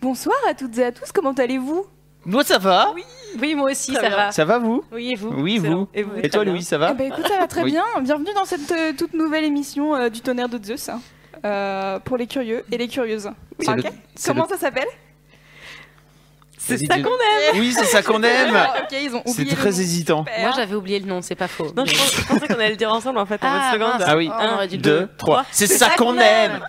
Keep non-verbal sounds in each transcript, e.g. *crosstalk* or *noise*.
Bonsoir à toutes et à tous, comment allez-vous? Moi ça va Oui, moi aussi, Très ça bien. va. Ça va vous? Oui, et vous? Oui, vous. Et, vous toi, Très bien. Louis, ça va? Eh ben, écoute, ça va très Oui. bien. Bienvenue dans cette euh, toute nouvelle émission euh, du tonnerre de Zeus hein, euh, pour les curieux et les curieuses. C'est Ok le- Comment le- ça s'appelle? C'est ça qu'on aime Oui, c'est ça qu'on aime Ah, *laughs* Ok, ils ont C'est très nom. hésitant. Super. Moi, j'avais oublié le nom, c'est pas faux. Non, je, pensais qu'on allait le dire ensemble en fait en Ah, mode seconde. Ah oui. Oh, on aurait dû le Deux, dire. trois. C'est ça qu'on aime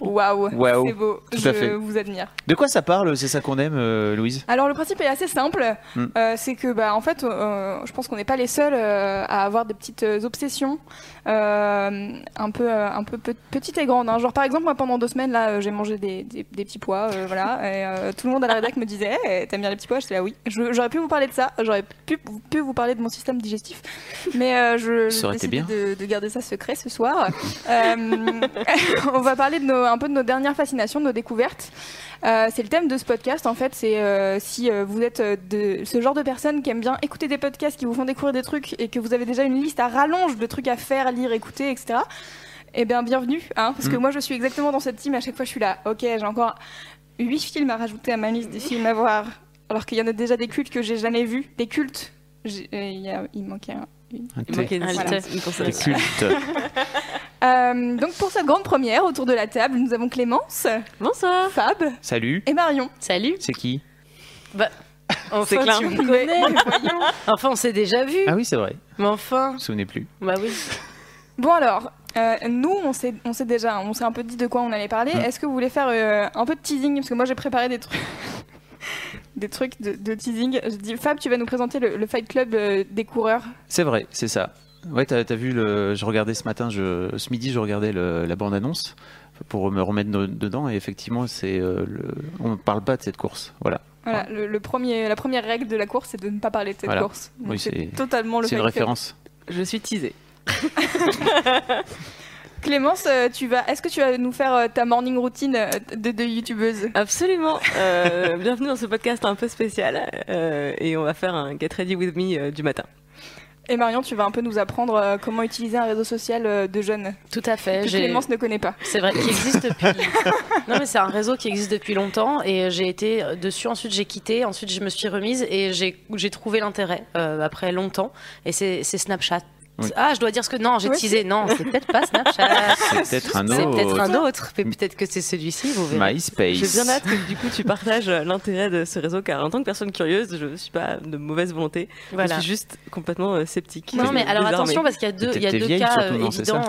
Waouh, Waouh, c'est beau. tout Je à fait. vous admire. De quoi ça parle C'est ça qu'on aime, euh, Louise? Alors le principe est assez simple, Hmm. Euh, c'est que bah en fait, euh, je pense qu'on n'est pas les seuls euh, à avoir des petites euh, obsessions, euh, un peu euh, un peu pe- petites et grandes. hein. Genre par exemple moi pendant deux semaines là, euh, j'ai mangé des, des, des petits pois, euh, voilà, *laughs* et euh, tout le monde à la rédac me disait, Eh, t'aimes bien les petits pois? J'étais là oui. J'aurais pu vous parler de ça, j'aurais pu, pu vous parler de mon système digestif, mais euh, je *laughs* Ça aurait été bien. de, de garder ça secret ce soir. Euh, *laughs* on va parler de nos, un peu de nos dernières fascinations, de nos découvertes. Euh, c'est le thème de ce podcast en fait. C'est euh, si euh, vous êtes de ce genre de personnes qui aiment bien écouter des podcasts qui vous font découvrir des trucs et que vous avez déjà une liste à rallonge de trucs à faire, lire, écouter, etc. Eh bien, bienvenue, hein, parce que Mm. moi je suis exactement dans cette team. À chaque fois, je suis là. Ok, j'ai encore huit films à rajouter à ma liste des films à voir, alors qu'il y en a déjà des cultes que j'ai jamais vus, des cultes? Euh, Il y a- il manquait un. Il manquait une, Un voilà, une culte. *laughs* Euh, donc pour cette grande première autour de la table, nous avons Clémence, Bonsoir. Fab Salut, et Marion. Salut. c'est qui? *laughs* Enfin, clair. tu me Mais connais. *laughs* voyons. Enfin, on s'est déjà vu. Ah oui, c'est vrai. Mais enfin. Je me souvenais plus. Bah oui. Bon alors, euh, nous on sait déjà, on s'est un peu dit de quoi on allait parler. Mm. Est-ce que vous voulez faire euh, un peu de teasing? Parce que moi j'ai préparé des trucs, *laughs* des trucs de, de teasing. Je dis Fab, tu vas nous présenter le, le Fight Club euh, des coureurs. C'est vrai, c'est ça. Ouais, t'as as vu, le... je regardais ce matin, je... ce midi, je regardais le- la bande-annonce pour me remettre no- dedans et effectivement, c'est euh, le... on ne parle pas de cette course. Voilà. Voilà, le, le premier, la première règle de la course, c'est de ne pas parler de cette Voilà. course. Oui, c'est c'est- totalement le C'est une référence. Je suis teasée. *laughs* Clémence, euh, tu vas, est-ce que tu vas nous faire euh, ta morning routine de, de youtubeuse? Absolument. Euh, *laughs* bienvenue dans ce podcast un peu spécial. euh, et on va faire un Get Ready With Me euh, du matin. Et Marion, tu vas un peu nous apprendre euh, comment utiliser un réseau social euh, de jeunes Tout à fait. que Clémence ne connaît pas. C'est vrai, qui existe depuis. *laughs* non, mais c'est un réseau qui existe depuis longtemps et j'ai été dessus. Ensuite, j'ai quitté. Ensuite, je me suis remise et j'ai trouvé l'intérêt euh, après longtemps. Et c'est Snapchat. Oui. Ah, je dois dire ce que non, j'ai Ouais, teasé. Non, c'est peut-être pas Snapchat. *laughs* C'est peut-être un C'est peut-être autre. un autre, mais peut-être que c'est celui-ci. Vous verrez. MySpace. J'ai bien hâte que du coup tu partages euh, l'intérêt de ce réseau car en tant que personne curieuse, je ne suis pas de mauvaise volonté. Voilà. Je suis juste complètement euh, sceptique. Non, mais alors Désarmée. attention parce qu'il y a deux, il y a deux vieille, cas *laughs* euh, non, évidents.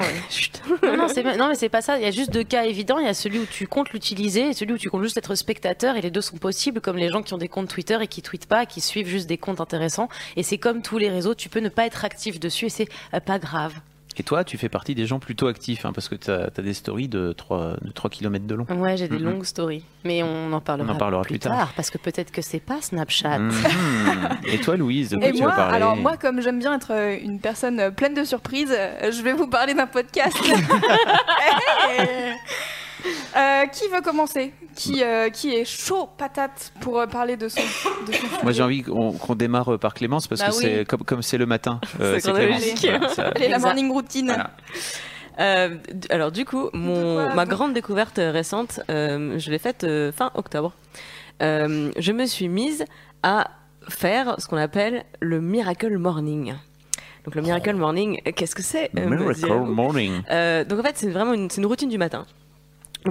euh, non, non, c'est- non, mais c'est pas ça. Il y a juste deux cas évidents. Il y a celui où tu comptes l'utiliser et celui où tu comptes juste être spectateur. Et les deux sont possibles, comme les gens qui ont des comptes Twitter et qui tweetent pas, qui suivent juste des comptes intéressants. Et c'est comme tous les réseaux, tu peux ne pas être actif dessus et c'est pas grave. Et toi, tu fais partie des gens plutôt actifs, hein, parce que tu as, des stories de 3, de 3 km de long. Ouais, j'ai des Mhm. longues stories, mais on en parlera, On en parlera plus, plus tard. tard. parce que peut-être que c'est pas Snapchat. Mhm. Et toi, Louise, de quoi Et tu moi, vas parler alors moi, comme j'aime bien être euh, une personne euh, pleine de surprises, euh, je vais vous parler d'un podcast. *laughs* *laughs* Euh, qui veut commencer qui, euh, qui est chaud patate pour euh, parler de son, de son Moi, j'ai envie qu'on qu'on démarre par Clémence, parce Bah que oui. c'est comme comme c'est le matin. *laughs* euh, C'est Clémence. chronologique. Voilà, ça- Allez, *laughs* la Exact. morning routine. Voilà. Euh, d- alors du coup, mon, quoi ma grande découverte euh, récente, euh, je l'ai faite euh, fin octobre. Euh, je me suis mise à faire ce qu'on appelle le Miracle Morning. Donc le Miracle Morning, euh, qu'est-ce que c'est euh, Miracle Morning. Euh, donc en fait, c'est vraiment une, c'est une routine du matin.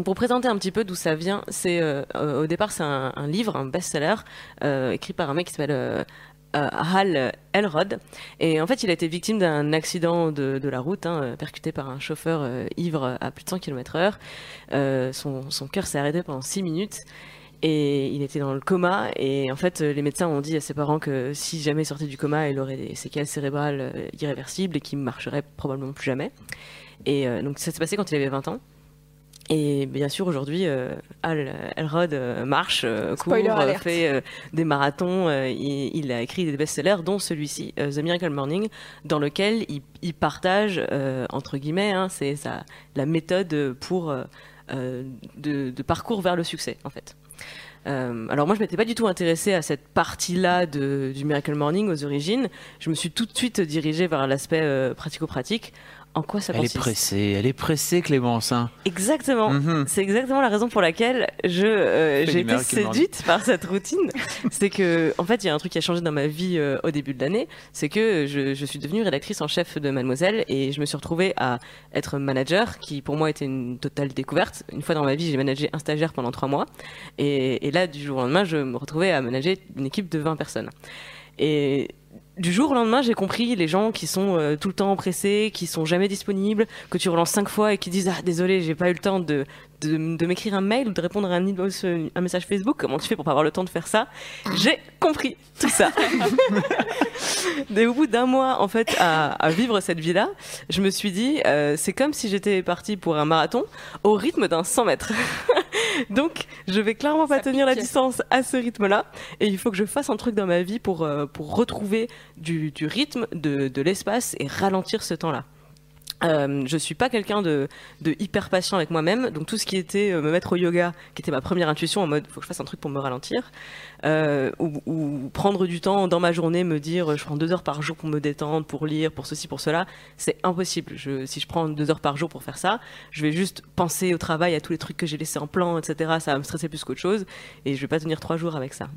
Pour présenter un petit peu d'où ça vient, c'est euh, euh, au départ c'est un, livre, un best-seller euh, écrit par un mec qui s'appelle Hal Elrod. Et en fait, il a été victime d'un accident de, la route, hein, percuté par un chauffeur ivre à plus de 100 km/h. Son, cœur s'est arrêté pendant 6 minutes. Et il était dans le coma. Et en fait, les médecins ont dit à ses parents que si jamais sortait du coma, il aurait des séquelles cérébrales irréversibles et qu'il marcherait probablement plus jamais. Et donc ça s'est passé quand il avait 20 ans. Et bien sûr, aujourd'hui, euh, Al Elrod euh, marche, euh, court, euh, fait euh, des marathons. il, il a écrit des best-sellers, dont celui-ci, The Miracle Morning, dans lequel il, il partage, entre guillemets, hein, c'est la méthode pour de, de parcours vers le succès, en fait. Euh, alors moi, je m'étais pas du tout intéressée à cette partie-là du Miracle Morning aux origines. Je me suis tout de suite dirigée vers l'aspect euh, pratico-pratique. En quoi ça Elle est pressée, elle est pressée, Clémence. hein. Exactement. Mhm. C'est exactement la raison pour laquelle je euh, j'ai été séduite par cette routine. c'est que en fait, il y a un truc qui a changé dans ma vie euh, au début de l'année, c'est que je, je suis devenue rédactrice en chef de Mademoiselle et je me suis retrouvée à être manager, qui pour moi était une totale découverte. Une fois dans ma vie, j'ai managé un stagiaire pendant trois mois et, et là, du jour au lendemain, je me retrouvais à manager une équipe de 20 personnes. Et du jour au lendemain, j'ai compris les gens qui sont euh, tout le temps pressés, qui sont jamais disponibles, que tu relances cinq fois et qui disent ah désolé, j'ai pas eu le temps de de, de m'écrire un mail ou de répondre à un, euh, message Facebook. Comment tu fais pour pas avoir le temps de faire ça? J'ai compris tout ça. *laughs* Et au bout d'un mois, en fait, à, à vivre cette vie-là, je me suis dit, euh, c'est comme si j'étais partie pour un marathon au rythme d'un 100 mètres. *laughs* Donc, je vais clairement pas Ça tenir la distance à ce rythme-là. Et il faut que je fasse un truc dans ma vie pour, euh, pour retrouver du, du rythme, de, de l'espace et ralentir ce temps-là. Euh, je suis pas quelqu'un de, hyper patient avec moi-même, donc tout ce qui était euh, me mettre au yoga, qui était ma première intuition en mode faut que je fasse un truc pour me ralentir, euh, ou, prendre du temps dans ma journée, me dire je prends deux heures par jour pour me détendre, pour lire, pour ceci, pour cela, c'est impossible. Si je prends deux heures par jour pour faire ça, je vais juste penser au travail, à tous les trucs que j'ai laissés en plan, etc. Ça va me stresser plus qu'autre chose, et je vais pas tenir trois jours avec ça.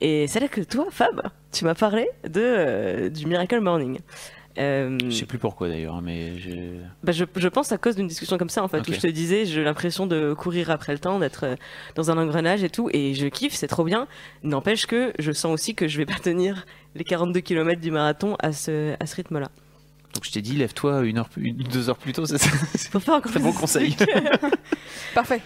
Et c'est là que toi, Fab, tu m'as parlé de, euh, du Miracle Morning. Euh, Je sais plus pourquoi d'ailleurs, mais j'ai- bah, je, je pense à cause d'une discussion comme ça en fait Ok. où je te disais j'ai l'impression de courir après le temps d'être euh, dans un engrenage et tout et je kiffe c'est trop bien n'empêche que je sens aussi que je vais pas tenir les 42 km du marathon à ce, à ce rythme là donc je t'ai dit lève-toi une heure, une- deux heures plus tôt, c'est ça? Faut faire encore Très bon conseil. *laughs* Parfait.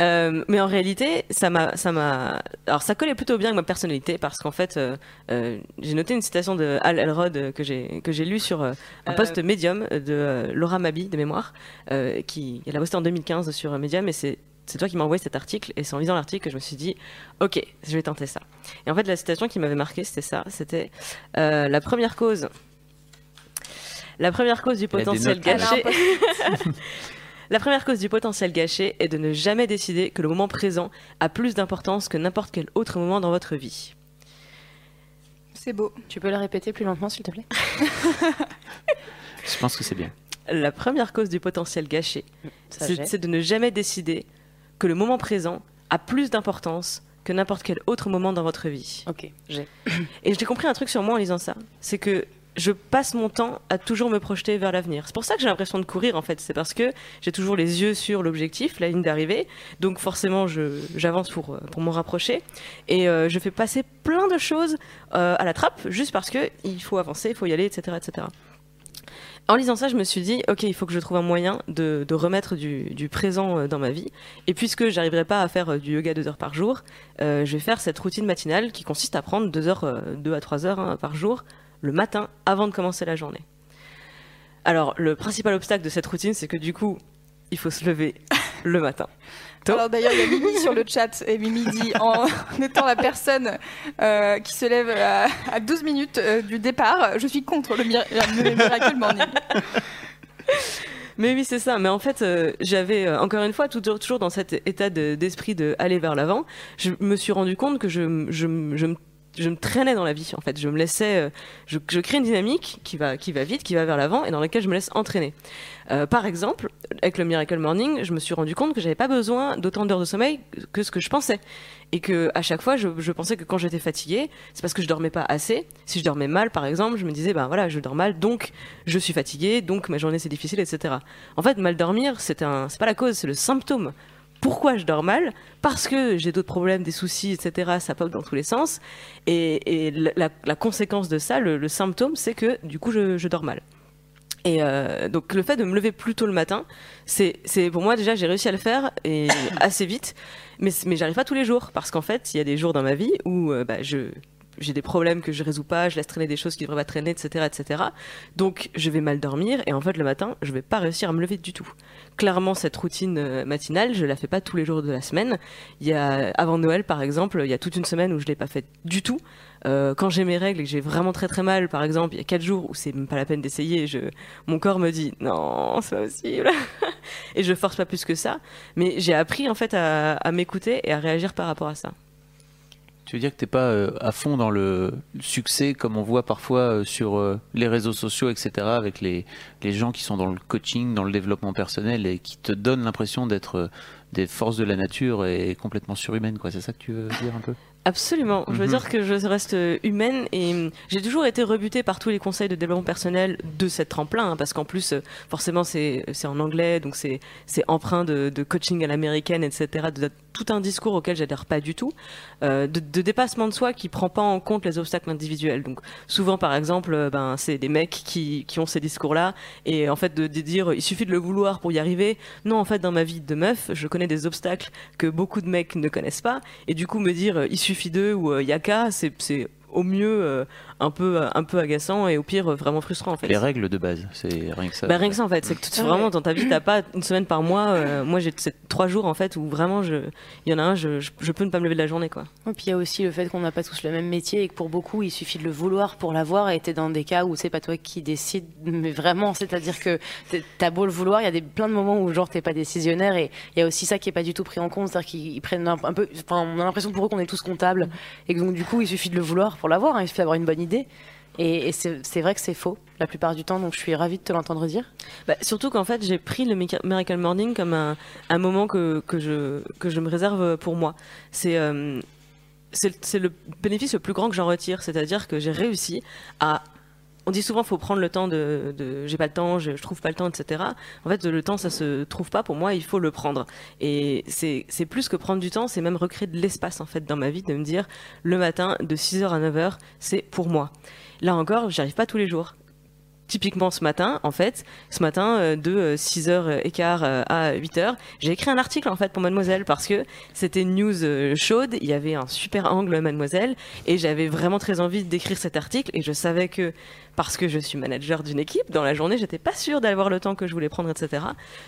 Euh, mais en réalité, ça m'a, ça m'a. Alors, ça collait plutôt bien avec ma personnalité parce qu'en fait, euh, euh, j'ai noté une citation de Al Elrod que j'ai que j'ai lu sur euh, un Euh. post Medium de euh, Laura Mabi de mémoire, euh, qui elle a posté en 2015 sur Medium et c'est c'est toi qui m'as envoyé cet article et c'est en lisant l'article que je me suis dit ok je vais tenter ça et en fait la citation qui m'avait marqué c'était ça c'était euh, la première cause la première cause du potentiel gâché *laughs* *laughs* La première cause du potentiel gâché est de ne jamais décider que le moment présent a plus d'importance que n'importe quel autre moment dans votre vie. C'est beau. Tu peux le répéter plus lentement, s'il te plaît? Je pense que c'est bien. La première cause du potentiel gâché, c'est de ne jamais décider que le moment présent a plus d'importance que n'importe quel autre moment dans votre vie. Ok, j'ai. Et j'ai compris un truc sur moi en lisant ça, c'est que je passe mon temps à toujours me projeter vers l'avenir. C'est pour ça que j'ai l'impression de courir en fait, c'est parce que j'ai toujours les yeux sur l'objectif, la ligne d'arrivée, donc forcément j'avance pour, euh, pour m'en rapprocher, et euh, je fais passer plein de choses euh, à la trappe, juste parce que il faut avancer, il faut y aller, etc. etc. En lisant ça, je me suis dit, ok, il faut que je trouve un moyen de, de remettre du, du présent dans ma vie. Et puisque j'arriverai pas à faire du yoga deux heures par jour, je vais faire cette routine matinale qui consiste à prendre deux heures, deux à trois heures hein, par jour le matin avant de commencer la journée. Alors, le principal obstacle de cette routine, c'est que du coup, il faut se lever *laughs* le matin. Tôt. Alors d'ailleurs, il y a Mimi sur le chat et Mimi dit en *laughs* étant la personne euh, qui se lève à, à 12 minutes euh, du départ, je suis contre le, mir- le Miracle Morning. *laughs* Mais oui, c'est ça. Mais en fait, euh, j'avais, euh, encore une fois, toujours, toujours dans cet état de- d'esprit de aller vers l'avant, je me suis rendu compte que je, je me je me traînais dans la vie en fait. Je me laissais euh, je, crée une dynamique qui va qui va vite qui va vers l'avant et dans laquelle je me laisse entraîner. Euh, par exemple avec le Miracle Morning je me suis rendu compte que j'avais pas besoin d'autant d'heures de sommeil que ce que je pensais. Et que à chaque fois je, je pensais que quand j'étais fatiguée c'est parce que je dormais pas assez. Si je dormais mal par exemple je me disais ben voilà je dors mal donc je suis fatiguée donc ma journée c'est difficile etc en fait mal dormir c'est un c'est pas la cause c'est le symptôme pourquoi je dors mal Parce que j'ai d'autres problèmes, des soucis, etc. Ça pop dans tous les sens. Et, et la, la conséquence de ça, le, le symptôme, c'est que du coup, je, je dors mal. Et euh, donc le fait de me lever plus tôt le matin, c'est pour moi déjà j'ai réussi à le faire et *coughs* assez vite, mais j'arrive pas tous les jours parce qu'en fait il y a des jours dans ma vie où euh, bah, je j'ai des problèmes que je résous pas, je laisse traîner des choses qui devraient pas traîner, etc., etc. Donc je vais mal dormir et en fait le matin, je vais pas réussir à me lever du tout. Clairement, cette routine euh, matinale, je la fais pas tous les jours de la semaine. Il y a avant Noël, par exemple, il y a toute une semaine où je l'ai pas faite du tout. Euh, quand j'ai mes règles et que j'ai vraiment très très mal, par exemple, il y a quatre jours où c'est même pas la peine d'essayer, je... mon corps me dit non, c'est pas possible, *laughs* et je force pas plus que ça. Mais j'ai appris en fait à m'écouter et à réagir par rapport à ça. Tu veux dire que t'es pas euh, à fond dans le succès comme on voit parfois euh, sur euh, les réseaux sociaux, etc., avec les, les gens qui sont dans le coaching, dans le développement personnel et qui te donnent l'impression d'être des forces de la nature et complètement surhumaines, quoi. C'est ça que tu veux dire un peu? Absolument. Je veux Mhm. dire que je reste humaine et hum, j'ai toujours été rebutée par tous les conseils de développement personnel de cette tremplin, hein, parce qu'en plus, euh, forcément, c'est en anglais, donc c'est empreint de, de coaching à l'américaine, etc. De, tout un discours auquel j'adhère pas du tout, euh, de, de dépassement de soi qui prend pas en compte les obstacles individuels. Donc souvent, par exemple, euh, ben c'est des mecs qui qui ont ces discours-là et en fait de, de dire il suffit de le vouloir pour y arriver. Non, en fait, dans ma vie de meuf, je connais des obstacles que beaucoup de mecs ne connaissent pas et du coup me dire il suffit d'eux ou euh, yaka, c'est au mieux euh, un peu un peu agaçant et au pire euh, vraiment frustrant en fait. Les règles de base, c'est rien que ça. Bah, rien que ça en fait, c'est que vraiment dans ta vie t'as pas une semaine par mois. euh, moi j'ai trois jours en fait où vraiment je, il y en a un, je, je, je peux ne pas me lever de la journée quoi. Et puis il y a aussi le fait qu'on n'a pas tous le même métier et que pour beaucoup il suffit de le vouloir pour l'avoir et t'es dans des cas où c'est pas toi qui décide mais vraiment c'est-à-dire que t'es- t'as beau le vouloir il y a des, plein de moments où genre t'es pas décisionnaire et il y a aussi ça qui est pas du tout pris en compte c'est-à-dire qu'ils ils prennent un, un peu enfin on a l'impression pour eux qu'on est tous comptables et que donc du coup il suffit de le vouloir pour l'avoir hein, il suffit d'avoir une bonne idée et, c'est vrai que c'est faux la plupart du temps donc je suis ravie de te l'entendre dire Bah, surtout qu'en fait, j'ai pris le Miracle Morning comme un, moment que, que, je, que je me réserve pour moi. C'est euh, c'est le bénéfice le plus grand que j'en retire, c'est-à-dire que j'ai réussi à. On dit souvent faut prendre le temps de, j'ai pas le temps, je, trouve pas le temps, etc. En fait, le temps ça se trouve pas. Pour moi, il faut le prendre. Et c'est plus que prendre du temps, c'est même recréer de l'espace en fait dans ma vie, de me dire le matin de 6h à 9h, c'est pour moi. Là encore, j'y arrive pas tous les jours typiquement ce matin, en fait, ce matin euh, de euh, 6h15 euh, à 8h, j'ai écrit un article en fait pour Mademoiselle parce que c'était une news euh, chaude, il y avait un super angle Mademoiselle et j'avais vraiment très envie d'écrire cet article et je savais que parce que je suis manager d'une équipe, dans la journée, j'étais pas sûre d'avoir le temps que je voulais prendre, etc.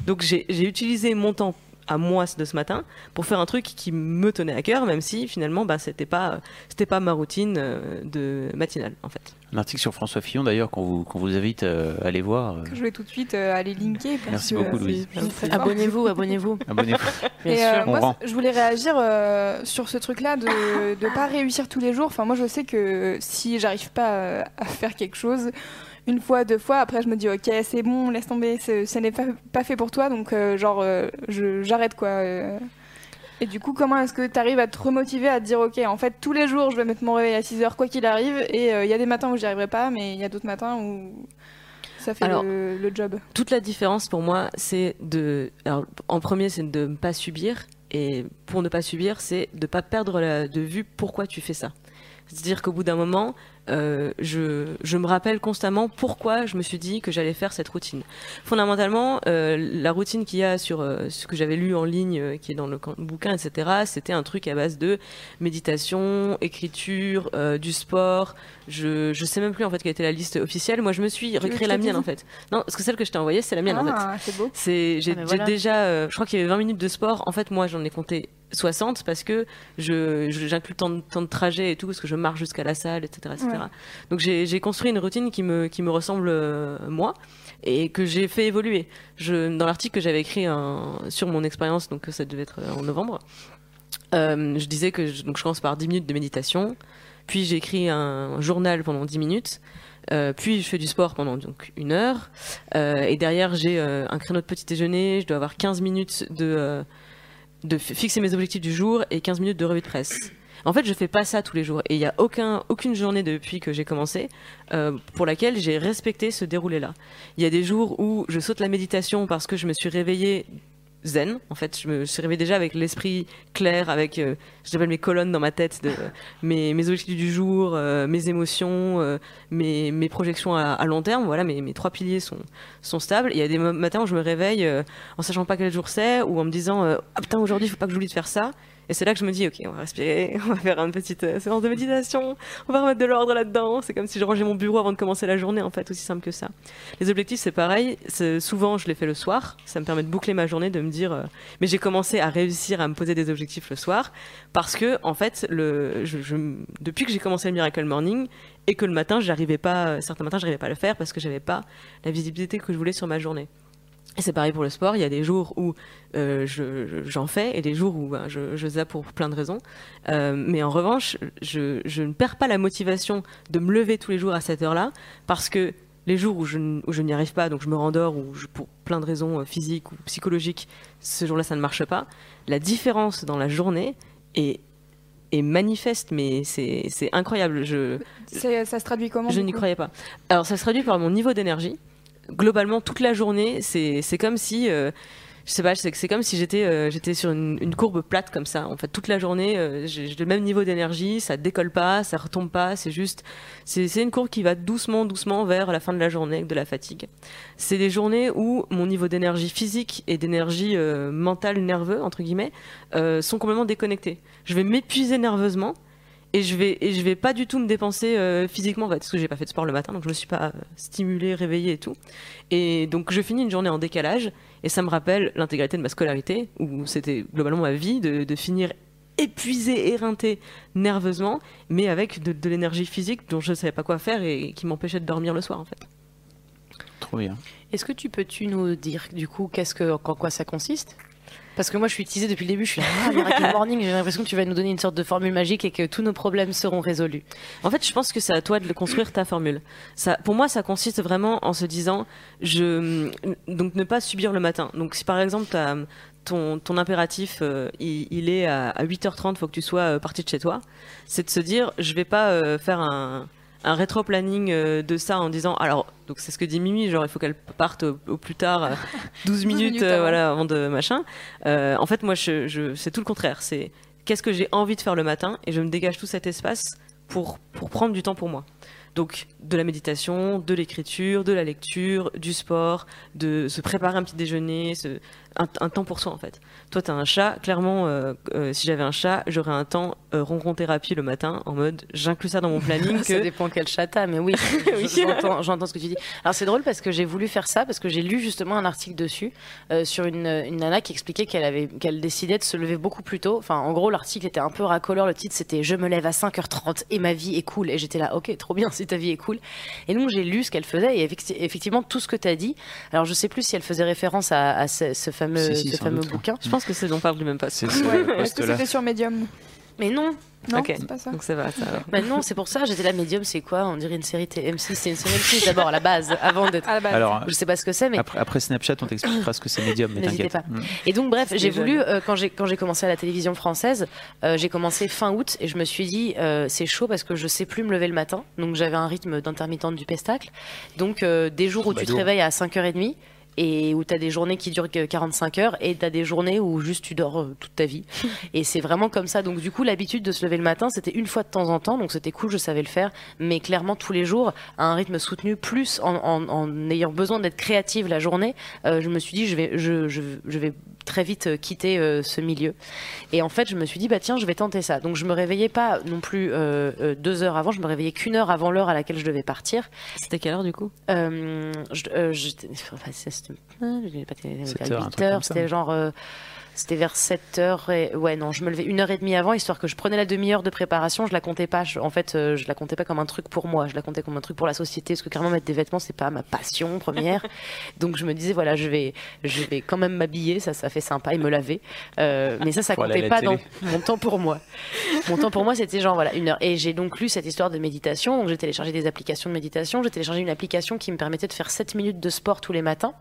Donc j'ai utilisé mon temps à moi de ce matin pour faire un truc qui me tenait à cœur, même si finalement bah, c'était pas c'était pas ma routine euh, de matinale en fait. Un article sur François Fillon d'ailleurs qu'on vous, qu'on vous invite euh, à aller voir. euh, Que je vais tout de suite euh, aller linker. Parce Merci que, beaucoup, euh, Louise. abonnez-vous abonnez-vous *laughs* Abonnez-vous. bien Et euh, moi, je voulais réagir euh, sur ce truc-là de ne pas réussir tous les jours. Enfin, moi, je sais que si j'arrive pas à faire quelque chose une fois, deux fois, après, je me dis, ok, c'est bon, laisse tomber, ce n'est pas, pas fait pour toi, donc, euh, genre, euh, j'arrête, quoi. euh. Et du coup, comment est-ce que tu arrives à te remotiver, à te dire, ok, en fait, tous les jours, je vais mettre mon réveil à 6 heures, quoi qu'il arrive, et il y a des matins où j'y arriverai pas, mais il y a d'autres matins où ça fait Alors, le, le job. toute la différence pour moi, c'est de. Alors, en premier, c'est de ne pas subir. Et pour ne pas subir, c'est de ne pas perdre la- de vue pourquoi tu fais ça. C'est-à-dire qu'au bout d'un moment, euh, je, je me rappelle constamment pourquoi je me suis dit que j'allais faire cette routine. Fondamentalement, euh, la routine qu'il y a sur euh, ce que j'avais lu en ligne, euh, qui est dans le bouquin, etc., c'était un truc à base de méditation, écriture, euh, du sport. Je, je sais même plus en fait quelle était la liste officielle. Moi, je me suis je la mienne en fait. Non, parce que celle que je t'ai envoyée, c'est la mienne en fait. Ah, c'est beau. C'est j'ai Ah, j'ai voilà. déjà euh, je crois qu'il y avait 20 minutes de sport. En fait, moi, j'en ai compté 60 parce que je j'inclus le temps de, temps de trajet et tout parce que je marche jusqu'à la salle, etc., etc. Ouais. Donc j'ai j'ai construit une routine qui me qui me ressemble euh, moi et que j'ai fait évoluer. Je dans l'article que j'avais écrit un- sur mon expérience, donc ça devait être en novembre. euh, je disais que je, donc je commence par 10 minutes de méditation, puis j'écris un journal pendant 10 minutes, euh, puis je fais du sport pendant donc une heure, euh, et derrière j'ai euh, un créneau de petit déjeuner, je dois avoir 15 minutes de, de fi- fixer mes objectifs du jour et 15 minutes de revue de presse. En fait, je fais pas ça tous les jours, et il y a aucun, aucune journée depuis que j'ai commencé pour laquelle j'ai respecté ce déroulé-là. Il y a des jours où je saute la méditation parce que je me suis réveillée zen. En fait, je me suis réveillée déjà avec l'esprit clair, avec, euh, j'appelle mes colonnes dans ma tête, *laughs* mes, objectifs du jour, euh, mes émotions, euh, mes, projections à, long terme. Voilà, mes, trois piliers sont, stables. Il y a des matins où je me réveille euh, en sachant pas quel jour c'est, ou en me disant ah putain aujourd'hui il faut pas que j'oublie de faire ça. Et c'est là que je me dis, ok, on va respirer, *laughs* on va faire une petite euh, séance de méditation, on va remettre de l'ordre là-dedans. C'est comme si je rangeais mon bureau avant de commencer la journée, en fait, aussi simple que ça. Les objectifs, c'est pareil. Souvent, je les fais le soir. Ça me permet de boucler ma journée, de me dire. euh, Mais j'ai commencé à réussir à me poser des objectifs le soir parce que, en fait, le, depuis que j'ai commencé le Miracle Morning et que le matin, j'arrivais pas, certains matins, j'arrivais pas à le faire parce que j'avais pas la visibilité que je voulais sur ma journée. Et c'est pareil pour le sport. Il y a des jours où euh, je- je- j'en fais et des jours où ben, je, je zappe pour plein de raisons. Euh, mais en revanche, je, je ne perds pas la motivation de me lever tous les jours à cette heure-là parce que les jours où je, n'y arrive pas, donc je me rendors ou pour plein de raisons euh, physiques ou psychologiques, ce jour-là ça ne marche pas. La différence dans la journée est, est manifeste, mais c'est incroyable. Je, Ça se traduit comment je n'y croyais pas. Alors, ça se traduit par mon niveau d'énergie. Globalement, toute la journée, c'est comme si. euh, je sais pas, c'est comme si j'étais euh, sur une, courbe plate comme ça. En fait, toute la journée, euh, j'ai le même niveau d'énergie, ça décolle pas, ça retombe pas, c'est juste. C'est une courbe qui va doucement, doucement vers la fin de la journée de la fatigue. C'est des journées où mon niveau d'énergie physique et d'énergie euh, mentale, nerveux, entre guillemets, sont complètement déconnectés. Je vais m'épuiser nerveusement et je vais et je vais pas du tout me dépenser euh, physiquement en fait, parce que j'ai pas fait de sport le matin donc je me suis pas euh, stimulée réveillée et tout. Et donc je finis une journée en décalage et ça me rappelle l'intégralité de ma scolarité où c'était globalement ma vie de, de finir épuisée éreintée nerveusement mais avec de, de l'énergie physique dont je ne savais pas quoi faire et qui m'empêchait de dormir le soir en fait. Trop bien. Est-ce que tu peux-tu nous dire du coup qu'est-ce que, en quoi ça consiste? Parce que moi je suis utilisée depuis le début, je suis là, ah, Miracle Morning, j'ai l'impression que tu vas nous donner une sorte de formule magique et que tous nos problèmes seront résolus. En fait, je pense que c'est à toi de le construire ta formule. Ça, pour moi, ça consiste vraiment en se disant, je, donc ne pas subir le matin. Donc si par exemple ton, ton impératif, euh, il, est à, à 8h30, faut que tu sois euh, parti de chez toi, c'est de se dire, je vais pas euh, faire un, un rétro-planning euh, de ça en disant, alors, donc c'est ce que dit Mimi, genre il faut qu'elle parte au, au plus tard euh, *laughs* 12 minutes, minutes euh, avant. voilà, avant de machin. Euh, en fait, moi, je, je, c'est tout le contraire. C'est qu'est-ce que j'ai envie de faire le matin et je me dégage tout cet espace pour, pour prendre du temps pour moi. Donc de la méditation, de l'écriture, de la lecture, du sport, de se préparer un petit déjeuner, se- un, un temps pour soi en fait. Toi, tu as un chat, clairement, euh, euh, si j'avais un chat, j'aurais un temps euh, ronron thérapie le matin en mode j'inclus ça dans mon planning *laughs* Ça dépend quel chat t'as, mais oui, *laughs* Oui. j'entends, ce que tu dis. Alors c'est drôle parce que j'ai voulu faire ça parce que j'ai lu justement un article dessus euh, sur une, une nana qui expliquait qu'elle avait qu'elle décidait de se lever beaucoup plus tôt. Enfin, en gros, l'article était un peu racoleur. Le titre c'était Je me lève à 5h30 et ma vie est cool. Et j'étais là, ok, trop bien si ta vie est cool. Et donc j'ai lu ce qu'elle faisait et effecti- effectivement tout ce que tu as dit. Alors je sais plus si elle faisait référence à, à ce, ce fameux, Si, si, ce sans fameux doute, ouais. bouquin. je pense que c'est dont parle du même pas. C'est ce Ouais. Est-ce que c'était sur Medium Mais non, Non, c'est pas ça. Donc ça va, ça va. *laughs* bah non, c'est pour ça. J'étais là, Medium, c'est quoi? On dirait une série TM6. C'est une série M6 d'abord à la base, avant d'être. Alors, Je sais pas ce que c'est, mais après, après Snapchat, on t'expliquera ce que c'est Medium, mais N'hésitez t'inquiète. pas. Mm. Et donc bref, j'ai voulu euh, quand j'ai quand j'ai commencé à la télévision française, euh, j'ai commencé fin août et je me suis dit euh, c'est chaud parce que je sais plus me lever le matin. Donc j'avais un rythme d'intermittente du pestacle. Donc euh, des jours où tu te réveilles à 5h30 et où tu as des journées qui durent que 45 heures et tu as des journées où juste tu dors euh, toute ta vie. *laughs* et c'est vraiment comme ça. Donc du coup, l'habitude de se lever le matin, c'était une fois de temps en temps, donc c'était cool, je savais le faire, mais clairement tous les jours à un rythme soutenu plus en, en- en ayant besoin d'être créative la journée, euh, je me suis dit je vais je, je, je vais très vite euh, quitter euh, ce milieu. Et en fait, je me suis dit bah tiens, je vais tenter ça. Donc je me réveillais pas non plus euh, deux heures avant, je me réveillais qu'une heure avant l'heure à laquelle je devais partir. C'était quelle heure du coup? Euh, je, c'était- pas télé- Sept vers heures, un 8 truc comme heures, c'était genre c'était vers 7 heures et ouais non je me levais une heure et demie avant histoire que je prenais la demi-heure de préparation. Je la comptais pas. Je- en fait euh, je la comptais pas comme un truc pour moi. Je la comptais comme un truc pour la société parce que clairement mettre des vêtements c'est pas ma passion première. *laughs* Donc je me disais voilà je vais je vais quand même m'habiller. Ça ça fait sympa. Et me laver. Euh, mais ça ça comptait pas dans mon temps pour moi. Mon temps pour moi c'était genre voilà une heure. Et j'ai donc lu cette histoire de méditation. Donc j'ai téléchargé des applications de méditation. J'ai téléchargé une application qui me permettait de faire 7 minutes de sport tous les matins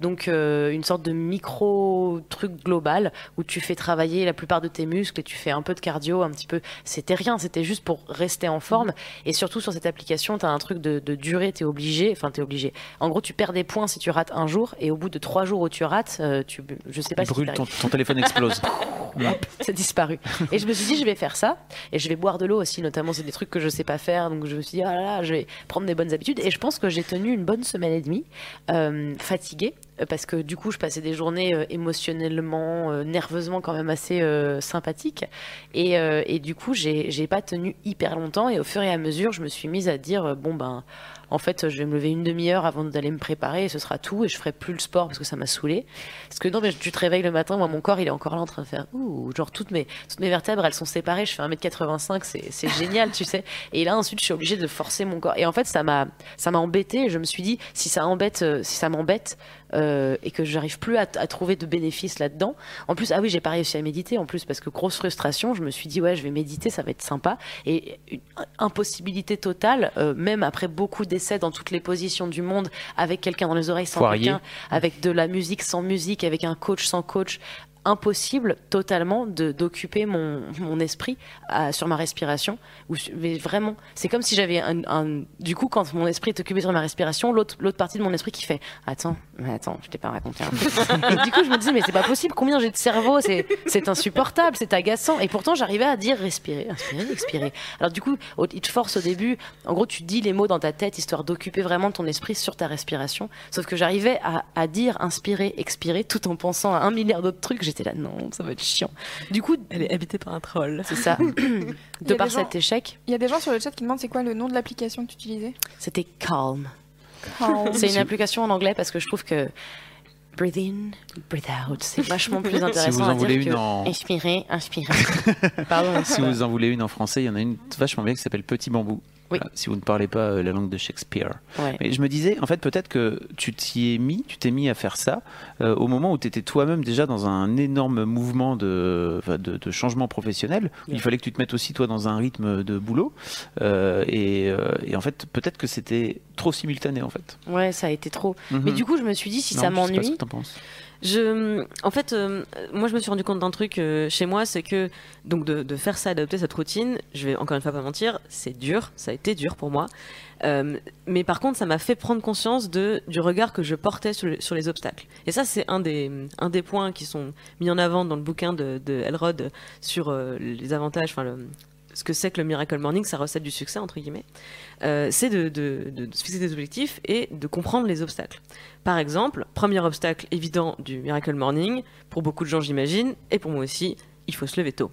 donc euh, une sorte de micro truc global où tu fais travailler la plupart de tes muscles et tu fais un peu de cardio, un petit peu. C'était rien, c'était juste pour rester en forme. Et surtout sur cette application, tu as un truc de, de durée, tu es obligé. Enfin, tu es obligé. En gros, tu perds des points si tu rates un jour et au bout de trois jours où tu rates, euh, tu, je sais pas si Brûle, t'arrives- ton, ton téléphone explose. *laughs* C'est disparu. Et je me suis dit, je vais faire ça. Et je vais boire de l'eau aussi, notamment. C'est des trucs que je sais pas faire. Donc je me suis dit, ah là là, je vais prendre des bonnes habitudes. Et je pense que j'ai tenu une bonne semaine et demie, euh, fatiguée. Euh, parce que du coup, je passais des journées euh, émotionnellement, euh, nerveusement quand même assez sympathiques. Et, et du coup, j'ai pas tenu hyper longtemps. Et au fur et à mesure, je me suis mise à dire bon ben, en fait, je vais me lever une demi-heure avant d'aller me préparer et ce sera tout. Et je ferai plus le sport parce que ça m'a saoulé. Parce que non, mais tu te réveilles le matin, moi, mon corps, il est encore là en train de faire ouh, genre toutes mes toutes mes vertèbres, elles sont séparées. Je fais 1m85, c'est c'est *laughs* génial, tu sais. Et là, ensuite, je suis obligée de forcer mon corps. Et en fait, ça m'a ça m'a embêté. Je me suis dit si ça embête, euh, si ça m'embête euh, et que j'arrive plus à, à trouver de bénéfices là-dedans. En plus, ah oui, j'ai pas réussi à méditer. En plus, parce que grosse frustration, je me suis dit ouais, je vais méditer, ça va être sympa. Et une impossibilité totale, euh, même après beaucoup d'essais dans toutes les positions du monde, avec quelqu'un dans les oreilles, sans quelqu'un, avec de la musique sans musique, avec un coach sans coach. Impossible totalement d'occuper mon, mon esprit sur ma respiration. Mais vraiment, c'est comme si j'avais un, Du coup, quand mon esprit est occupé sur ma respiration, l'autre partie de mon esprit qui fait Attends, mais attends, je t'ai pas raconté un truc. Du coup, je me disais, mais c'est pas possible, combien j'ai de cerveau C'est insupportable, c'est agaçant. Et pourtant, j'arrivais à dire respirer, inspirer, expirer. Alors, du coup, il te force au début. En gros, tu dis les mots dans ta tête histoire d'occuper vraiment ton esprit sur ta respiration. Sauf que j'arrivais à, à dire inspirer, expirer tout en pensant à un milliard d'autres trucs. J'étais là, non, ça va être chiant. Du coup, Elle est habitée par un troll. c'est ça. *laughs* De par gens- cet échec, Il y a des gens sur le chat qui demandent c'est quoi le nom de l'application que tu utilisais? C'était calm. Calm. C'est une application en anglais parce que je trouve que breathe in, breathe out, c'est vachement plus *laughs* intéressant vous en à dire voulez que une en- inspirer, inspirer. *laughs* Pardon. Si vous en voulez une en français, il y en a une vachement bien qui s'appelle Petit Bambou. Oui. Voilà, si vous ne parlez pas euh, la langue de Shakespeare. Ouais. Mais je me disais, en fait, peut-être que tu t'y es mis, tu t'es mis à faire ça euh, au moment où tu étais toi-même déjà dans un énorme mouvement de, de, de changement professionnel. Il fallait que tu te mettes aussi toi dans un rythme de boulot. Euh, et, et en fait, peut-être que c'était trop simultané en fait. Ouais, ça a été trop. Mais Mhm. du coup, je me suis dit, si Non, ça m'ennuie. Je, en fait, euh, moi, je me suis rendu compte d'un truc euh, chez moi, c'est que donc de, faire ça, adopter cette routine, je vais encore une fois pas mentir, c'est dur, ça a été dur pour moi. Euh, mais par contre, ça m'a fait prendre conscience du regard que je portais sur, le- sur les obstacles. Et ça, c'est un des points qui sont mis en avant dans le bouquin de, Elrod sur les avantages, enfin ce que c'est que le Miracle Morning, sa recette du succès, entre guillemets, c'est de- de se fixer des objectifs et de comprendre les obstacles. Par exemple, premier obstacle évident du Miracle Morning, pour beaucoup de gens j'imagine, et pour moi aussi, il faut se lever tôt.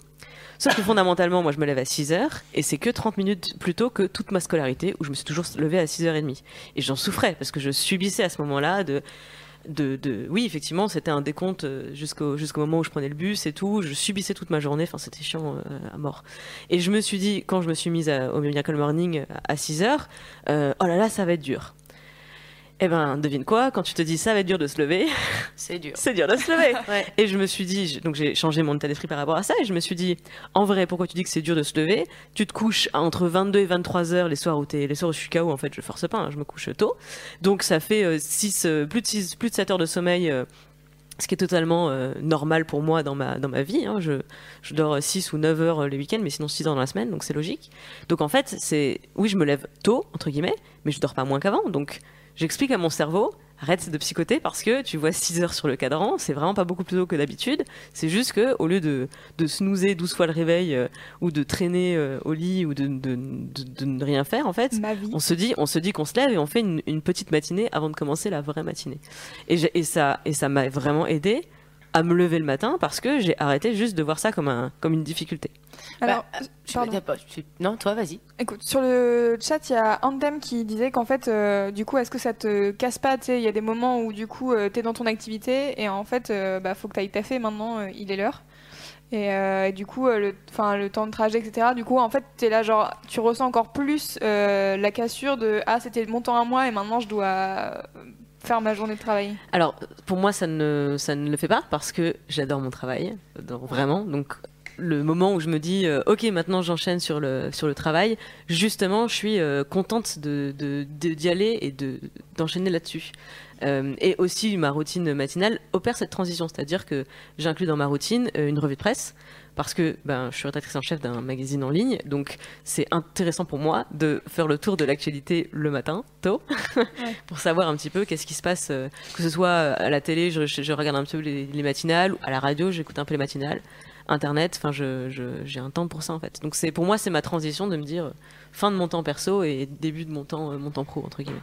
Sauf que fondamentalement, moi je me lève à 6 heures, et c'est que 30 minutes plus tôt que toute ma scolarité, où je me suis toujours levée à 6h30. Et j'en souffrais, parce que je subissais à ce moment-là de... De, de- oui, effectivement, c'était un décompte euh, jusqu'au moment où je prenais le bus et tout. Je subissais toute ma journée. Enfin, c'était chiant euh, à mort. Et je me suis dit, quand je me suis mise au Miracle Morning à 6 heures, euh, oh là là, ça va être dur. Eh ben, devine quoi, quand tu te dis ça va être dur de se lever, *laughs* c'est dur. c'est dur de se lever. *laughs* Ouais. Et je me suis dit, donc j'ai changé mon état d'esprit par rapport à ça, et je me suis dit, en vrai, pourquoi tu dis que c'est dur de se lever? Tu te couches entre 22 et 23 heures les soirs où t'es, les soirs où je suis KO, en fait, je force pas, hein, je me couche tôt. Donc ça fait euh, six, euh, plus de 6, plus de 7 heures de sommeil. euh, ce qui est totalement euh, normal pour moi dans ma, dans ma vie. hein. Je, je dors 6 ou 9 heures euh, les week-ends, mais sinon 6 heures dans la semaine, donc c'est logique. Donc en fait, c'est oui, je me lève tôt, entre guillemets, mais je dors pas moins qu'avant. Donc j'explique à mon cerveau, arrête de psychoter parce que tu vois 6 heures sur le cadran, c'est vraiment pas beaucoup plus tôt que d'habitude. C'est juste que au lieu de, de snoozer 12 fois le réveil euh, ou de traîner euh, au lit ou de, de, de- ne rien faire, en fait, on se dit, on se dit qu'on se lève et on fait une, une petite matinée avant de commencer la vraie matinée. Et, et ça, et ça m'a vraiment aidé à me lever le matin parce que j'ai arrêté juste de voir ça comme un, comme une difficulté. Alors, Bah, tu- pardon. t'as pas- tu- Non, toi, vas-y. Écoute, sur le chat, il y a Andem qui disait qu'en fait, euh, du coup, est-ce que ça te casse pas il y a des moments où, du coup, tu t'es dans ton activité et en fait, euh, bah, faut que t'ailles taffer maintenant, euh, il est l'heure. Et, euh, et du coup, euh, le, enfin, le temps de trajet, etc. Du coup, en fait, t'es là, genre, tu ressens encore plus euh, la cassure de Ah, c'était mon temps à moi et maintenant je dois euh, faire ma journée de travail. Alors, pour moi, ça ne, ça ne le fait pas parce que j'adore mon travail, vraiment. Donc, le moment où je me dis, euh, ok, maintenant j'enchaîne sur le, sur le travail, justement, je suis euh, contente de, de- de- d'y aller et de, d'enchaîner là-dessus. Euh, et aussi, ma routine matinale opère cette transition, c'est-à-dire que j'inclus dans ma routine une revue de presse. Parce que ben, je suis rédactrice en chef d'un magazine en ligne, donc c'est intéressant pour moi de faire le tour de l'actualité le matin, tôt, *laughs* pour savoir un petit peu qu'est-ce qui se passe, euh, que ce soit à la télé, je, regarde un petit peu les, les matinales, ou à la radio, j'écoute un peu les matinales, internet, enfin je, je- j'ai un temps pour ça en fait. Donc pour moi c'est ma transition de me dire euh, fin de mon temps perso et début de mon temps, euh, mon temps pro entre guillemets.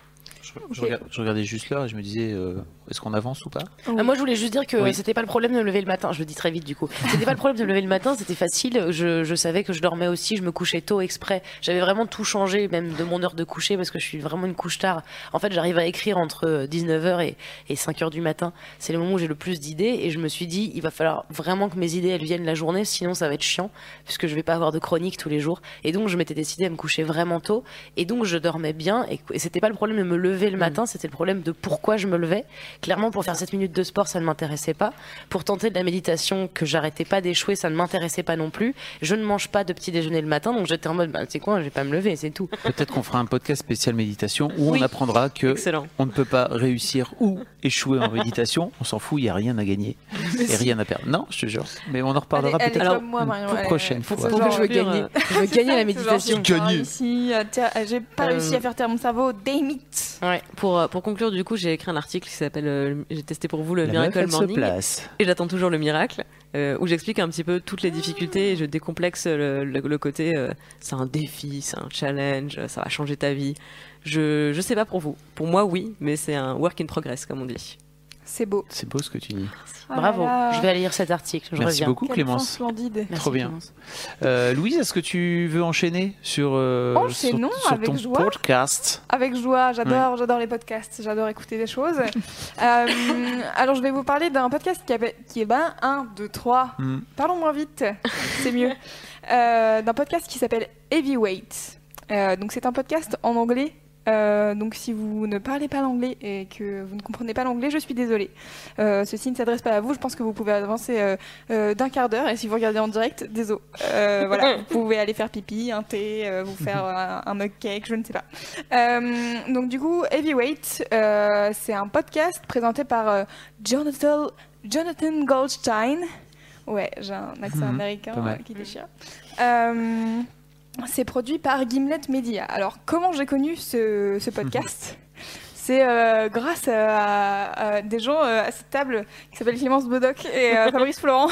Je, je regard- je regardais juste l'heure et je me disais, euh, est-ce qu'on avance ou pas Ah, moi, je voulais juste dire que Oui. c'était pas le problème de me lever le matin. Je le dis très vite, du coup. C'était pas le problème de me lever le matin, c'était facile. Je, je savais que je dormais aussi, je me couchais tôt exprès. J'avais vraiment tout changé, même de mon heure de coucher, parce que je suis vraiment une couche tard. En fait, j'arrive à écrire entre 19h et, et 5h du matin. C'est le moment où j'ai le plus d'idées, et je me suis dit, il va falloir vraiment que mes idées, elles viennent la journée, sinon ça va être chiant, puisque je vais pas avoir de chronique tous les jours. Et donc, je m'étais décidé à me coucher vraiment tôt, et donc je dormais bien, et, et c'était pas le problème de me lever le matin, c'était le problème de pourquoi je me levais. Clairement, pour faire 7 minutes de sport, ça ne m'intéressait pas. Pour tenter de la méditation que j'arrêtais pas d'échouer, ça ne m'intéressait pas non plus. Je ne mange pas de petit déjeuner le matin, donc j'étais en mode, bah, c'est quoi, je vais pas me lever, c'est tout. Peut-être qu'on fera un podcast spécial méditation où Oui. on apprendra que Excellent. on ne peut pas réussir ou échouer en méditation. On s'en fout, il n'y a rien à gagner et rien à perdre. Non, je te jure. Mais on en reparlera peut-être. pour est- prochaine c'est fois. genre- je veux gagner Je veux gagner la *laughs* méditation. Euh, euh, j'ai pas Euh, réussi à faire taire mon cerveau. Damn it. Ouais. Pour, euh, pour conclure, du coup, j'ai écrit un article qui s'appelle euh, J'ai testé pour vous le La Miracle Morning. place. Et j'attends toujours le miracle, euh, où j'explique un petit peu toutes les difficultés et je décomplexe le, le- le côté euh, c'est un défi, c'est un challenge, ça va changer ta vie. Je, je sais pas pour vous. Pour moi, oui, mais c'est un work in progress, comme on dit. C'est beau. C'est beau ce que tu dis. Oh Bravo. là. Je vais aller lire cet article. Je Merci reviens. beaucoup Quelle Clémence. splendide. Merci, Trop bien. Euh, Louise, est-ce que tu veux enchaîner sur, euh, Enchaînons sur, sur avec ton joie. podcast Avec joie, j'adore, j'adore les podcasts, j'adore écouter des choses. *laughs* Euh, alors je vais vous parler d'un podcast qui, avait- qui est ben 1, 2, 3. Hmm. Parlons moins vite, *laughs* c'est mieux. Euh, d'un podcast qui s'appelle Heavyweight. Euh, donc c'est un podcast en anglais. Euh, donc si vous ne parlez pas l'anglais et que vous ne comprenez pas l'anglais, je suis désolée. Euh, ceci ne s'adresse pas à vous. Je pense que vous pouvez avancer euh, euh, d'un quart d'heure. Et si vous regardez en direct, désolé. Euh, voilà, *laughs* vous pouvez aller faire pipi, un thé, euh, vous faire *laughs* un, un mug cake, je ne sais pas. Euh, donc du coup, Heavyweight, euh, c'est un podcast présenté par euh, Jonathan, Jonathan Goldstein. Ouais, j'ai un accent Mhm, américain qui déchire. Euh, c'est produit par Gimlet Media. Alors, comment j'ai connu ce, ce podcast *laughs* C'est euh, grâce à, à des gens euh, à cette table qui s'appellent Clémence Bodoc et euh, *laughs* Fabrice Florent.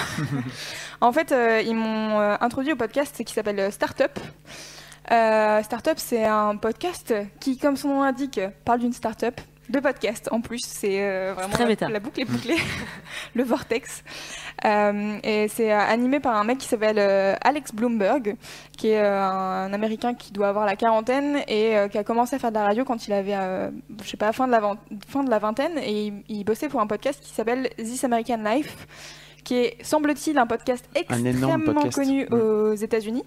*laughs* en fait, euh, ils m'ont introduit au podcast qui s'appelle Startup. Startup, c'est un podcast qui, comme son nom l'indique, parle d'une startup. De podcast en plus, c'est euh, vraiment très la, boucle est bouclée, *laughs* le vortex. Euh, et c'est euh, animé par un mec qui s'appelle euh, Alex Bloomberg, qui est un Américain qui doit avoir la quarantaine et qui a commencé à faire de la radio quand il avait, je sais pas, fin de la, fin de la vingtaine. Et il, il bossait pour un podcast qui s'appelle This American Life, qui est, semble-t-il, un podcast Un extrêmement podcast. connu aux États-Unis.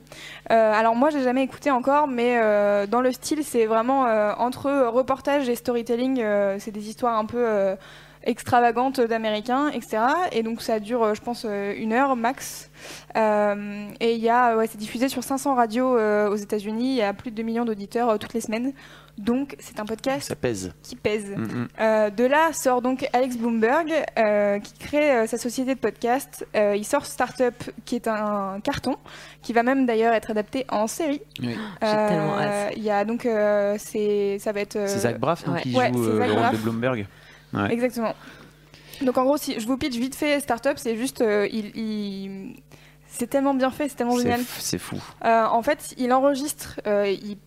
Euh, alors moi, j'ai jamais écouté encore, mais euh, dans le style, c'est vraiment euh, entre reportage et storytelling. c'est des histoires un peu extravagantes d'Américains, etc. Et donc ça dure, euh, je pense, euh, une heure max. Euh, et il y a, ouais, c'est diffusé sur 500 radios euh, aux États-Unis. Il y a plus de 2 millions d'auditeurs euh, toutes les semaines. Donc c'est un podcast Ça pèse. qui pèse. Mm, mm. Euh, de là sort donc Alex Bloomberg euh, qui crée euh, sa société de podcast. Euh, il sort Startup qui est un carton qui va même d'ailleurs être adapté en série. Oui. J'ai tellement hâte. Il y a donc euh, c'est ça va être euh, C'est Zach Braff ouais. qui Ouais, joue euh, le rôle Braff. de Bloomberg. Ouais. exactement. Donc en gros si je vous pitch vite fait Startup c'est juste euh, il, il- c'est tellement bien fait c'est tellement génial. C'est fou. Euh, en fait, il enregistre euh, il-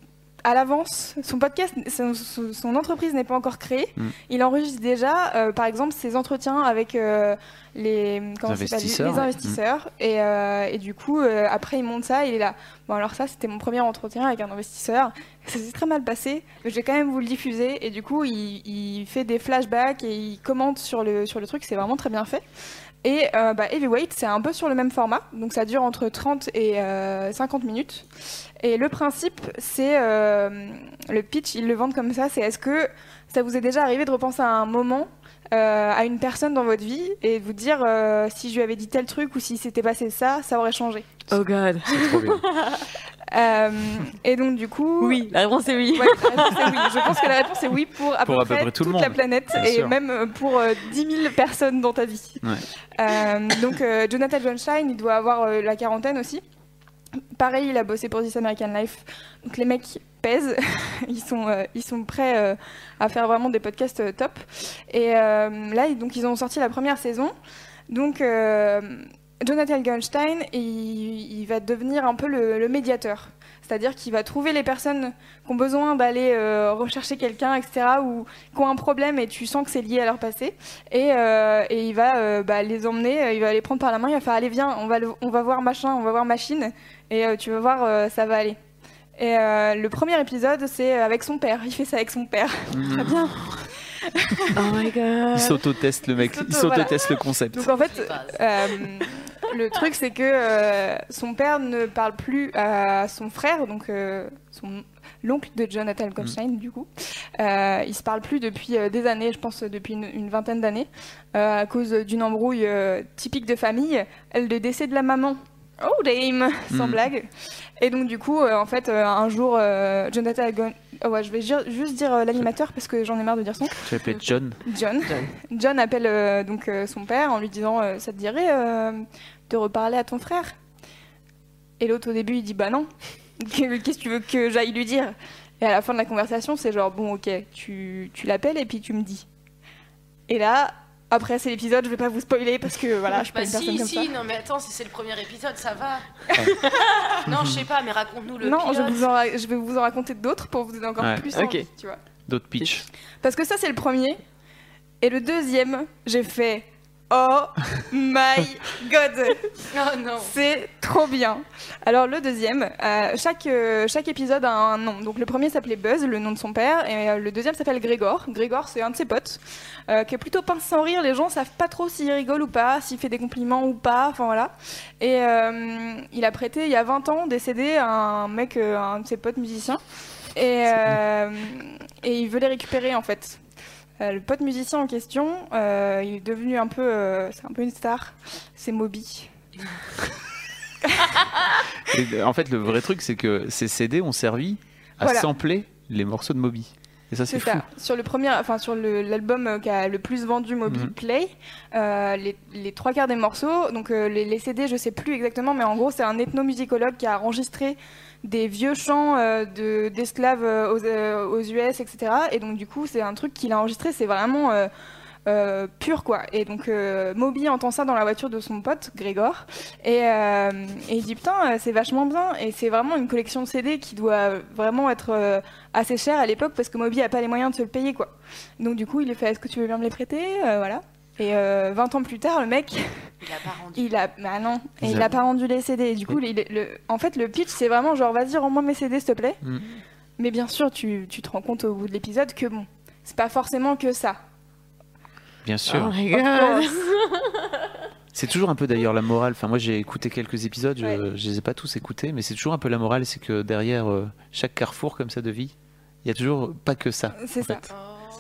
à l'avance son podcast, son, entreprise n'est pas encore créée. Mm. Il enregistre déjà, euh, par exemple, ses entretiens avec euh, les, investisseurs, les. Et, euh, et du coup, après, il monte ça il est là. Bon, alors ça, c'était mon premier entretien avec un investisseur. Ça s'est très mal passé, mais je vais quand même vous le diffuser. Et du coup, il, il fait des flashbacks et il commente sur le, sur le truc. C'est vraiment très bien fait. Et euh, bah, Heavyweight, c'est un peu sur le même format, donc ça dure entre 30 et euh, 50 minutes. Et le principe, c'est euh, le pitch, ils le vendent comme ça, c'est est-ce que ça vous est déjà arrivé de repenser à un moment, euh, à une personne dans votre vie, et de vous dire euh, si je lui avais dit tel truc ou si s'était passé ça, ça aurait changé? Oh god. C'est trop bien. *laughs* Euh, et donc du coup... Oui, la réponse est oui. Ouais, la réponse est oui. Je pense que la réponse est oui pour à, Pour peu, à peu près près tout toute le la monde. planète Bien et sûr. même pour euh, 10 000 personnes dans ta vie. Ouais. Euh, donc euh, Jonathan Johnstein, il doit avoir euh, la quarantaine aussi. Pareil, il a bossé pour This American Life. Donc les mecs pèsent, *laughs* ils sont, euh, ils sont prêts euh, à faire vraiment des podcasts euh, top. Et là, donc ils ont sorti la première saison. Donc Jonathan Goldstein, il, va devenir un peu le, médiateur. C'est-à-dire qu'il va trouver les personnes qui ont besoin d'aller rechercher quelqu'un, etc., ou qui ont un problème et tu sens que c'est lié à leur passé. Et, et il va bah, les emmener, il va les prendre par la main, il va faire Allez, viens, on va, on va voir machin, on va voir machine, et euh, tu vas voir, euh, ça va aller. Et euh, le premier épisode, c'est avec son père. Il fait ça avec son père. *laughs* Très bien. Oh my god. Il s'auto-teste le mec, Il il s'auto- s'auto-teste le concept. Donc en fait, euh, le truc c'est que euh, son père ne parle plus à son frère, donc euh, son l'oncle de Jonathan Goldstein du coup. Euh, il se parle plus depuis euh, des années, je pense depuis une, une vingtaine d'années, euh, à cause d'une embrouille euh, typique de famille, le décès de la maman. Oh dame, sans Mm. blague. Et donc du coup, euh, en fait, euh, un jour, euh, Jonathan Gon- oh, ouais, je vais ju- juste dire euh, l'animateur parce que j'en ai marre de dire son. Je l'appelais John. John. John appelle euh, donc euh, son père en lui disant euh, ça te dirait euh, de reparler à ton frère? Et l'autre au début il dit bah non. *laughs* Qu'est-ce que tu veux que j'aille lui dire? Et à la fin de la conversation c'est genre bon ok tu, tu l'appelles et puis tu me dis. Et là après c'est l'épisode je vais pas vous spoiler parce que voilà je suis pas Bah personne si, comme si, ça. non mais attends, si c'est le premier épisode, ça va. non, je sais pas, mais raconte-nous le Non, je, pilote. vous en ra- je vais vous en raconter d'autres pour vous donner encore Ouais. plus Ok. envie, tu vois. D'autres pitch. Parce que ça, c'est le premier. Et le deuxième, j'ai fait Oh my god Oh non. C'est trop bien. Alors le deuxième, euh, chaque, euh, chaque épisode a un nom. Donc le premier s'appelait Buzz, le nom de son père, et euh, le deuxième s'appelle Grégor. Grégor, c'est un de ses potes, qui est plutôt pince sans rire. Les gens savent pas trop s'il rigole ou pas, s'il fait des compliments ou pas. Enfin voilà. Et il a prêté il y a 20 ans décédé à un mec, un de ses potes musiciens. Et, et il veut les récupérer en fait. Euh, le pote musicien en question, euh, il est devenu un peu, euh, c'est un peu une star. C'est Moby. *laughs* Et, en fait, le vrai truc, c'est que ces CD ont servi à Voilà. sampler les morceaux de Moby. Et ça, c'est C'est fou. ça. Sur le premier, enfin sur le- l'album euh, qui a le plus vendu, Moby Mhm. Play, euh, les, les trois quarts des morceaux, donc euh, les, les CD, je sais plus exactement, mais en gros, c'est un ethnomusicologue qui a enregistré des vieux chants euh, de- d'esclaves euh, aux, euh, US, etc. Et donc du coup, c'est un truc qu'il a enregistré, c'est vraiment euh, euh, pur quoi. Et donc euh, Moby entend ça dans la voiture de son pote Grégor et, euh, et il dit putain, euh, c'est vachement bien. Et c'est vraiment une collection de CD qui doit vraiment être euh, assez cher à l'époque parce que Moby a pas les moyens de se le payer quoi. Donc du coup, il lui fait est-ce que tu veux bien me les prêter? Euh, Voilà. Et euh, 20 ans plus tard, le mec, Il a pas rendu. il a, bah non, et il a- pas rendu les CD. Et du coup, le- en fait, le pitch, c'est vraiment genre, vas-y, rends-moi mes CD, s'il te plaît. Mm. Mais bien sûr, tu, tu te rends compte au bout de l'épisode que bon, c'est pas forcément que ça. Bien sûr. Oh my god. *laughs* C'est toujours un peu d'ailleurs la morale. Enfin, moi, j'ai écouté quelques épisodes, je, Ouais. je les ai pas tous écoutés, mais c'est toujours un peu la morale, c'est que derrière euh, chaque carrefour comme ça de vie, il y a toujours pas que ça. C'est ça. fait.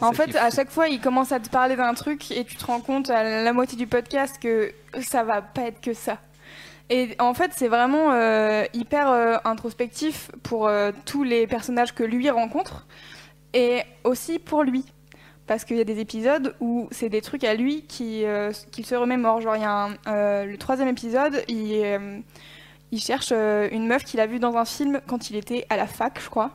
En qui fait, à chaque fois, il commence à te parler d'un truc et tu te rends compte à la moitié du podcast que ça va pas être que ça. Et en fait, c'est vraiment euh, hyper euh, introspectif pour euh, tous les personnages que lui rencontre et aussi pour lui. Parce qu'il y a des épisodes où c'est des trucs à lui qui, qu'il se remémore. Genre, il y a un- le troisième épisode, il, il cherche une meuf qu'il a vue dans un film quand il était à la fac, je crois.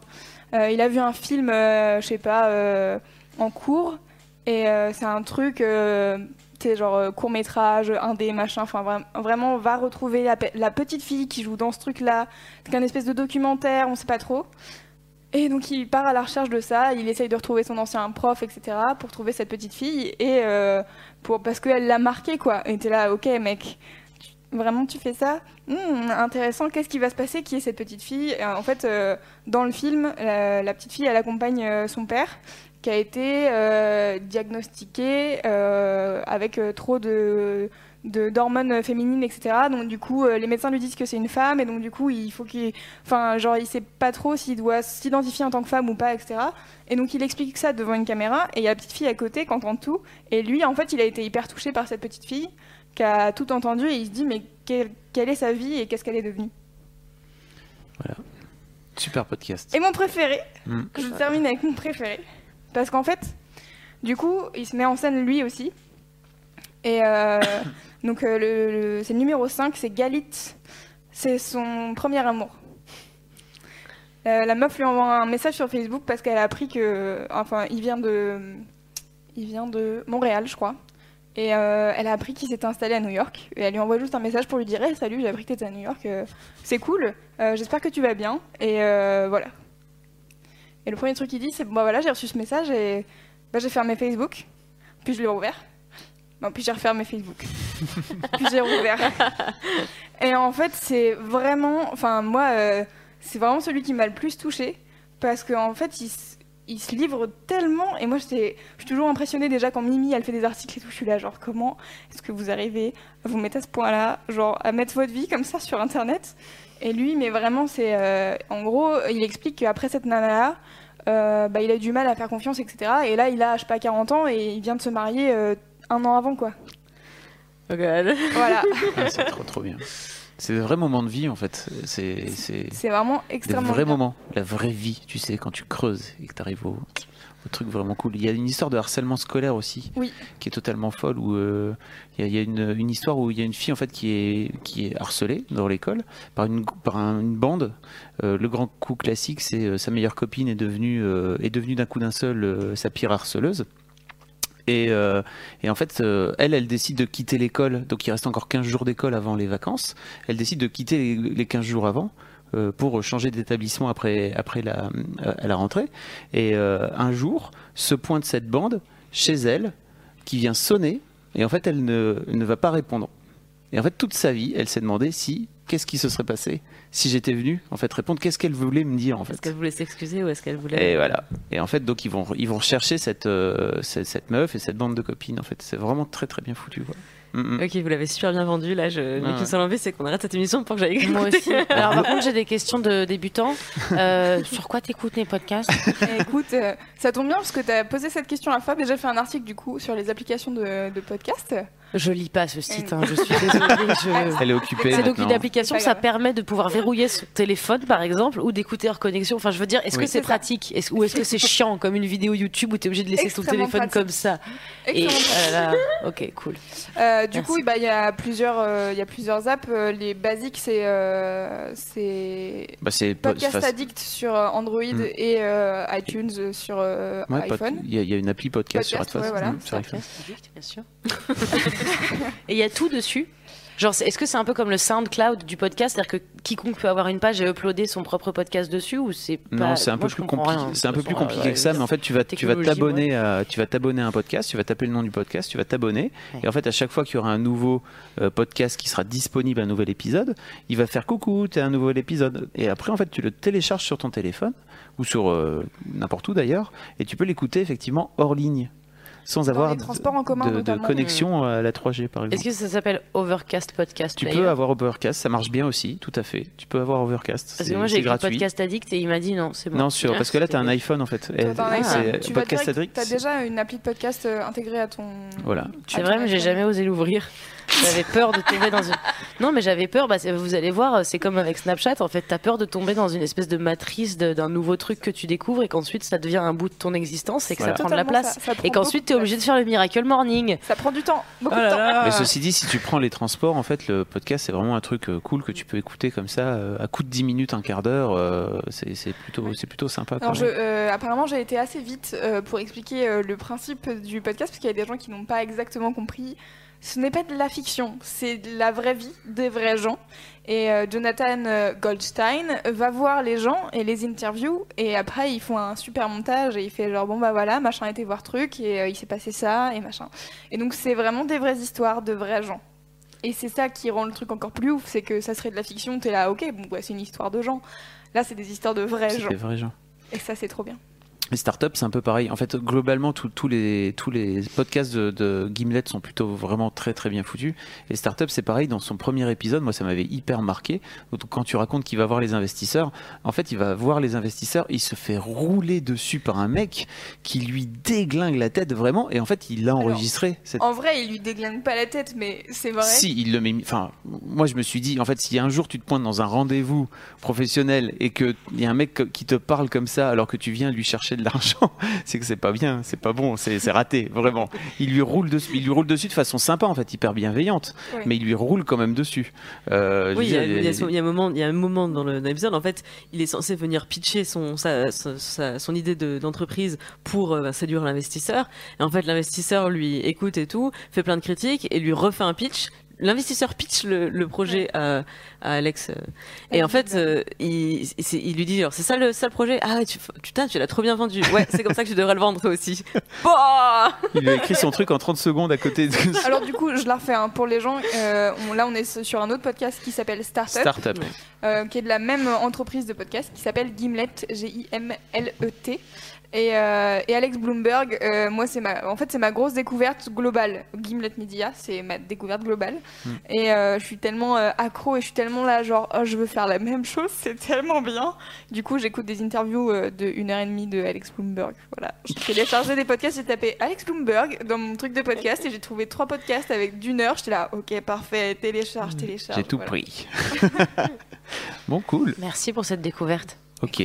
Il a vu un film, je sais pas, en cours, et euh, c'est un truc, euh, tu sais, genre court métrage, indé, machin, enfin vra- vraiment, va retrouver la, pe- la petite fille qui joue dans ce truc-là, c'est qu'un espèce de documentaire, on sait pas trop. Et donc il part à la recherche de ça, il essaye de retrouver son ancien prof, etc., pour trouver cette petite fille, et euh, pour, parce qu'elle l'a marqué, quoi. Et t'es là, ok, mec, vraiment tu fais ça Hmm, Intéressant, qu'est-ce qui va se passer? Qui est cette petite fille? En fait, euh, dans le film, la, petite fille, elle accompagne euh, son père, qui a été euh, diagnostiqué euh, avec trop de d'hormones féminines etc donc du coup les médecins lui disent que c'est une femme et donc du coup il faut qu'il enfin genre il sait pas trop s'il doit s'identifier en tant que femme ou pas etc et donc il explique ça devant une caméra et il y a la petite fille à côté qui entend tout. Et lui en fait il a été hyper touché par cette petite fille qui a tout entendu et il se dit mais quelle, quelle est sa vie et qu'est-ce qu'elle est devenue? Super podcast. et mon préféré Mm. je termine avec mon préféré. Parce qu'en fait, du coup, il se met en scène lui aussi. Et euh, *coughs* donc, euh, le, le- c'est le numéro 5, c'est Galit. C'est son premier amour. Euh, la meuf lui envoie un message sur Facebook parce qu'elle a appris que. Enfin, il vient de. Il vient de Montréal, je crois. Et euh, elle a appris qu'il s'était installé à New York. Et elle lui envoie juste un message pour lui dire hey, Salut, j'ai appris que tu étais à New York. euh, c'est cool. Euh, J'espère que tu vas bien. Et voilà. Et le premier truc qu'il dit, c'est Bah voilà, j'ai reçu ce message et bah, j'ai fermé Facebook. Puis je l'ai rouvert. Bon, puis j'ai refermé Facebook. *laughs* puis j'ai rouvert. et en fait, c'est vraiment. Enfin, moi, c'est vraiment celui qui m'a le plus touché. Parce qu'en fait, il, il se livre tellement. Et moi, je suis toujours impressionnée déjà quand Mimi, elle fait des articles et tout. Je suis là, genre, comment est-ce que vous arrivez à vous mettre à ce point-là Genre, à mettre votre vie comme ça sur Internet? Et lui, mais vraiment, c'est. euh, en gros, il explique qu'après cette nana-là, euh, bah, il a eu du mal à faire confiance, etc. Et là, il a, je sais pas, 40 ans et il vient de se marier euh, un an avant, quoi. Oh God. Voilà. *laughs* Ah, c'est trop trop bien. C'est des vrais moments de vie en fait. C'est vraiment des extrêmement. vrais bien. moments, la vraie vie, tu sais, quand tu creuses et que tu arrives au, au truc vraiment cool. Il y a une histoire de harcèlement scolaire aussi, Oui. qui est totalement folle. Où euh, il y a, une, une histoire où il y a une fille en fait qui est qui est harcelée dans l'école par une par un- une bande. Euh, le grand coup classique, c'est euh, sa meilleure copine est devenue est devenue d'un coup d'un seul sa pire harceleuse. Et, euh, et en fait, euh, elle, elle décide de quitter l'école. Donc il reste encore 15 jours d'école avant les vacances. Elle décide de quitter les, les 15 jours avant euh, pour changer d'établissement après, la, rentrée. Et un jour, se pointe cette bande chez elle, qui vient sonner. Et en fait, elle ne va pas répondre. Et en fait, toute sa vie, elle s'est demandé si qu'est-ce qui se serait passé si j'étais venu en fait répondre. Qu'est-ce qu'elle voulait me dire en Est-ce fait qu'elle voulait s'excuser ou est-ce qu'elle voulait. et voilà. Et en fait, donc ils vont ils vont rechercher cette euh, cette, cette meuf et cette bande de copines. En fait, c'est vraiment très très bien foutu. Quoi. Mm, mm. Ok, vous l'avez super bien vendu. Là, je... Qui ouais. sont l'envie, c'est qu'on arrête cette émission pour que j'aille écouter. Moi aussi. *laughs* Alors, par contre, j'ai des questions de débutants. Euh, sur quoi t'écoutes mes podcasts? Écoute, euh, ça tombe bien parce que tu as posé cette question à Fab et j'ai fait un article du coup sur les applications de, de podcast. Je lis pas ce site, hein, je suis *laughs* désolée. je- Elle est occupée C'est donc une application, ça permet de pouvoir verrouiller son téléphone par exemple ou d'écouter hors connexion. Enfin, je veux dire, est-ce Oui. que c'est pratique ou est-ce que c'est chiant comme une vidéo YouTube où t'es obligé de laisser ton téléphone pratique. comme ça? Et euh, là, ok, cool. Euh, du Merci. coup, bah, il y a plusieurs, euh, il y a plusieurs apps. Les basiques, c'est euh, c'est Bah, Podcast Addict sur Android Mm. et euh, iTunes sur euh, ouais, iPhone. Il y, a- il y a une appli podcast, Podcast, sur iPhone. ouais, voilà. Mm, sur iPhone. Bien sûr. *laughs* Et il y a tout dessus. Genre, est-ce que c'est un peu comme le SoundCloud du podcast, c'est-à-dire que quiconque peut avoir une page et uploader son propre podcast dessus, ou c'est pas Non, c'est un peu plus un peu plus compliqué ouais, que ça, mais en fait, tu vas, tu vas t'abonner à, tu vas t'abonner à un podcast, tu vas taper le nom du podcast, tu vas t'abonner, Ouais. et en fait, à chaque fois qu'il y aura un nouveau euh, podcast qui sera disponible, un nouvel épisode, il va faire coucou, t'as un nouvel épisode, et après, en fait, tu le télécharges sur ton téléphone ou sur euh, n'importe où d'ailleurs, et tu peux l'écouter effectivement hors ligne, sans avoir commun, de, de notamment. connexion à la 3G par exemple. Est-ce que ça s'appelle Overcast Podcast Tu peux avoir Overcast, ça marche bien aussi, tout à fait. Tu peux avoir Overcast, Parce que moi j'ai écrit gratuit. Podcast Addict et il m'a dit non, c'est bon. Non, sur, parce que là, tu as un iPhone en fait. T'as Ah. C'est tu Podcast Addict. t'as déjà une appli de podcast euh, intégrée à ton. Voilà. C'est vrai, mais j'ai jamais osé l'ouvrir. J'avais peur de tomber dans une. Non, mais j'avais peur. Bah, vous allez voir, c'est comme avec Snapchat. En fait, t'as peur de tomber dans une espèce de matrice d'un nouveau truc que tu découvres et qu'ensuite ça devient un bout de ton existence et que Voilà. ça prend de la place. ça- ça prend Et qu'ensuite t'es obligé de faire le Miracle Morning. Ça prend du temps, beaucoup Oh de temps. là. Mais ceci dit, si tu prends les transports, en fait, le podcast, c'est vraiment un truc euh, cool que tu peux écouter comme ça, euh, à coup de 10 minutes, un quart d'heure. euh, c'est plutôt, c'est plutôt sympa. Alors quand je, même. euh, apparemment j'ai été assez vite euh, pour expliquer le principe du podcast parce qu'il y a des gens qui n'ont pas exactement compris. Ce n'est pas de la fiction, c'est de la vraie vie, des vrais gens. Et euh, Jonathan euh, Goldstein va voir les gens et les interviews et après ils font un super montage et il fait genre bon bah voilà machin a été voir truc et euh, il s'est passé ça et machin. Et donc c'est vraiment des vraies histoires de vrais gens. Et c'est ça qui rend le truc encore plus ouf, c'est que ça serait de la fiction, t'es là ok bon ouais, c'est une histoire de gens. Là c'est des histoires de vrais gens. des vrais gens. Et ça c'est trop bien. Les startups, c'est un peu pareil. En fait, globalement, tous les, tous les podcasts de, de Gimlet sont plutôt vraiment très très bien foutus. Et startups, c'est pareil. Dans son premier épisode, moi, ça m'avait hyper marqué. Donc, quand tu racontes qu'il va voir les investisseurs, en fait, il va voir les investisseurs, il se fait rouler dessus par un mec qui lui déglingue la tête vraiment. Et en fait, il l'a Alors, enregistré. cette En vrai, il lui déglingue pas la tête, mais c'est vrai. Si, il le met. Enfin, moi, je me suis dit, en fait, si un jour tu te pointes dans un rendez-vous professionnel et qu'il y a un mec qui te parle comme ça alors que tu viens lui chercher chercher de l'argent, *laughs* c'est que c'est pas bien, c'est pas bon, c'est c'est raté, vraiment. Il lui roule dessus, il lui roule dessus de façon sympa, en fait, hyper bienveillante, Oui. mais il lui roule quand même dessus. Euh, Oui, il y, a, dire, il y a son- il y a un moment, il y a un moment dans l'épisode. En fait, il est censé venir pitcher son sa, sa- sa- son idée de- d'entreprise pour euh, séduire l'investisseur. Et en fait, l'investisseur lui écoute et tout, fait plein de critiques et lui refait un pitch. L'investisseur pitch le, le projet à, à Alex. euh, Et en fait, euh, il, lui dit alors, c'est ça le, ça le projet? Ah ouais, tu, putain, tu l'as trop bien vendu. Ouais, c'est comme ça que tu devrais le vendre toi aussi. *laughs* Bah il lui a écrit son truc en 30 secondes à côté de *laughs* Alors du coup, je la refais hein. pour les gens. euh, on- là, on est sur un autre podcast qui s'appelle Startup, Startup. euh, qui est de la même entreprise de podcast qui s'appelle Gimlet, G-I-M-L-E-T. Et, euh, et Alex Bloomberg, euh, moi, c'est ma, en fait, c'est ma grosse découverte globale. Gimlet Media, c'est ma découverte globale. Hmm. Et euh, je suis tellement euh, accro et je suis tellement là, genre, oh, je veux faire la même chose, *laughs* c'est tellement bien. Du coup, j'écoute des interviews euh, de une heure et demie de Alex Bloomberg. Voilà, j'ai téléchargé des podcasts, j'ai tapé Alex Bloomberg dans mon truc de podcast et j'ai trouvé trois podcasts avec d'une heure. J'étais là, ok, parfait, télécharge, télécharge. J'ai tout voilà. pris. *laughs* bon, cool. Merci pour cette découverte. Ok.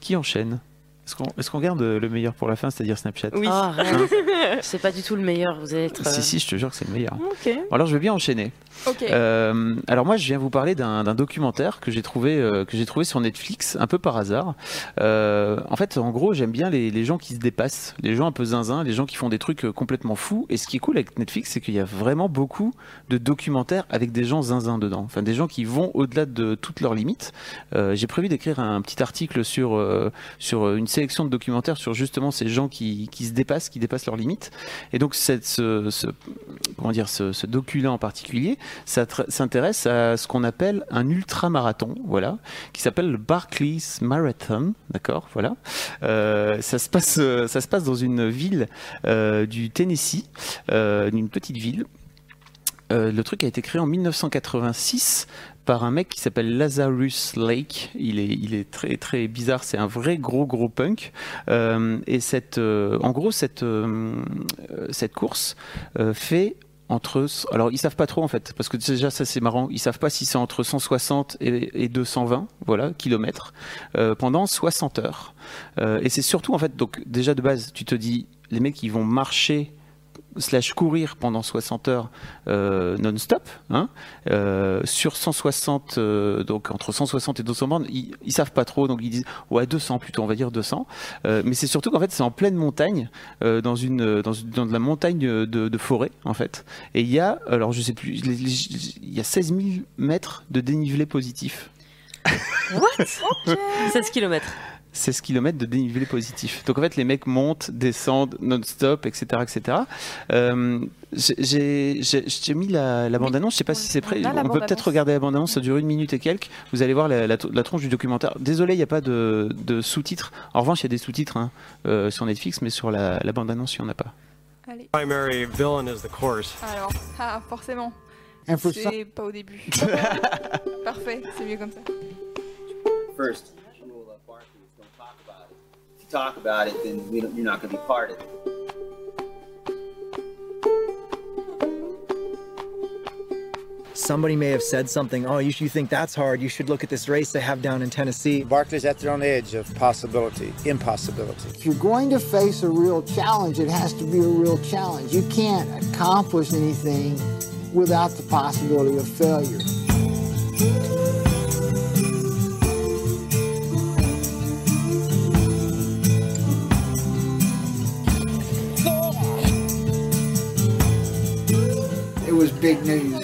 Qui enchaîne? Est-ce qu'on est garde le meilleur pour la fin, c'est-à-dire Snapchat Oui. Oh, arrête. *laughs* c'est pas du tout le meilleur. Vous allez être. euh, Si, si, je te jure que c'est le meilleur. Ok. Alors, je vais bien enchaîner. Euh, alors moi, je viens vous parler d'un documentaire que j'ai trouvé euh, que j'ai trouvé sur Netflix un peu par hasard. Euh, en fait, en gros, j'aime bien les, gens qui se dépassent, les gens un peu zinzin, les gens qui font des trucs complètement fous. Et ce qui est cool avec Netflix, c'est qu'il y a vraiment beaucoup de documentaires avec des gens zinzin dedans, enfin des gens qui vont au-delà de toutes leurs limites. J'ai prévu d'écrire un petit article sur sur une sélection de documentaires sur justement ces gens qui, qui se dépassent, qui dépassent leurs limites. Et donc ce, ce- comment dire, ce, ce en particulier, s'intéresse à ce qu'on appelle un ultramarathon, voilà, qui s'appelle le Barclays Marathon, d'accord, voilà. Euh, ça se passe, euh, ça se passe dans une ville euh, du Tennessee, d'une petite ville. Le truc a été créé en 1986 par un mec qui s'appelle Lazarus Lake. Il est, il est très très bizarre. C'est un vrai gros gros punk. Et cette, en gros, cette cette course fait entre alors ils savent pas trop en fait parce que déjà ça c'est marrant ils savent pas si c'est entre 160 et, et 220 voilà kilomètres euh, pendant 60 heures. Euh, et c'est surtout en fait donc déjà de base tu te dis les mecs ils vont marcher slash courir pendant 60 heures euh, non-stop hein, euh, sur 160 euh, donc entre 160 et 200 bornes ils, ils savent pas trop donc ils disent ouais 200 plutôt on va dire 200 Euh, mais c'est surtout qu'en fait c'est en pleine montagne euh, dans une dans, une- dans de la montagne de, de forêt en fait. Et il y a alors je sais plus il y a 16 000 mètres de dénivelé positif. 16 *laughs* km. 16 km de dénivelé positif. Donc en fait, les mecs montent, descendent non-stop, etc. etc. Euh, j'ai- j'ai j'ai- j'ai mis la, la bande-annonce, je sais pas si c'est prêt. on peut peut-être regarder la bande-annonce, ça dure une minute et quelques. Vous allez voir la, la, la tronche du documentaire. Désolé, il n'y a pas de, de sous-titres. En revanche, il y a des sous-titres hein, euh, sur Netflix, mais sur la, la bande-annonce, il n'y en a pas. Allez. primary villain is the course. Alors, ah, forcément. C'est pas au début. *laughs* Parfait, c'est mieux comme ça. First talk about it, then we don't, you're not going to be part of it. somebody may have said something. Oh, you, you think that's hard? You should look at this race they have down in Tennessee. Barclays at their own edge of possibility, impossibility. If you're going to face a real challenge, it has to be a real challenge. You can't accomplish anything without the possibility of failure.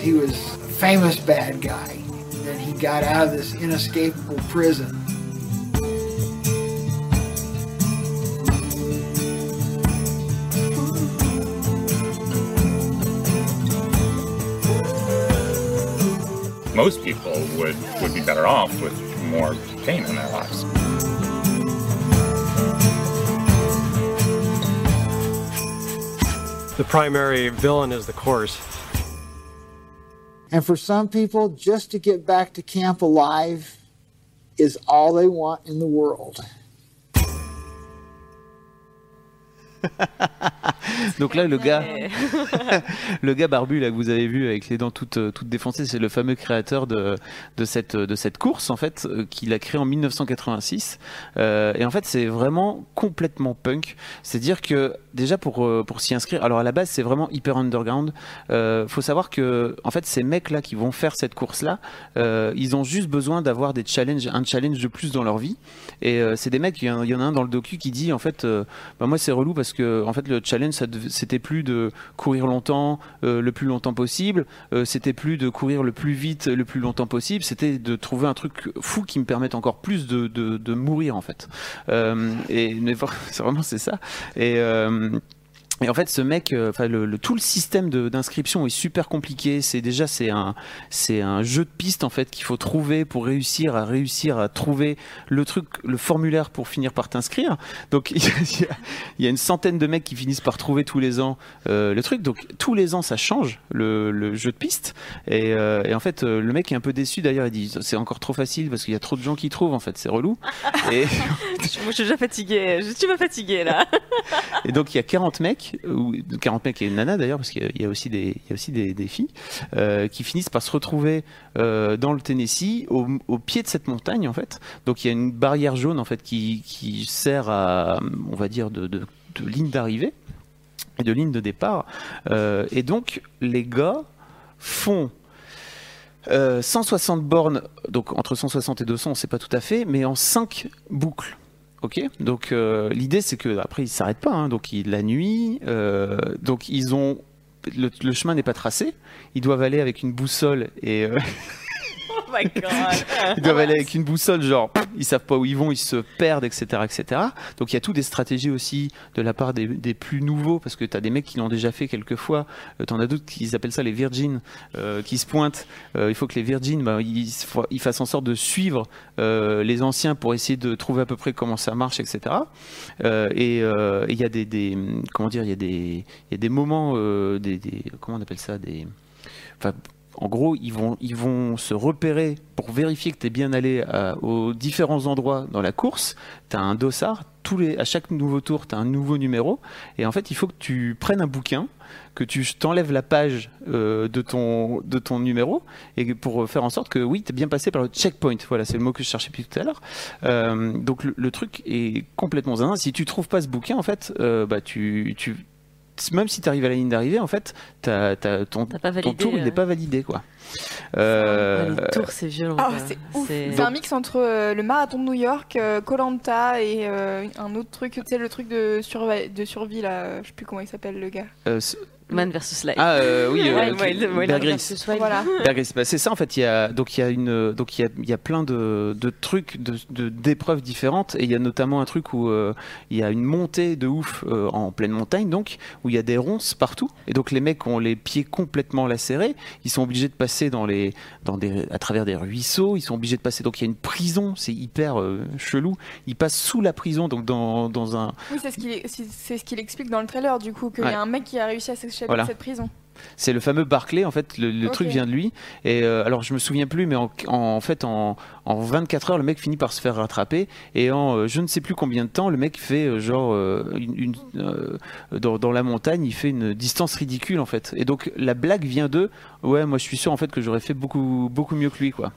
He was a famous bad guy. And then he got out of this inescapable prison. most people would, would be better off with more pain in their lives. The primary villain is the course. And for some people, just to get back to camp alive is all they want in the world. *laughs* Donc là, le gars, *laughs* le gars barbu là que vous avez vu avec les dents toutes toutes défoncées, c'est le fameux créateur de de cette de cette course en fait euh, qu'il a créé en 1986. Euh, et en fait, c'est vraiment complètement punk. C'est-à-dire que déjà pour euh, pour s'y inscrire, alors à la base, c'est vraiment hyper underground. Euh, faut savoir que en fait, ces mecs là qui vont faire cette course là, ils ont juste besoin d'avoir des challenges, un challenge de plus dans leur vie. Et euh, c'est des mecs, il y, en- a un dans le docu qui dit en fait, euh, bah, moi c'est relou parce que en fait le challenge c'était plus de courir longtemps, euh, le plus longtemps possible, euh, c'était plus de courir le plus vite, le plus longtemps possible, c'était de trouver un truc fou qui me permette encore plus de, de, de mourir en fait. Euh, et *laughs* c'est vraiment c'est ça. Et euh, et en fait, ce mec, euh, enfin le, le- tout le système d'inscription est super compliqué. C'est déjà c'est un c'est un jeu de pistes en fait qu'il faut trouver pour réussir à réussir à trouver le truc, le formulaire pour finir par t'inscrire. Donc *laughs* il y, a, il y a une centaine de mecs qui finissent par trouver tous les ans euh, le truc. Donc tous les ans ça change le, le jeu de pistes. Et, euh, et en fait le mec est un peu déçu d'ailleurs. Il dit c'est encore trop facile parce qu'il y a trop de gens qui trouvent en fait. C'est relou. *laughs* Et Moi, je suis déjà fatiguée. Je suis pas fatiguée là. *laughs* Et donc il y a 40 mecs, ou 40 mecs et une nana d'ailleurs, parce qu'il y a- aussi des, il y a aussi des, filles, euh, qui finissent par se retrouver euh, dans le Tennessee, au, pied de cette montagne en fait. Donc il y a une barrière jaune en fait qui, qui sert à, on va dire, de, de, ligne d'arrivée et de ligne de départ. Euh, et donc les gars font euh, 160 bornes, donc entre 160 et 200, on sait pas tout à fait, mais en 5 boucles. Ok, donc euh, l'idée c'est que après ils s'arrêtent pas, hein, donc ils, la nuit, euh, donc ils ont le, le chemin n'est pas tracé, ils doivent aller avec une boussole et euh, *laughs* god. *laughs* ils doivent aller avec une boussole, genre ils savent pas où ils vont, ils se perdent, etc., etc. Donc il y a tout des stratégies aussi de la part des, plus nouveaux, parce que tu as des mecs qui l'ont déjà fait quelques fois, euh, t'en as d'autres qui appellent ça les virgins, euh, qui se pointent. Euh, il faut que les virgins, bah, ils, fa- ils fassent en sorte de suivre les anciens pour essayer de trouver à peu près comment ça marche, etc. Et il y a des, comment dire, il y a des moments, des, comment on appelle ça, des en gros, ils vont, ils vont se repérer pour vérifier que tu es bien allé à- aux différents endroits dans la course. Tu as un dossard, à chaque nouveau tour, tu as un nouveau numéro. Et en fait, il faut que tu prennes un bouquin, que tu t'enlèves la page euh, de, ton, de ton numéro, et pour faire en sorte que oui, tu es bien passé par le checkpoint. Voilà, c'est le mot que je cherchais depuis tout à l'heure. Euh, donc le, truc est complètement zinzin. Si tu trouves pas ce bouquin, en fait, euh, bah, tu, tu, même si tu arrives à la ligne d'arrivée, en fait, ton, pas ton validé, tour il euh. n'est pas validé. quoi. Euh, Les tours, c'est violent. Ah, c'est un mix entre euh, le marathon de New York, Colanta et euh, un autre truc, tu sais, le truc de, survi- de survie là, je sais plus comment il s'appelle le gars. Euh, Man versus Life. Ah euh, oui, euh, Wild, Wild, Wild Bear Grylls. Voilà. Bear Grylls. Bah, c'est ça en fait. Il y a donc il y a une donc il y a, il y a plein de, de trucs de de- d'épreuves différentes et il y a notamment un truc où euh, il y a une montée de ouf euh, en pleine montagne donc où il y a des ronces partout et donc les mecs ont les pieds complètement lacérés. Ils sont obligés de passer dans les dans des à travers des ruisseaux. Ils sont obligés de passer donc il y a une prison. C'est hyper euh, chelou. Ils passent sous la prison donc dans dans un Oui, c'est ce qu'il c'est- c'est ce qu'il explique dans le trailer du coup, qu'il Ouais. y a un mec qui a réussi à s'échapper Voilà. de cette prison. C'est le fameux Barclay, en fait, le, truc vient de lui. Et euh, alors, je me souviens plus, mais en, en fait, en, en 24 heures, le mec finit par se faire rattraper. Et en euh, je ne sais plus combien de temps, le mec fait euh, genre euh, une, une, dans, dans la montagne, il fait une distance ridicule, en fait. Et donc, la blague vient de ouais, moi, je suis sûr en fait que j'aurais fait beaucoup beaucoup mieux que lui, quoi.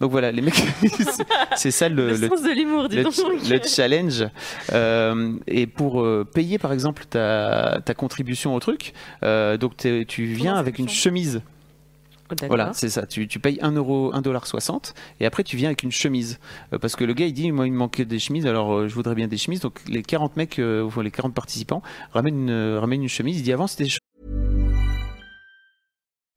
Donc voilà, les mecs, *laughs* c'est- ça le, Le le- sens de le, donc. le challenge. Euh, et pour euh, payer, par exemple, ta, ta contribution au truc, euh, donc tu viens avec une chemise. D'accord. Voilà, c'est ça. Tu, tu payes 1 euro, 1,60$ et après tu viens avec une chemise. Euh, parce que le gars il dit Moi il me manque des chemises, alors euh, je voudrais bien des chemises. Donc les 40 mecs, euh, les 40 participants ramènent une, ramènent une chemise. Il dit Avant c'était des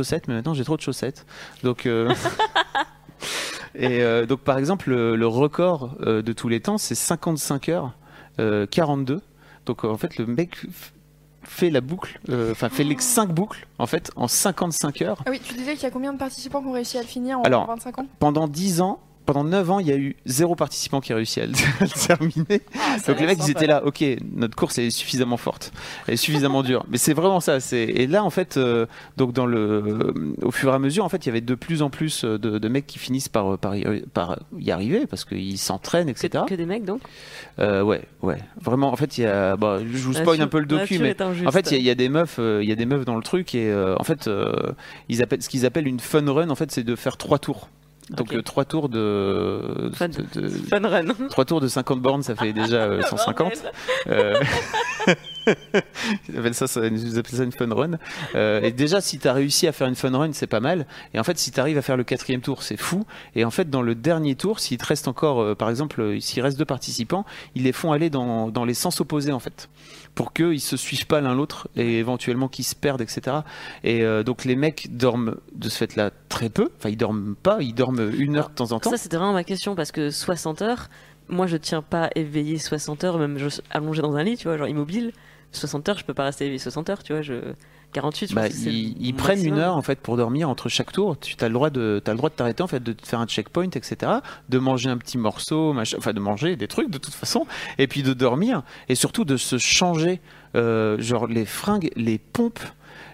Chaussettes, mais maintenant j'ai trop de chaussettes. Donc, euh, *laughs* et euh, donc par exemple, le, le record euh, de tous les temps, c'est 55 heures, euh, 42. Donc en fait, le mec fait la boucle, euh, enfin fait les 5 boucles en fait en 55 heures. Ah oui, tu disais qu'il y a combien de participants qui ont réussi à le finir en Alors, 25 ans? Pendant 10 ans, pendant 9 ans, il y a eu zéro participant qui a réussi à le, *laughs* à le terminer. Ah, Donc les mecs, ils étaient là, ok, notre course est suffisamment forte, elle est suffisamment dure. Mais c'est vraiment ça. Et là, en fait, euh, donc dans le, euh, au fur et à mesure, en fait, il y avait de plus en plus euh, de, de mecs qui finissent par, par, y, par y arriver parce qu'ils s'entraînent, etc. Que des mecs donc? Euh, ouais, ouais. Vraiment, en fait, il y a. Bah, je vous spoil un peu le docu, mais en fait, il y a- il y, a des meufs, euh, il y a des meufs dans le truc et euh, en fait, euh, ils appellent ce qu'ils appellent une fun run. En fait, c'est de faire trois tours. Donc Ok. euh, trois tours de, Fun- de- de- fun run. trois tours de 50 bornes, ça fait déjà euh, *laughs* 150. *laughs* *laughs* Ils appellent ça, ça- ils appellent ça une fun run. Euh, et déjà, si tu as réussi à faire une fun run, c'est pas mal. Et en fait, si tu arrives à faire le quatrième tour, c'est fou. Et en fait, dans le dernier tour, s'il te reste encore, euh, par exemple, euh, s'il reste deux participants, ils les font aller dans, dans les sens opposés, en fait. Pour qu'ils se suivent pas l'un l'autre et éventuellement qu'ils se perdent, etc. Et euh, donc, les mecs dorment de ce fait-là très peu. Enfin, ils dorment pas, ils dorment une heure de temps en temps. Ça, c'était vraiment ma question parce que 60 heures, moi je tiens pas éveillé 60 heures, même allongé dans un lit, tu vois, genre immobile. 60 heures, je peux pas rester éveillé 60 heures, tu vois. Je... 48, je Bah, pense ils, ils prennent une heure en fait pour dormir entre chaque tour. Tu as le droit de t'as le droit de t'arrêter en fait, de te faire un checkpoint, etc. De manger un petit morceau, enfin de manger des trucs de toute façon, et puis de dormir et surtout de se changer, euh, genre les fringues, les pompes.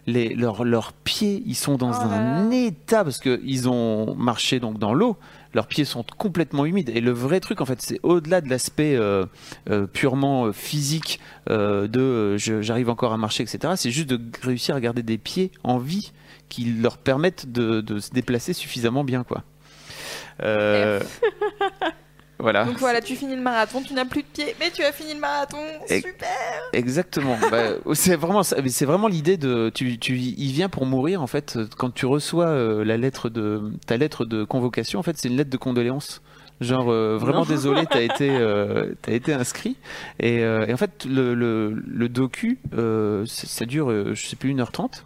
Les, leurs, leurs pieds, ils sont dans un état parce que ils ont marché donc dans l'eau. Leurs pieds sont complètement humides. Et le vrai truc, en fait, c'est au-delà de l'aspect euh, euh, purement euh, physique de j'arrive encore à marcher, etc. C'est juste de réussir à garder des pieds en vie qui leur permettent de, de se déplacer suffisamment bien, quoi. *laughs* Voilà. Donc voilà, tu finis le marathon, tu n'as plus de pieds, mais tu as fini le marathon. Et- Super Exactement. Bah, *laughs* c'est vraiment C'est vraiment l'idée de tu, tu y viens pour mourir en fait. Quand tu reçois euh, la lettre de ta lettre de convocation, en fait, c'est une lettre de condoléances. Genre euh, vraiment Non. désolé, t'as *laughs* été euh, t'as été inscrit. Et, et en fait, le, le, le docu, ça dure, je sais plus 1h30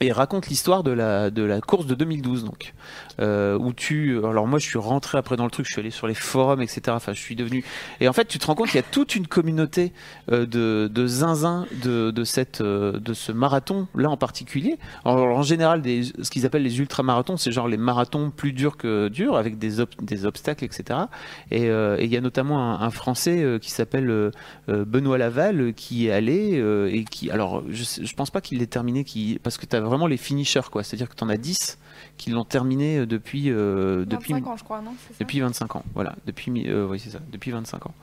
et raconte l'histoire de la de la course de 2012 donc euh, où tu alors moi je suis rentré après dans le truc je suis allé sur les forums etc enfin je suis devenu et en fait tu te rends compte qu'il y a toute une communauté euh, de de zinzin de de cette euh, de ce marathon là en particulier. Alors, en général des ce qu'ils appellent les ultramarathons c'est genre les marathons plus durs que durs avec des des obstacles etc et euh, et il y a notamment un, français qui s'appelle Benoît Laval qui est allé et qui alors je, je pense pas qu'il l'ait terminé parce que tu as vraiment les finishers quoi. C'est-à-dire que tu en as 10 qui l'ont terminé euh, depuis euh, depuis 25 ans, je crois, non ça depuis 25 ans voilà depuis euh, oui c'est ça depuis 25 ans.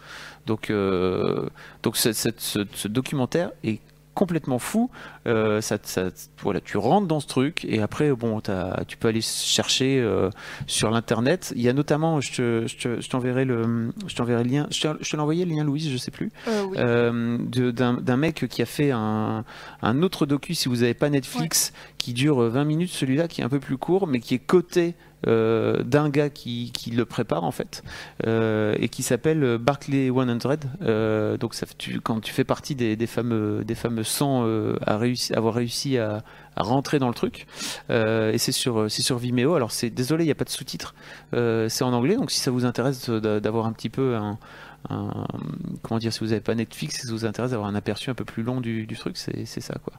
Donc euh, donc ce, cette- ce- ce documentaire est complètement fou. Euh, ça, ça- voilà tu rentres dans ce truc et après bon tu peux aller chercher euh, sur l'internet. Il y a notamment je te- je te- je t'enverrai le je t'enverrai le lien. Je te, je te l'ai envoyé le lien Louise je sais plus. Euh, oui. d'un mec qui a fait un, un autre docu si vous n'avez pas Netflix qui dure 20 minutes celui-là qui est un peu plus court mais qui est coté d'un gars qui, le prépare en fait euh, et qui s'appelle Barclay 100 Euh, donc ça, tu, quand tu fais partie des, fameux des fameux 100 euh, à avoir réussi à, rentrer dans le truc Euh, et c'est sur c'est sur Vimeo. Alors c'est désolé il n'y a pas de sous-titres Euh, c'est en anglais donc si ça vous intéresse d'avoir un petit peu un, un- comment dire si vous n'avez pas Netflix si ça vous intéresse d'avoir un aperçu un peu plus long du, du truc c'est ça quoi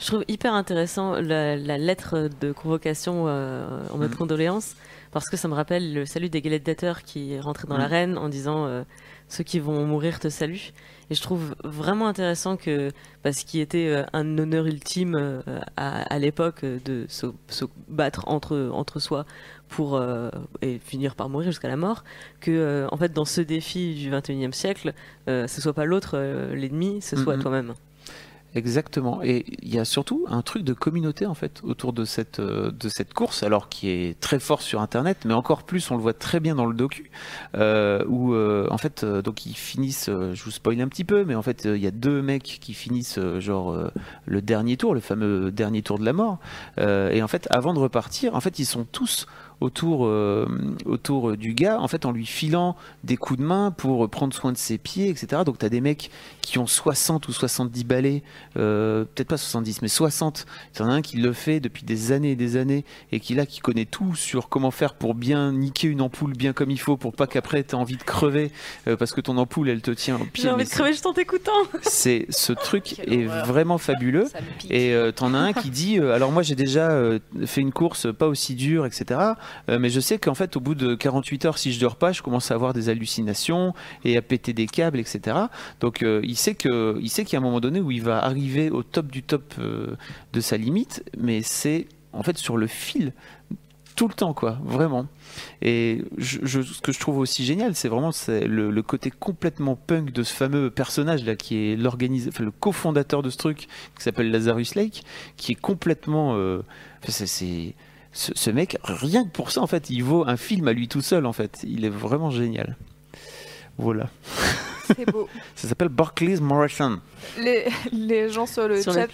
Je trouve hyper intéressant la, la lettre de convocation euh, en mode Mhm. condoléances parce que ça me rappelle le salut des gladiateurs qui est rentré dans Mhm. l'arène en disant euh, ceux qui vont mourir te saluent. Et je trouve vraiment intéressant que parce qu'il était euh, un honneur ultime euh, à, à l'époque euh, de se, se battre entre entre soi pour euh, et finir par mourir jusqu'à la mort que euh, en fait dans ce défi du 21e siècle euh, ce soit pas l'autre l'ennemi ce soit Mhm. toi-même. Exactement. Et il y a surtout un truc de communauté en fait autour de cette euh, de cette course, alors qui est très fort sur Internet, mais encore plus, on le voit très bien dans le docu, euh, où euh, en fait donc ils finissent. je vous spoil un petit peu, mais en fait il y a deux mecs qui finissent genre le dernier tour, le fameux dernier tour de la mort. Et en fait, avant de repartir, en fait ils sont tous autour, euh, autour du gars, en fait, en lui filant des coups de main pour prendre soin de ses pieds, etc. Donc, tu as des mecs qui ont 60 ou 70 balais, euh, peut-être pas 70, mais 60. Il y en a un qui le fait depuis des années et des années et qui, là, qui connaît tout sur comment faire pour bien niquer une ampoule bien comme il faut pour pas qu'après tu aies envie de crever euh, parce que ton ampoule, elle te tient au pied. J'ai envie de crever juste en t'écoutant. *laughs* c'est ce truc est vraiment fabuleux et t'en as un qui dit alors moi j'ai déjà fait une course pas aussi dure etc euh, mais je sais qu'en fait au bout de 48 heures si je dors pas je commence à avoir des hallucinations et à péter des câbles etc donc euh, il sait que sait qu'il y a un moment donné où il va arriver au top du top euh, de sa limite mais c'est en fait sur le fil tout le temps quoi vraiment. Et ce que je trouve aussi génial c'est vraiment le, côté complètement punk de ce fameux personnage là qui est enfin, le cofondateur de ce truc qui s'appelle Lazarus Lake qui est complètement euh, c'est ce, ce mec rien que pour ça en fait il vaut un film à lui tout seul en fait il est vraiment génial voilà C'est beau. *laughs* ça s'appelle Barclays Marathon Les, les gens sur le Sur chat,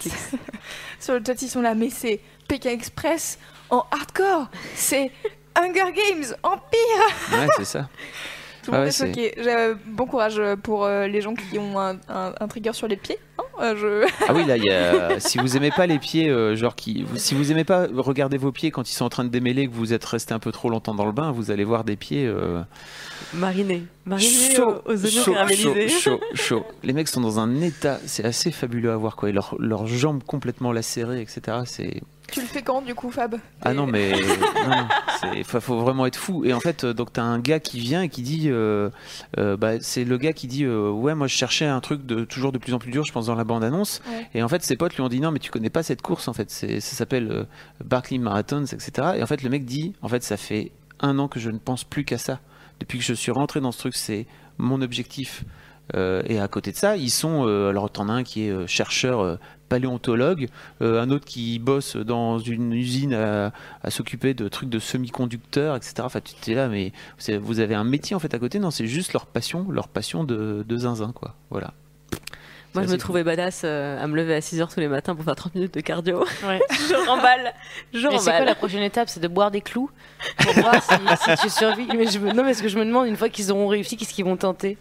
*laughs* sur le chat, ils sont là, mais c'est Pékin Express en hardcore, c'est Hunger Games en pire. ouais c'est ça *laughs* Tout le monde Ouais, est choqué. J'ai- Bon courage pour euh, les gens qui ont un, un- un trigger sur les pieds. hein. Euh, je... Ah oui, là, il y a... si vous aimez pas les pieds, euh, genre qui, si vous aimez pas regarder vos pieds quand ils sont en train de démêler, que vous êtes resté un peu trop longtemps dans le bain, vous allez voir des pieds euh, Mariné. Mariné chaud, aux, aux oignons chaud, caramélisés. chaud, chaud, chaud. Les mecs sont dans un état, c'est assez fabuleux à voir quoi. Et leurs leurs jambes complètement lacérées, etc. C'est Tu le fais quand du coup, Fab ah non mais non, faut, vraiment être fou. Et en fait, euh, donc t'as un gars qui vient et qui dit, euh, euh, bah, c'est le gars qui dit, euh, ouais, moi je cherchais un truc de toujours de plus en plus dur, je pense dans la bande annonce. Ouais. Et en fait, ses potes lui ont dit non, mais tu connais pas cette course en fait. C'est, ça s'appelle Barclay Marathons, etc. Et en fait, le mec dit, en fait, ça fait un an que je ne pense plus qu'à ça. Depuis que je suis rentré dans ce truc, c'est mon objectif. Euh, et à côté de ça, ils sont. euh, alors, t'en as un qui est euh, chercheur euh, paléontologue, euh, un autre qui bosse dans une usine à, à s'occuper de trucs de semi-conducteurs, etc. Enfin, tu t'es là, mais vous avez un métier en fait à côté. Non, c'est juste leur passion, leur passion de, de zinzin, quoi. Voilà. Moi, je me trouvais badass euh, à me lever à 6h tous les matins pour faire 30 minutes de cardio. Ouais. *laughs* je remballe. Je Mais c'est quoi la prochaine étape? C'est de boire des clous pour voir si, si tu survis? Mais je me... Non, parce que je me demande, une fois qu'ils auront réussi, qu'est-ce qu'ils vont tenter?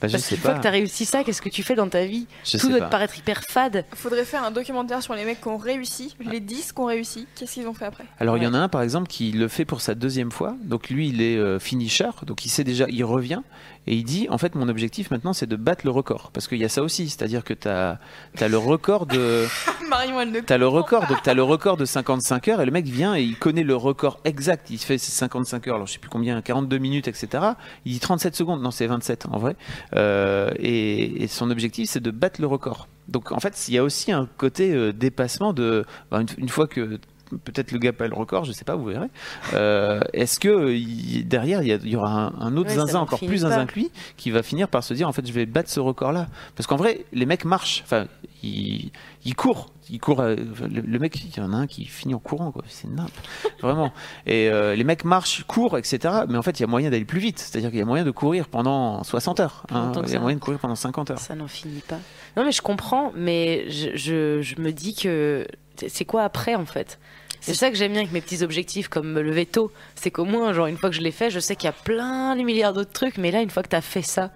Bah, je Parce sais qu'une fois que tu as réussi ça, qu'est-ce que tu fais dans ta vie Je Tout sais doit pas. te paraître hyper fade. Faudrait faire un documentaire sur les mecs qui ont réussi, les 10 qui ont réussi. Qu'est-ce qu'ils ont fait après Alors il y en a un par exemple qui le fait pour sa deuxième fois. Donc lui il est euh, finisher, donc il sait déjà, il revient et il dit en fait mon objectif maintenant c'est de battre le record parce qu'il y a ça aussi, c'est-à-dire que tu as, le record de Marion, elle ne T'as le record, donc t'as le record de *laughs* 55 heures et le mec vient et il connaît le record exact. Il fait ses 55 heures, alors je sais plus combien, 42 minutes, etc. Il dit 37 secondes, non c'est 27 en vrai. Euh, et, et son objectif c'est de battre le record. Donc en fait il y a aussi un côté euh, dépassement de bah, une, une fois que peut-être le gars pas le record, je sais pas, vous verrez. Euh, Est-ce que il- derrière il y, a- aura un, un autre Ouais, zinzin encore plus zinzin que lui qui va finir par se dire en fait je vais battre ce record là parce qu'en vrai les mecs marchent. Enfin ils, ils courent. Ils courent euh, le, le mec il y en a un qui finit en courant quoi. C'est nimp. *laughs* Vraiment. Et euh, les mecs marchent courent etc mais en fait il y a moyen d'aller plus vite. C'est à dire qu'il y a moyen de courir pendant 60 heures hein. il y a moyen de courir pendant 50 heures. Ça n'en finit pas. Non, mais je comprends, mais je, je, je me dis que c'est quoi après en fait? C'est ça que j'aime bien avec mes petits objectifs comme me lever tôt. C'est qu'au moins, genre, une fois que je l'ai fait, je sais qu'il y a plein de milliards d'autres trucs, mais là, une fois que t'as fait ça,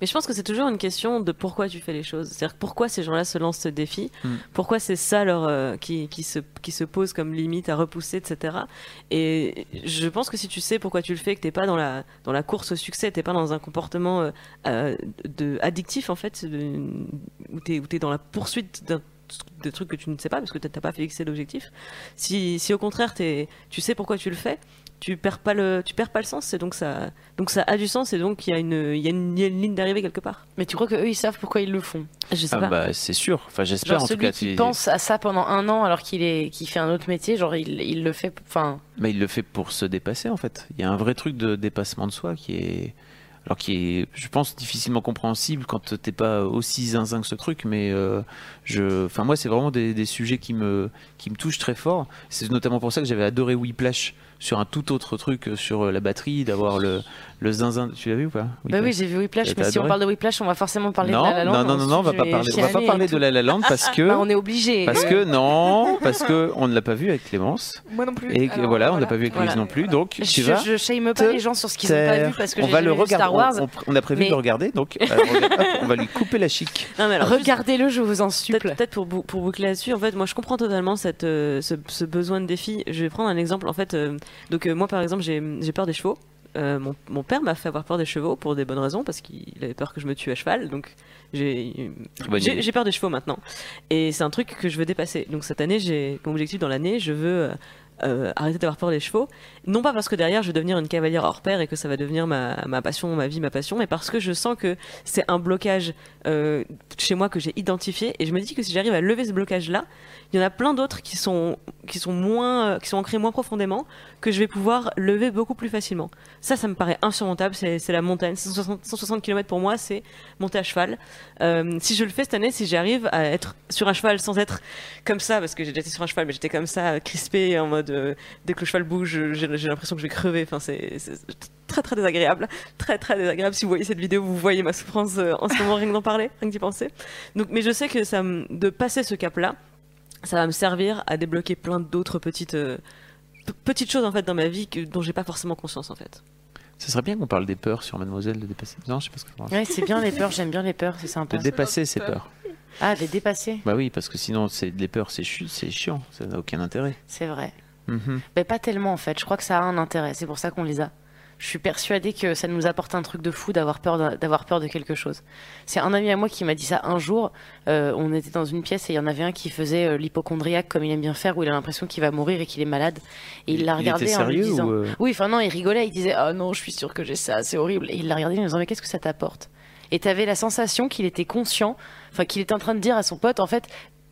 Mais je pense que c'est toujours une question de pourquoi tu fais les choses. C'est-à-dire pourquoi ces gens-là se lancent ce défi, Mm. pourquoi c'est ça leur, euh, qui, qui, se, qui se pose comme limite à repousser, etc. Et je pense que si tu sais pourquoi tu le fais, que t'es pas dans la, dans la course au succès, t'es pas dans un comportement euh, euh, de, addictif en fait, de- où t'es dans la poursuite d'un des trucs que tu ne sais pas parce que t'as t'as pas fixé l'objectif. Si, si au contraire t'es- tu sais pourquoi tu le fais, tu perds pas le, tu perds pas le sens. Et donc ça, donc ça a du sens et donc il y a une, il y a une, il y a une ligne d'arrivée quelque part. mais tu crois que eux ils savent pourquoi ils le font? Je sais Ah pas. bah c'est sûr enfin j'espère en tout celui cas qui tu- pense à ça pendant un an alors qu'il est qu'il fait un autre métier, genre il, il le fait. Enfin, Mais il le fait pour se dépasser en fait. Il y a un vrai truc de dépassement de soi qui est alors qui est, je pense, difficilement compréhensible quand t'es pas aussi zinzin que ce truc, mais euh, je, enfin moi, c'est vraiment des, des sujets qui me, qui me touchent très fort. C'est notamment pour ça que j'avais adoré Whiplash sur un tout autre truc, euh, sur euh, la batterie, d'avoir le, le zinzin. Tu l'as vu ou pas? Bah oui, j'ai vu Whiplash, mais si on parle de Whiplash, on va forcément parler non, de La La Land. non, non, non, non, on va pas parler, on va pas parler de. La La Land parce que, Bah, on est obligé. parce que non, parce que on ne l'a pas vu avec Clémence. Moi non plus. Et voilà, on voilà. l'a pas vu avec Voilà. Louise non plus, donc tu Je, vas je shame pas les gens sur ce qu'ils ont pas vu parce que on j'ai va le vu regarder. Star Wars. On, a prévu de le regarder, donc euh, on va lui couper la chic. Regardez-le, je vous en supplie. Peut-être peut-être pour, bou- pour boucler là-dessus, en fait, moi je comprends totalement cette, euh, ce, ce besoin de défi. Je vais prendre un exemple. En fait, euh, donc euh, moi par exemple, j'ai peur des chevaux. Euh, mon, mon père m'a fait avoir peur des chevaux pour des bonnes raisons parce qu'il avait peur que je me tue à cheval. Donc j'ai peur des chevaux maintenant. Et c'est un truc que je veux dépasser. Donc cette année, j'ai comme objectif dans l'année, je veux euh, arrêter d'avoir peur des chevaux. Non pas parce que derrière je vais devenir une cavalière hors pair et que ça va devenir ma, ma passion, ma vie, ma passion, mais parce que je sens que c'est un blocage euh, chez moi que j'ai identifié et je me dis que si j'arrive à lever ce blocage là, il y en a plein d'autres qui sont qui sont euh, qui sont ancrés moins profondément que je vais pouvoir lever beaucoup plus facilement. Ça ça me paraît insurmontable, c'est la montagne, 160, 160 km pour moi, c'est monter à cheval. Euh, si je le fais cette année, si j'arrive à être sur un cheval sans être comme ça parce que j'ai déjà été sur un cheval mais j'étais comme ça crispé en mode euh, dès que le cheval bouge, j'ai l'impression que je vais crever, enfin c'est très très désagréable, très très désagréable. Si vous voyez cette vidéo, vous voyez ma souffrance euh, en ce moment rien que d'en parler, rien que d'y penser. Donc, mais je sais que ça, de passer ce cap-là, ça va me servir à débloquer plein d'autres petites euh, petites choses en fait dans ma vie que, dont j'ai pas forcément conscience en fait. Ce serait bien qu'on parle des peurs sur Mademoiselle de dépasser. Non, je sais pas ce que je. Ouais, c'est bien les peurs, j'aime bien les peurs, c'est sympa. De dépasser ses peurs. Ah, de les dépasser, Bah oui, parce que sinon, c'est les peurs, c'est chiant, ça n'a aucun intérêt. c'est vrai. Mhm. Mais pas tellement en fait, je crois que ça a un intérêt, c'est pour ça qu'on les a. Je suis persuadée que ça nous apporte un truc de fou d'avoir peur de- d'avoir peur de quelque chose. C'est un ami à moi qui m'a dit ça un jour. euh, on était dans une pièce et il y en avait un qui faisait euh, l'hypochondriaque comme il aime bien faire, où il a l'impression qu'il va mourir et qu'il est malade. Et il l'a regardé était en lui disant. euh Oui, enfin non, il rigolait, il disait Ah non, je suis sûr que j'ai ça, c'est horrible. Et il l'a regardé en lui disant Mais qu'est-ce que ça t'apporte? Et t'avais la sensation qu'il était conscient, enfin qu'il était en train de dire à son pote En fait,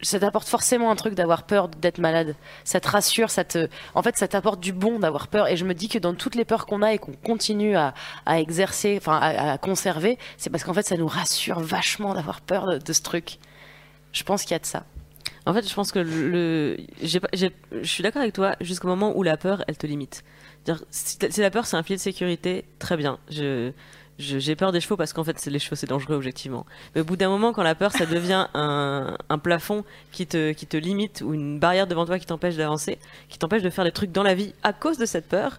ça t'apporte forcément un truc d'avoir peur d'être malade. Ça te rassure, ça te, en fait, ça t'apporte du bon d'avoir peur. Et je me dis que dans toutes les peurs qu'on a et qu'on continue à, exercer, enfin à, conserver, c'est parce qu'en fait, ça nous rassure vachement d'avoir peur de, ce truc. Je pense qu'il y a de ça. En fait, je pense que le, je suis d'accord avec toi jusqu'au moment où la peur, elle te limite. Si, la peur, c'est un filet de sécurité, très bien. Je- j'ai peur des chevaux parce qu'en fait, c'est les chevaux, c'est dangereux objectivement. Mais au bout d'un moment, quand la peur, ça devient *laughs* un, un plafond qui te, qui te limite ou une barrière devant toi qui t'empêche d'avancer, qui t'empêche de faire des trucs dans la vie à cause de cette peur,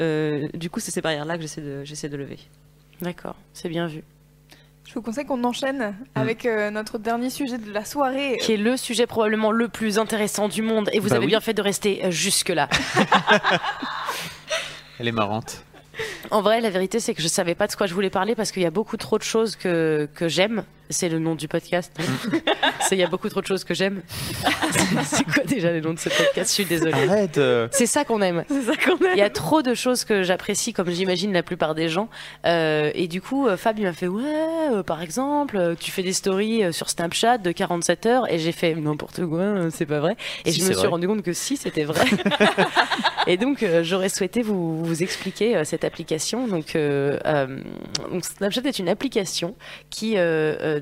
euh, du coup, c'est ces barrières-là que j'essaie de, j'essaie de lever. D'accord, c'est bien vu. Je vous conseille qu'on enchaîne avec euh, notre dernier sujet de la soirée. Qui est le sujet probablement le plus intéressant du monde. Et vous Bah avez oui. bien fait de rester euh, jusque-là. *laughs* Elle est marrante. En vrai, la vérité, c'est que je savais pas de quoi je voulais parler parce qu'il y a beaucoup trop de choses que, que j'aime. C'est le nom du podcast. *laughs* c'est il y a beaucoup trop de choses que j'aime. *laughs* C'est- quoi déjà le nom de ce podcast? Je suis désolée. Arrête euh, C'est ça qu'on aime. C'est ça qu'on Il y a trop de choses que j'apprécie, comme j'imagine la plupart des gens. Euh, et du coup, euh, Fab, il m'a fait Ouais, euh, par exemple, euh, tu fais des stories euh, sur Snapchat de 47 heures. Et j'ai fait n'importe quoi, euh, c'est pas vrai. Et Si, je me c'est suis vrai. rendu compte que si, c'était vrai. *laughs* et donc, euh, j'aurais souhaité vous, vous expliquer euh, cette application. Donc, euh, euh, donc, Snapchat est une application qui. euh, euh,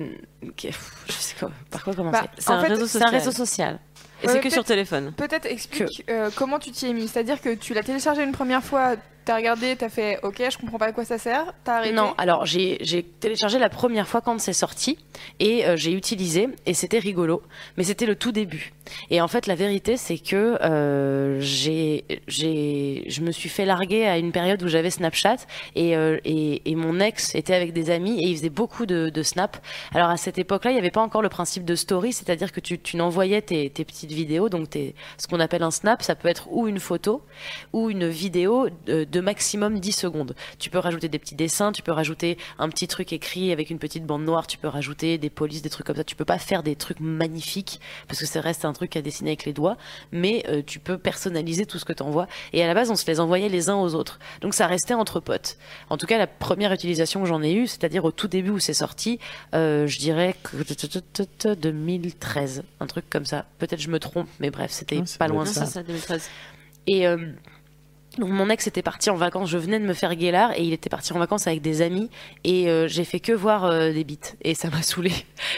qui- je sais quoi, par quoi commencer Bah, C'est un fait, réseau C'est un social. réseau social. Et c'est que sur peut-être- téléphone. Peut-être explique euh, comment tu t'y es mis. C'est-à-dire que tu l'as téléchargé une première fois, t'as regardé, t'as fait OK, je comprends pas à quoi ça sert, t'as arrêté. Non, alors j'ai téléchargé la première fois quand c'est sorti et euh, j'ai utilisé et c'était rigolo, mais c'était le tout début. Et en fait, la vérité, c'est que euh, j'ai je me suis fait larguer à une période où j'avais Snapchat et, euh, et et mon ex était avec des amis et il faisait beaucoup de, de snap. Alors à cette époque-là, il n'y avait pas encore le principe de story, c'est-à-dire que tu tu n'envoyais tes, tes petites vidéos, donc tes, ce qu'on appelle un snap, ça peut être ou une photo ou une vidéo de, de maximum 10 secondes. Tu peux rajouter des petits dessins, tu peux rajouter un petit truc écrit avec une petite bande noire, tu peux rajouter des polices, des trucs comme ça. Tu peux pas faire des trucs magnifiques parce que ça reste un truc à dessiner avec les doigts, mais euh, tu peux personnaliser tout ce que tu envoies. Et à la base, on se les envoyait les uns aux autres. Donc ça restait entre potes. En tout cas, la première utilisation que j'en ai eue, c'est-à-dire au tout début où c'est sorti, euh, je dirais que *laughs* 2013, un truc comme ça. Peut-être je me trompe, mais bref, c'était c'est pas loin de ça, 2013. Et, euh, Donc mon ex était parti en vacances, je venais de me faire guélard et il était parti en vacances avec des amis et euh, j'ai fait que voir euh, des bites et ça m'a *laughs* saoulé.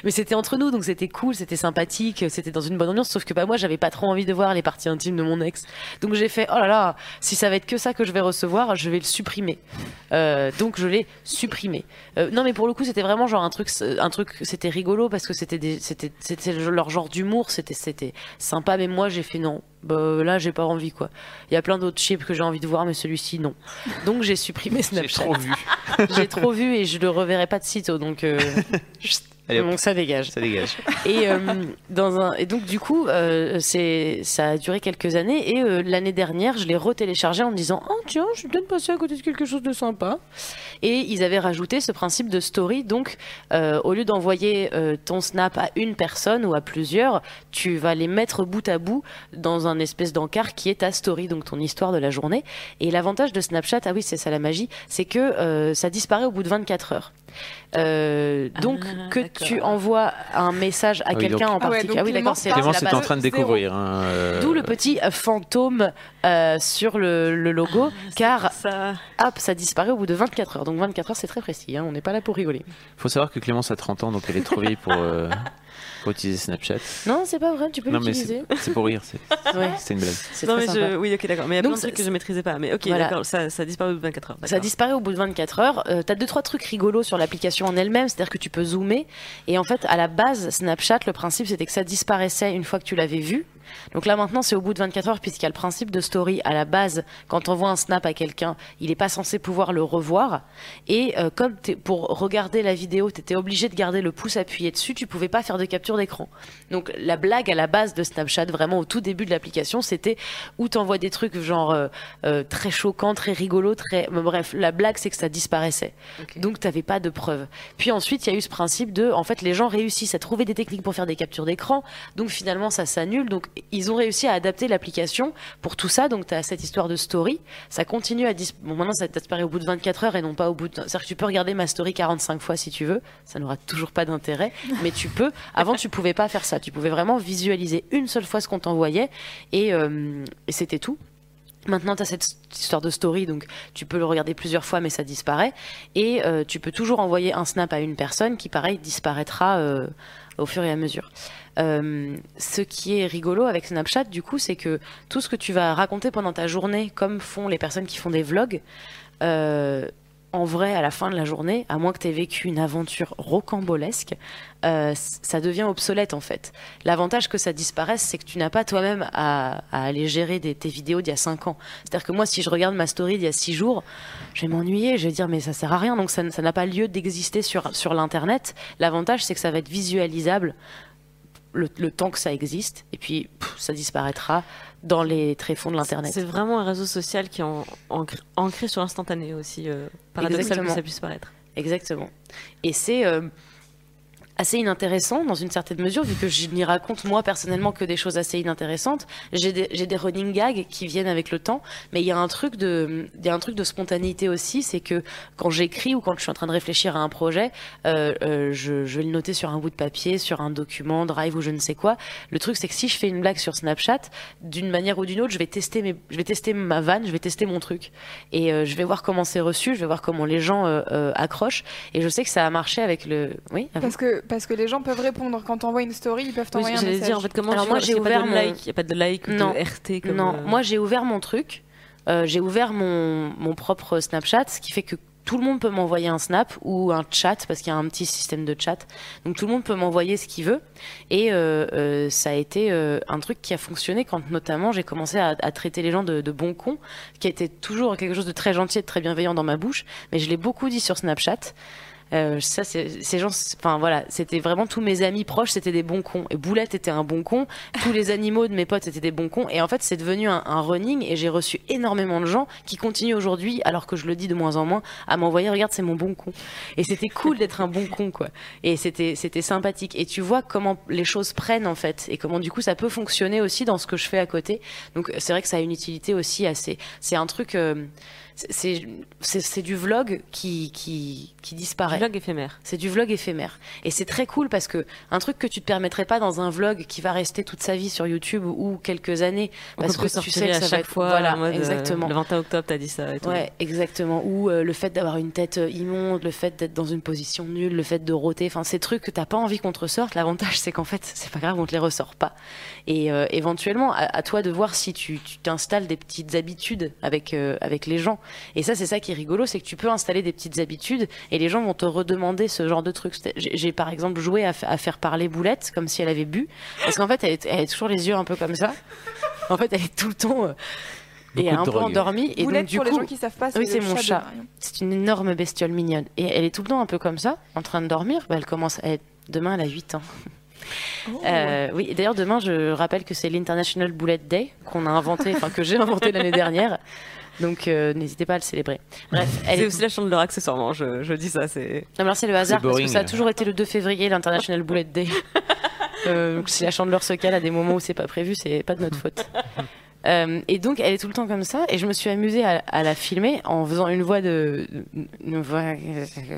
Mais c'était entre nous donc c'était cool, c'était sympathique, c'était dans une bonne ambiance sauf que bah moi j'avais pas trop envie de voir les parties intimes de mon ex. Donc j'ai fait oh là là, si ça va être que ça que je vais recevoir, je vais le supprimer. Euh, donc je l'ai supprimé. Non mais pour le coup c'était vraiment genre un truc un truc c'était rigolo parce que c'était c'était leur genre d'humour, c'était c'était sympa mais moi j'ai fait non. Bah, là j'ai pas envie quoi. Il y a plein d'autres chips que j'ai envie de voir mais celui-ci non. Donc j'ai supprimé Snapchat. trop vu. *laughs* j'ai trop vu et je le reverrai pas de sitôt donc euh, *laughs* Allez, donc ça dégage. ça dégage. *laughs* Et, euh, dans un, et donc du coup, euh, c'est, ça a duré quelques années et euh, l'année dernière, je l'ai retéléchargé en me disant oh tiens, je suis peut-être passé à côté de quelque chose de sympa. Et ils avaient rajouté ce principe de story. Donc au lieu d'envoyer ton snap à une personne ou à plusieurs, tu vas les mettre bout à bout dans un espèce d'encart qui est ta story, donc ton histoire de la journée. Et l'avantage de Snapchat, ah oui, c'est ça la magie, c'est que ça disparaît au bout de 24 heures. Euh, donc Ah, que tu envoies un message à Ah quelqu'un donc- en Ah ouais, particulier. donc Ah oui, d'accord, c'est Clément, en train de découvrir. hein, euh, D'où le petit fantôme euh, sur le, le logo, car Ça. hop, ça disparaît au bout de 24 heures. Donc 24 heures, c'est très précis. hein, on n'est pas là pour rigoler. faut savoir que Clémence a 30 ans, donc elle est trop vieille pour, *laughs* pour utiliser Snapchat. Non, c'est pas vrai. Tu peux l'utiliser. c'est pour rire, c'est *laughs* Ouais, c'est une blague. Non, très mais sympa. je... Oui, ok, d'accord. Mais il y a plein de trucs que je maîtrisais pas. Mais ok, Voilà. d'accord, ça, ça disparaît au bout de 24 heures. Ça disparaît au bout de 24 heures. Euh, T'as deux trois trucs rigolos sur l'application en elle-même, c'est-à-dire que tu peux zoomer. Et en fait, à la base, Snapchat, le principe c'était que ça disparaissait une fois que tu l'avais vu. Donc là maintenant, c'est au bout de 24 heures puisqu'il y a le principe de story. À la base, quand on voit un snap à quelqu'un, il n'est pas censé pouvoir le revoir. Et euh, comme pour regarder la vidéo, tu étais obligé de garder le pouce appuyé dessus, tu pouvais pas faire de capture d'écran. Donc la blague à la base de Snapchat, vraiment au tout début de l'application, c'était où t'envoies des trucs genre euh, euh, très choquants, très rigolos, très... bref, la blague c'est que ça disparaissait. Donc t'avais pas de preuves. Puis ensuite, il y a eu ce principe de, en fait, les gens réussissent à trouver des techniques pour faire des captures d'écran, donc finalement ça s'annule. Donc ils ont réussi à adapter l'application pour tout ça. Donc tu as cette histoire de story, ça continue à dis- bon maintenant ça disparaît au bout de 24 heures et non pas au bout de c'est-à-dire que tu peux regarder ma story 45 fois si tu veux, ça n'aura toujours pas d'intérêt, *laughs* mais tu peux. Avant tu pouvais pas faire ça, tu pouvais vraiment visualiser une seule fois ce qu'on t'envoyait et, euh, et c'était tout. Maintenant, tu as cette histoire de story, donc tu peux le regarder plusieurs fois, mais ça disparaît. Et euh, tu peux toujours envoyer un snap à une personne qui, pareil, disparaîtra euh, au fur et à mesure. Euh, ce qui est rigolo avec Snapchat, du coup, c'est que tout ce que tu vas raconter pendant ta journée, comme font les personnes qui font des vlogs, euh, en vrai, à la fin de la journée, à moins que tu aies vécu une aventure rocambolesque, euh, ça devient obsolète en fait. L'avantage que ça disparaisse, c'est que tu n'as pas toi-même à, aller gérer des, tes vidéos d'il y a 5 ans. C'est-à-dire que moi, si je regarde ma story d'il y a 6 jours, je vais m'ennuyer, je vais dire mais ça sert à rien, donc ça n'a pas lieu d'exister sur l'Internet. L'avantage, c'est que ça va être visualisable le, le temps que ça existe, et puis pff, ça disparaîtra dans les tréfonds de l'Internet. C'est vraiment un réseau social qui est en- ancré, ancré sur l'instantané aussi. Euh, paradoxal que ça puisse paraître. Exactement. Et c'est euh, assez inintéressant dans une certaine mesure, vu que je n'y raconte moi personnellement que des choses assez inintéressantes. J'ai des, des running gags qui viennent avec le temps, mais il y a un truc de, il y a un truc de spontanéité aussi, c'est que quand j'écris ou quand je suis en train de réfléchir à un projet, euh, euh, je, je vais le noter sur un bout de papier, sur un document, Drive ou je ne sais quoi. Le truc, c'est que si je fais une blague sur Snapchat, d'une manière ou d'une autre, je vais tester mes, je vais tester ma vanne, je vais tester mon truc, et euh, je vais voir comment c'est reçu, je vais voir comment les gens euh, euh, accrochent, et je sais que ça a marché avec le, oui. Parce que, parce que les gens peuvent répondre. Quand t'envoies une story, ils peuvent Oui, t'envoyer un j'allais message. dire en fait comment Alors tu moi, j'ai ouvert pas de mon- like, il y a pas de like ou de RT comme non, euh, moi j'ai ouvert mon truc, euh, j'ai ouvert mon, mon propre Snapchat, ce qui fait que tout le monde peut m'envoyer un snap ou un chat parce qu'il y a un petit système de chat. Donc tout le monde peut m'envoyer ce qu'il veut et euh, euh, ça a été euh, un truc qui a fonctionné quand notamment j'ai commencé à, à traiter les gens de, de bons cons, qui était toujours quelque chose de très gentil et de très bienveillant dans ma bouche. Mais je l'ai beaucoup dit sur Snapchat. Euh, ça, ces gens, enfin voilà, c'était vraiment tous mes amis proches, c'était des bons cons. Et Boulette était un bon con, tous les animaux de mes potes étaient des bons cons. Et en fait, c'est devenu un, un running. Et j'ai reçu énormément de gens qui continuent aujourd'hui, alors que je le dis de moins en moins, à m'envoyer regarde, c'est mon bon con. Et c'était cool d'être un bon con, quoi. Et c'était c'était sympathique. Et tu vois comment les choses prennent en fait, et comment du coup ça peut fonctionner aussi dans ce que je fais à côté. Donc c'est vrai que ça a une utilité aussi assez. C'est un truc. euh, c'est- du vlog qui qui qui disparaît vlog éphémère. C'est du vlog éphémère. Et c'est très cool parce que un truc que tu te permettrais pas dans un vlog qui va rester toute sa vie sur YouTube ou quelques années, On parce que tu sais que à ça va chaque être- fois. voilà, en mode, euh, exactement. le 21 octobre, t'as dit ça et tout. Ouais, exactement. Ou euh, le fait d'avoir une tête euh, immonde, le fait d'être dans une position nulle, le fait de rôter, enfin ces trucs que t'as pas envie qu'on te ressorte. L'avantage, *laughs* c'est qu'en fait, c'est pas grave, on te les ressort pas. Et euh, éventuellement, à, à toi de voir si tu tu t'installes des petites habitudes avec avec les gens. Et ça, c'est ça qui est rigolo, c'est que tu peux installer des petites habitudes et les gens vont te redemander ce genre de trucs. J'ai par exemple joué à, fa- à faire parler Boulette comme si elle avait bu, parce qu'en fait, elle, elle a toujours les yeux un peu comme ça. En fait, elle est tout le temps. euh, et un peu endormie. Et Boulette, donc, du pour les coup, gens qui savent pas, c'est oui, c'est mon chat de. C'est une énorme bestiole mignonne. Et elle est tout le temps un peu comme ça, en train de dormir. Bah, elle commence à être... Demain, elle a 8 ans. Oh. Euh, oui, et d'ailleurs, demain, je rappelle que c'est l'International Bullet Day qu'on a inventé, enfin que j'ai inventé l'année dernière. Donc, euh, n'hésitez pas à le célébrer. Bref, elle C'est est... aussi la chandeleur accessoirement, je, je dis ça. C'est Non, mais c'est le hasard, parce que ça a toujours été le 2 février, l'International Bullet Day. *laughs* Euh, donc si la chandeleur se cale à des moments où c'est pas prévu, c'est pas de notre faute. *laughs* Euh, et donc elle est tout le temps comme ça et je me suis amusée à, à la filmer en faisant une voix de une voix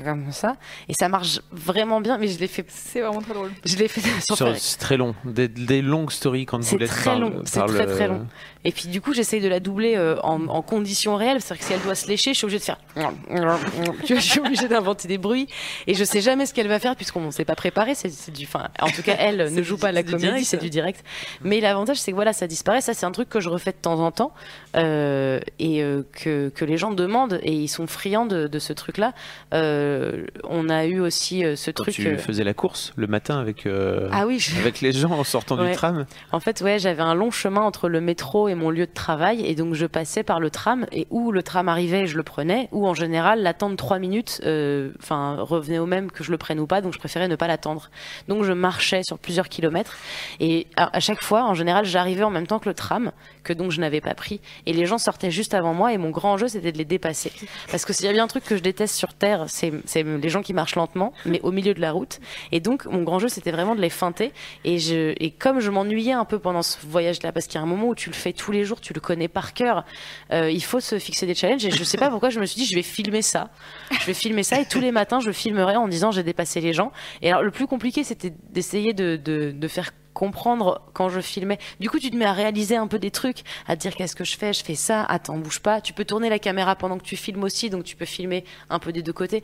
comme ça et ça marche vraiment bien mais je l'ai fait C'est vraiment très drôle. je l'ai fait *laughs* Sur- C'est très long. Des, des longues stories quand c'est Boulette très long, c'est très très long. Et puis du coup, j'essaye de la doubler euh, en, en conditions réelles, c'est-à-dire que si elle doit se lécher, je suis obligée de faire. *laughs* je suis obligée d'inventer des bruits et je sais jamais ce qu'elle va faire puisqu'on ne s'est pas préparé. C'est c'est du, enfin, en tout cas, *laughs* elle ne joue du- pas la comédie, direct, c'est du direct. Mais l'avantage, c'est que voilà, ça disparaît. Ça, c'est un truc que je refais de temps en temps euh, et euh, que, que les gens demandent et ils sont friands de, de ce truc-là. Euh, on a eu aussi euh, ce Quand truc. tu euh, faisais la course le matin avec, euh, Ah oui, je- avec les gens en sortant Ouais. du tram. En fait, ouais, j'avais un long chemin entre le métro et mon lieu de travail, et donc je passais par le tram, et où le tram arrivait, je le prenais, ou en général, l'attendre trois minutes, euh, enfin, revenait au même que je le prenne ou pas, donc je préférais ne pas l'attendre. Donc je marchais sur plusieurs kilomètres, et à, chaque fois, en général, j'arrivais en même temps que le tram, que donc je n'avais pas pris, et les gens sortaient juste avant moi, et mon grand jeu, c'était de les dépasser. Parce que s'il y a bien un truc que je déteste sur Terre, c'est les gens qui marchent lentement, mais au milieu de la route, et donc mon grand jeu, c'était vraiment de les feinter, et, je, et comme je m'ennuyais un peu pendant ce voyage-là, parce qu'il y a un moment où tu le fais tous les jours, tu le connais par cœur, euh, il faut se fixer des challenges. Et je sais pas pourquoi je me suis dit, je vais filmer ça. Je vais filmer ça et tous les matins, je filmerai en disant j'ai dépassé les gens. Et alors le plus compliqué, c'était d'essayer de, de, de faire comprendre quand je filmais. Du coup, tu te mets à réaliser un peu des trucs, à te dire qu'est-ce que je fais, je fais ça, attends, bouge pas. Tu peux tourner la caméra pendant que tu filmes aussi, donc tu peux filmer un peu des deux côtés.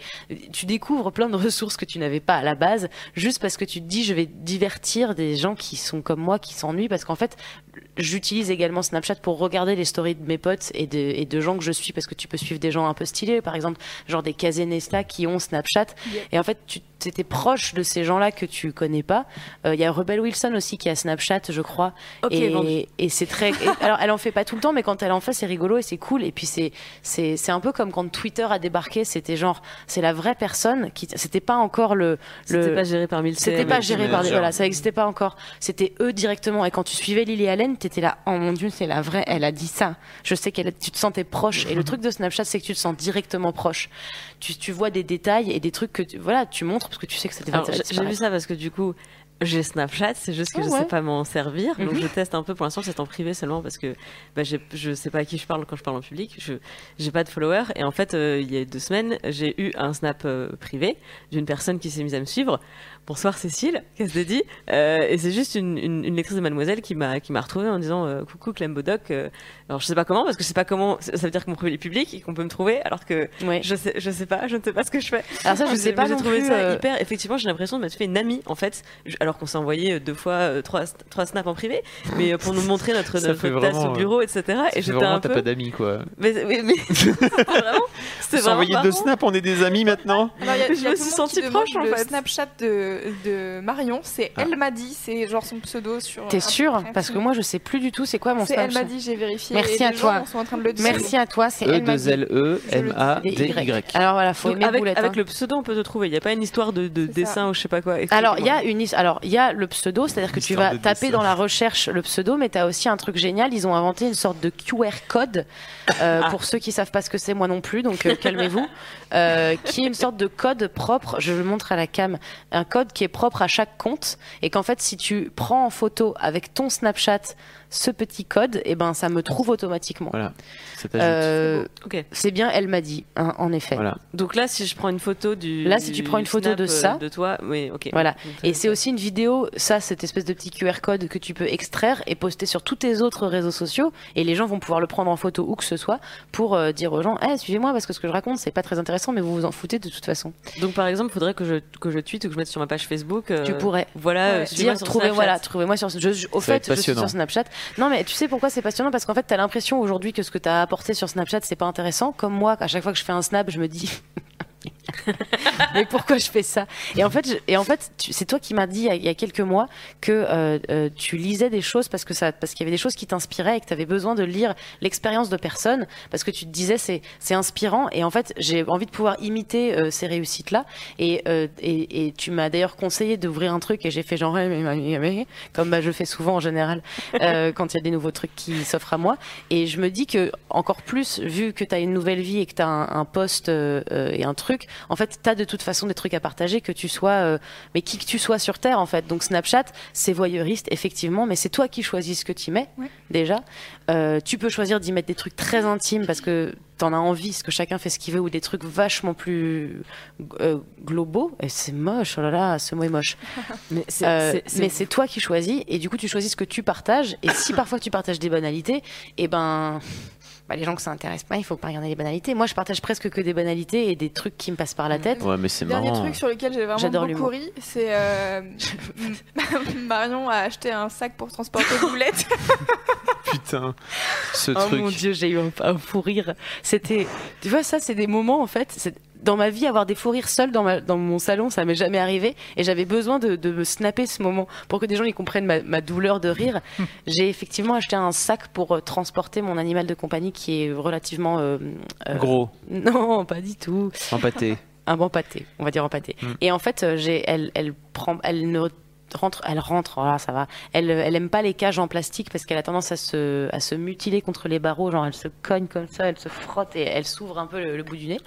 Tu découvres plein de ressources que tu n'avais pas à la base, juste parce que tu te dis je vais divertir des gens qui sont comme moi, qui s'ennuient, parce qu'en fait, j'utilise également Snapchat pour regarder les stories de mes potes et de, et de gens que je suis, parce que tu peux suivre des gens un peu stylés, par exemple, genre des Kazenesta qui ont Snapchat. Et en fait, tu étais proche de ces gens-là que tu connais pas. Euh, Il y a Rebel Wilson aussi qui a Snapchat, je crois. Ok, vendu. et, et c'est très. et- *laughs* alors, elle en fait pas tout le temps, mais quand elle en fait, c'est rigolo et c'est cool. Et puis, c'est c'est c'est un peu comme quand Twitter a débarqué. C'était genre, c'est la vraie personne qui. C'était pas encore le. C'était le pas géré par Milton. c'était pas géré par voilà, ça n'existait pas encore. C'était eux directement. Et quand tu suivais Lily Allen, t'étais là, oh mon dieu, c'est la vraie. Elle a dit ça. Je sais qu'elle, tu te sentais proche. Et le truc de Snapchat, c'est que tu te sens directement proche. Tu, tu vois des détails et des trucs que tu, voilà, tu montres parce que tu sais que ça va j'ai- J'ai vu ça parce que du coup, j'ai Snapchat, c'est juste que Ah je ouais. sais pas m'en servir. Donc Mhm. je teste un peu. Pour l'instant, c'est en privé seulement parce que bah, je sais pas à qui je parle quand je parle en public. Je j'ai pas de followers. Et en fait, euh, il y a deux semaines, j'ai eu un snap euh, privé d'une personne qui s'est mise à me suivre. Bonsoir Cécile, qu'est-ce que dit? Euh, Et c'est juste une, une, une lectrice de Mademoiselle qui m'a qui m'a retrouvée en disant euh, coucou Clem Bodoc. euh, alors je sais pas comment parce que je sais pas comment. Ça veut dire que mon profil est public et qu'on peut me trouver alors que Ouais. je sais je sais pas, je ne sais pas ce que je fais. Alors ça, je *laughs* Mais sais pas J'ai trouvé plus, ça euh, hyper. Effectivement, j'ai l'impression de m'être fait une amie en fait, je- alors qu'on s'est envoyé euh, deux fois euh, trois trois snaps en privé, mais pour nous montrer notre, *laughs* notre tasse vraiment, au bureau, etc. Ça Et j'étais vraiment, un t'as peu. pas d'amis quoi. Mais, mais, *laughs* mais vraiment. S'envoyer deux snaps, on est des amis maintenant. Alors, il y a, Je y a me suis sentie proche, en fait. Snapchat de, de Marion, c'est Ah. Elle m'a dit, c'est genre son pseudo sur. T'es sûr Parce que moi, je sais plus du tout c'est quoi mon C'est Elle Snapchat. m'a dit, j'ai vérifié. Merci à toi. Merci à toi, c'est elle m'a 2 dit. L E M A D Et Y. Alors voilà, faut aimer avec Boulette, avec hein. le pseudo, on peut te trouver. Il n'y a pas une histoire de, dessin ou je sais pas quoi. Alors, il y a une his- alors alors il y a le pseudo, c'est-à-dire que tu vas taper dans la recherche le pseudo, mais tu as aussi un truc génial. Ils ont inventé une sorte de QR code euh, Ah. pour ceux qui savent pas ce que c'est, moi non plus, donc euh, calmez-vous. Euh, qui est une sorte de code propre. Je le montre à la cam. Un code qui est propre à chaque compte et qu'en fait, si tu prends en photo avec ton Snapchat ce petit code, et ben ça me trouve automatiquement. Voilà, t'ajoute. Euh, c'est bien, elle m'a dit, hein, en effet. Voilà. Donc là, si je prends une photo du. Là, si tu prends une photo de euh, ça, de toi, oui, ok. Voilà. Et c'est aussi une vidéo, ça, cette espèce de petit QR code que tu peux extraire et poster sur tous tes autres réseaux sociaux. Et les gens vont pouvoir le prendre en photo où que ce soit pour euh, dire aux gens, Eh, suivez-moi parce que ce que je raconte, c'est pas très intéressant, mais vous vous en foutez de toute façon. Donc par exemple, il faudrait que je que je tweete ou que je mette sur ma page Facebook. euh, Tu pourrais. Voilà, Ouais. euh, dire, sur trouvez, Snapchat. voilà, trouvez-moi sur. Je, je- au Ça fait, je suis passionnant. sur Snapchat. Non, mais tu sais pourquoi c'est passionnant? Parce qu'en fait, t'as l'impression aujourd'hui que ce que t'as apporté sur Snapchat, c'est pas intéressant. Comme moi, à chaque fois que je fais un snap, je me dis. *laughs* mais pourquoi je fais ça? Et en fait, je- et en fait, c'est toi qui m'as dit il y, a, quelques mois que euh, euh, tu lisais des choses parce que ça, parce qu'il y avait des choses qui t'inspiraient et que tu avais besoin de lire l'expérience de personnes parce que tu te disais c'est c'est inspirant et en fait j'ai envie de pouvoir imiter euh, ces réussites là et, euh, et et tu m'as d'ailleurs conseillé d'ouvrir un truc et j'ai fait genre comme bah, je fais souvent en général euh, *laughs* quand il y a des nouveaux trucs qui s'offrent à moi et je me dis que encore plus vu que tu as une nouvelle vie et que tu as un, un poste euh, et un truc en fait tu as de toute façon des trucs à partager que tu sois euh, mais qui que tu sois sur terre en fait. Donc Snapchat c'est voyeuriste effectivement mais c'est toi qui choisis ce que tu mets Ouais. déjà. Euh, tu peux choisir d'y mettre des trucs très intimes parce que t'en as envie parce que chacun fait ce qu'il veut ou des trucs vachement plus euh, globaux. Et c'est moche oh là là ce mot est moche. *laughs* Mais c'est- euh, toi qui choisis et du coup tu choisis ce que tu partages et si *coughs* parfois tu partages des banalités et ben bah, les gens que ça intéresse pas il faut pas regarder les banalités moi je partage presque que des banalités et des trucs qui me passent par la tête Ouais, mais c'est Dernier marrant. truc sur lequel j'ai vraiment beaucoup ri, c'est euh, *laughs* *laughs* Marion a acheté un sac pour transporter Boulette. *laughs* Putain, ce oh truc. mon dieu j'ai eu un, un fou rire c'était tu vois ça c'est des moments en fait dans ma vie avoir des fous rires seuls dans, ma, dans mon salon ça m'est jamais arrivé et j'avais besoin de, de me snapper ce moment pour que des gens y comprennent ma, ma douleur de rire *laughs* j'ai effectivement acheté un sac pour euh, transporter mon animal de compagnie qui est relativement euh, euh, Gros, *laughs* non pas du tout empâté. *laughs* un bon pâté, on va dire en pâté. Mm. Et en fait, j'ai, elle, elle prend, elle ne rentre, elle rentre, voilà, ça va. Elle, elle aime pas les cages en plastique parce qu'elle a tendance à se, à se mutiler contre les barreaux, genre elle se cogne comme ça, elle se frotte et elle s'ouvre un peu le, le bout du nez.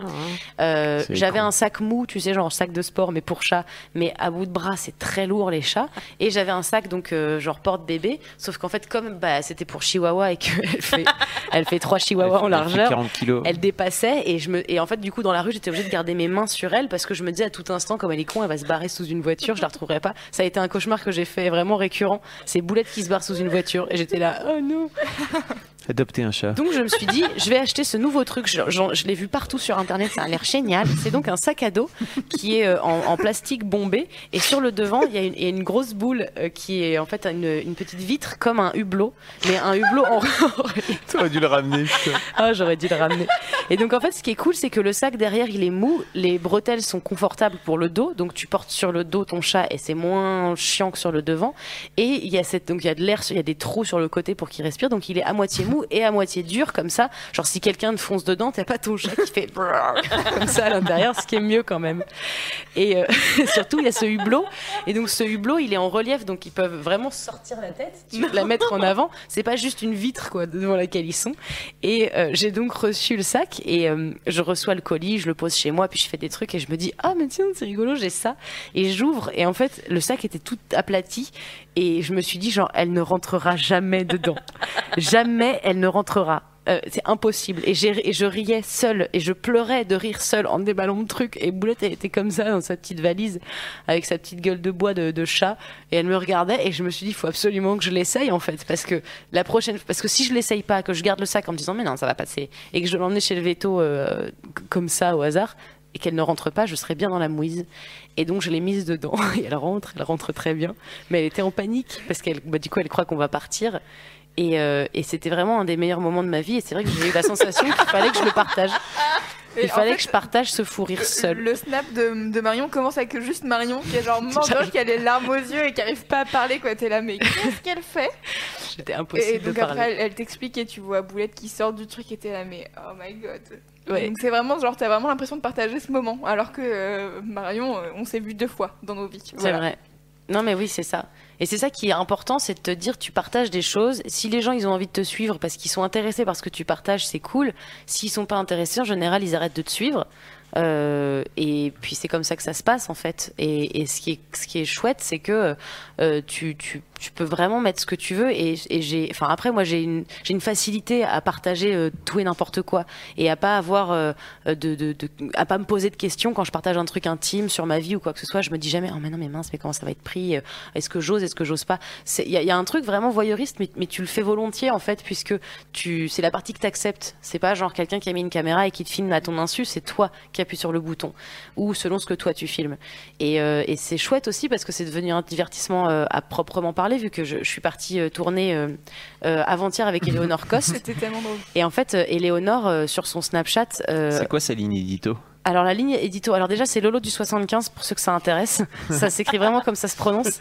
Euh, C'est j'avais un sac mou, tu sais, genre sac de sport, mais pour chat. Mais à bout de bras, c'est très lourd les chats. Et j'avais un sac donc euh, genre porte-bébé, sauf qu'en fait comme bah, c'était pour Chihuahua et qu'elle *laughs* fait, elle fait trois Chihuahuas en largeur, 40 kilos. elle dépassait et je me et en fait du coup dans la rue j'étais obligée de garder mes mains sur elle parce que je me disais à tout instant comme elle est con elle va se barrer sous une voiture je la retrouverai pas ça a été un cauchemar que j'ai fait vraiment récurrent c'est Boulette qui se barre sous une voiture et j'étais là oh non Adopter un chat. donc je me suis dit je vais acheter ce nouveau truc je, l'ai vu partout sur internet ça a l'air génial c'est donc un sac à dos qui est euh, en, en plastique bombé et sur le devant il y a une, il y a une grosse boule euh, qui est en fait une, une petite vitre comme un hublot mais un hublot en *laughs* T'aurais dû le ramener, ah, j'aurais dû le ramener. Et donc, en fait, ce qui est cool, c'est que le sac derrière, il est mou. Les bretelles sont confortables pour le dos. Donc, tu portes sur le dos ton chat et c'est moins chiant que sur le devant. Et il y a cette, donc, il y a de l'air, il y a des trous sur le côté pour qu'il respire. Donc, il est à moitié mou et à moitié dur, comme ça. Genre, si quelqu'un te fonce dedans, t'as pas ton chat qui fait comme ça à l'intérieur, ce qui est mieux quand même. Et euh, *laughs* surtout, il y a ce hublot. Et donc, ce hublot, il est en relief. Donc, ils peuvent vraiment sortir la tête, tu la mettre en avant. C'est pas juste une vitre, quoi, devant laquelle ils sont. Et euh, j'ai donc reçu le sac et euh, je reçois le colis, je le pose chez moi, puis je fais des trucs et je me dis ah mais tiens c'est rigolo j'ai ça et j'ouvre et en fait le sac était tout aplati et je me suis dit genre elle ne rentrera jamais dedans, *laughs* jamais elle ne rentrera. Euh, c'est impossible. Et, et je riais seule et je pleurais de rire seule en déballant le truc. Et Boulette elle était comme ça dans sa petite valise avec sa petite gueule de bois de, chat. Et elle me regardait et je me suis dit il faut absolument que je l'essaye en fait. Parce que la prochaine parce que si je l'essaye pas que je garde le sac en me disant mais non ça va passer et que je l'emmène chez le veto euh, comme ça au hasard et qu'elle ne rentre pas je serais bien dans la mouise. Et donc je l'ai mise dedans *laughs* et elle rentre elle rentre très bien. Mais elle était en panique parce qu'elle bah, du coup elle croit qu'on va partir et, euh, et c'était vraiment un des meilleurs moments de ma vie et c'est vrai que j'ai eu la sensation qu'il fallait que je le partage Et il fallait fait, que je partage ce fou rire seul Le snap de, de Marion commence avec juste Marion qui est genre *laughs* mort qui a les larmes aux yeux et qui arrive pas à parler quoi. T'es là, mais qu'est-ce qu'elle fait? C'était Et impossible donc de parler. après, elle, elle t'explique et tu vois Boulette qui sort du truc et t'es là, mais oh my god. Ouais. Donc c'est vraiment genre, t'as vraiment l'impression de partager ce moment, alors que euh, Marion, euh, on s'est vu deux fois dans nos vies. C'est Voilà. vrai. Non, mais oui, c'est ça. Et c'est ça qui est important, c'est de te dire, tu partages des choses. Si les gens, ils ont envie de te suivre parce qu'ils sont intéressés par ce que tu partages, c'est cool. S'ils sont pas intéressés, en général, ils arrêtent de te suivre. Euh, et puis c'est comme ça que ça se passe en fait. Et, et ce, qui est, ce qui est chouette, c'est que euh, tu, tu, tu peux vraiment mettre ce que tu veux. Et, j'ai, enfin après moi j'ai une, j'ai une facilité à partager euh, tout et n'importe quoi et à pas avoir euh, de, à pas me poser de questions quand je partage un truc intime sur ma vie ou quoi que ce soit. Je me dis jamais oh mais non mais mince mais comment ça va être pris Est-ce que j'ose Est-ce que j'ose pas? Il y a, un truc vraiment voyeuriste, mais, mais tu le fais volontiers en fait puisque tu c'est la partie que t'acceptes. C'est pas genre quelqu'un qui a mis une caméra et qui te filme à ton insu. C'est toi qui appuie sur le bouton ou selon ce que toi tu filmes. Et, euh, c'est chouette aussi parce que c'est devenu un divertissement euh, à proprement parler vu que je, je suis partie euh, tourner avant-hier avec *laughs* Eleonore Coste. C'était tellement drôle. Et en fait, Eleonore sur son Snapchat. c'est quoi sa ligne édito? Alors la ligne édito, alors déjà c'est Lolo du 75 pour ceux que ça intéresse. Ça *laughs* s'écrit vraiment comme ça se prononce.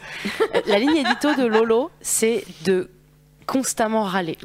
La ligne édito de Lolo, c'est de constamment râler.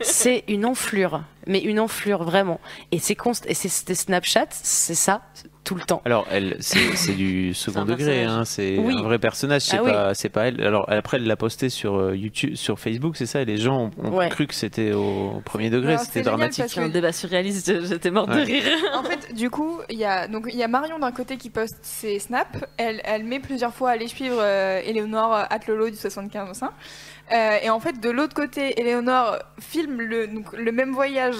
c'est une enflure, mais une enflure vraiment. Et c'est const... et c'est Snapchat, c'est ça tout le temps. Alors elle, c'est du *laughs* second degré, hein, c'est oui. un vrai personnage, c'est Ah pas, oui. c'est pas elle. Alors après elle l'a posté sur euh, YouTube, sur Facebook, c'est ça. Et les gens ont, ont Ouais. cru que c'était au premier degré, c'était c'est dramatique. que- Un débat surréaliste, j'étais morte de rire. en fait, du coup, il y a donc il y a Marion d'un côté qui poste ses snaps. Elle, elle met plusieurs fois à aller suivre euh, Eleonore at Lolo du 75 au sein. Euh, et en fait, de l'autre côté, Eleonore filme le donc, le même voyage.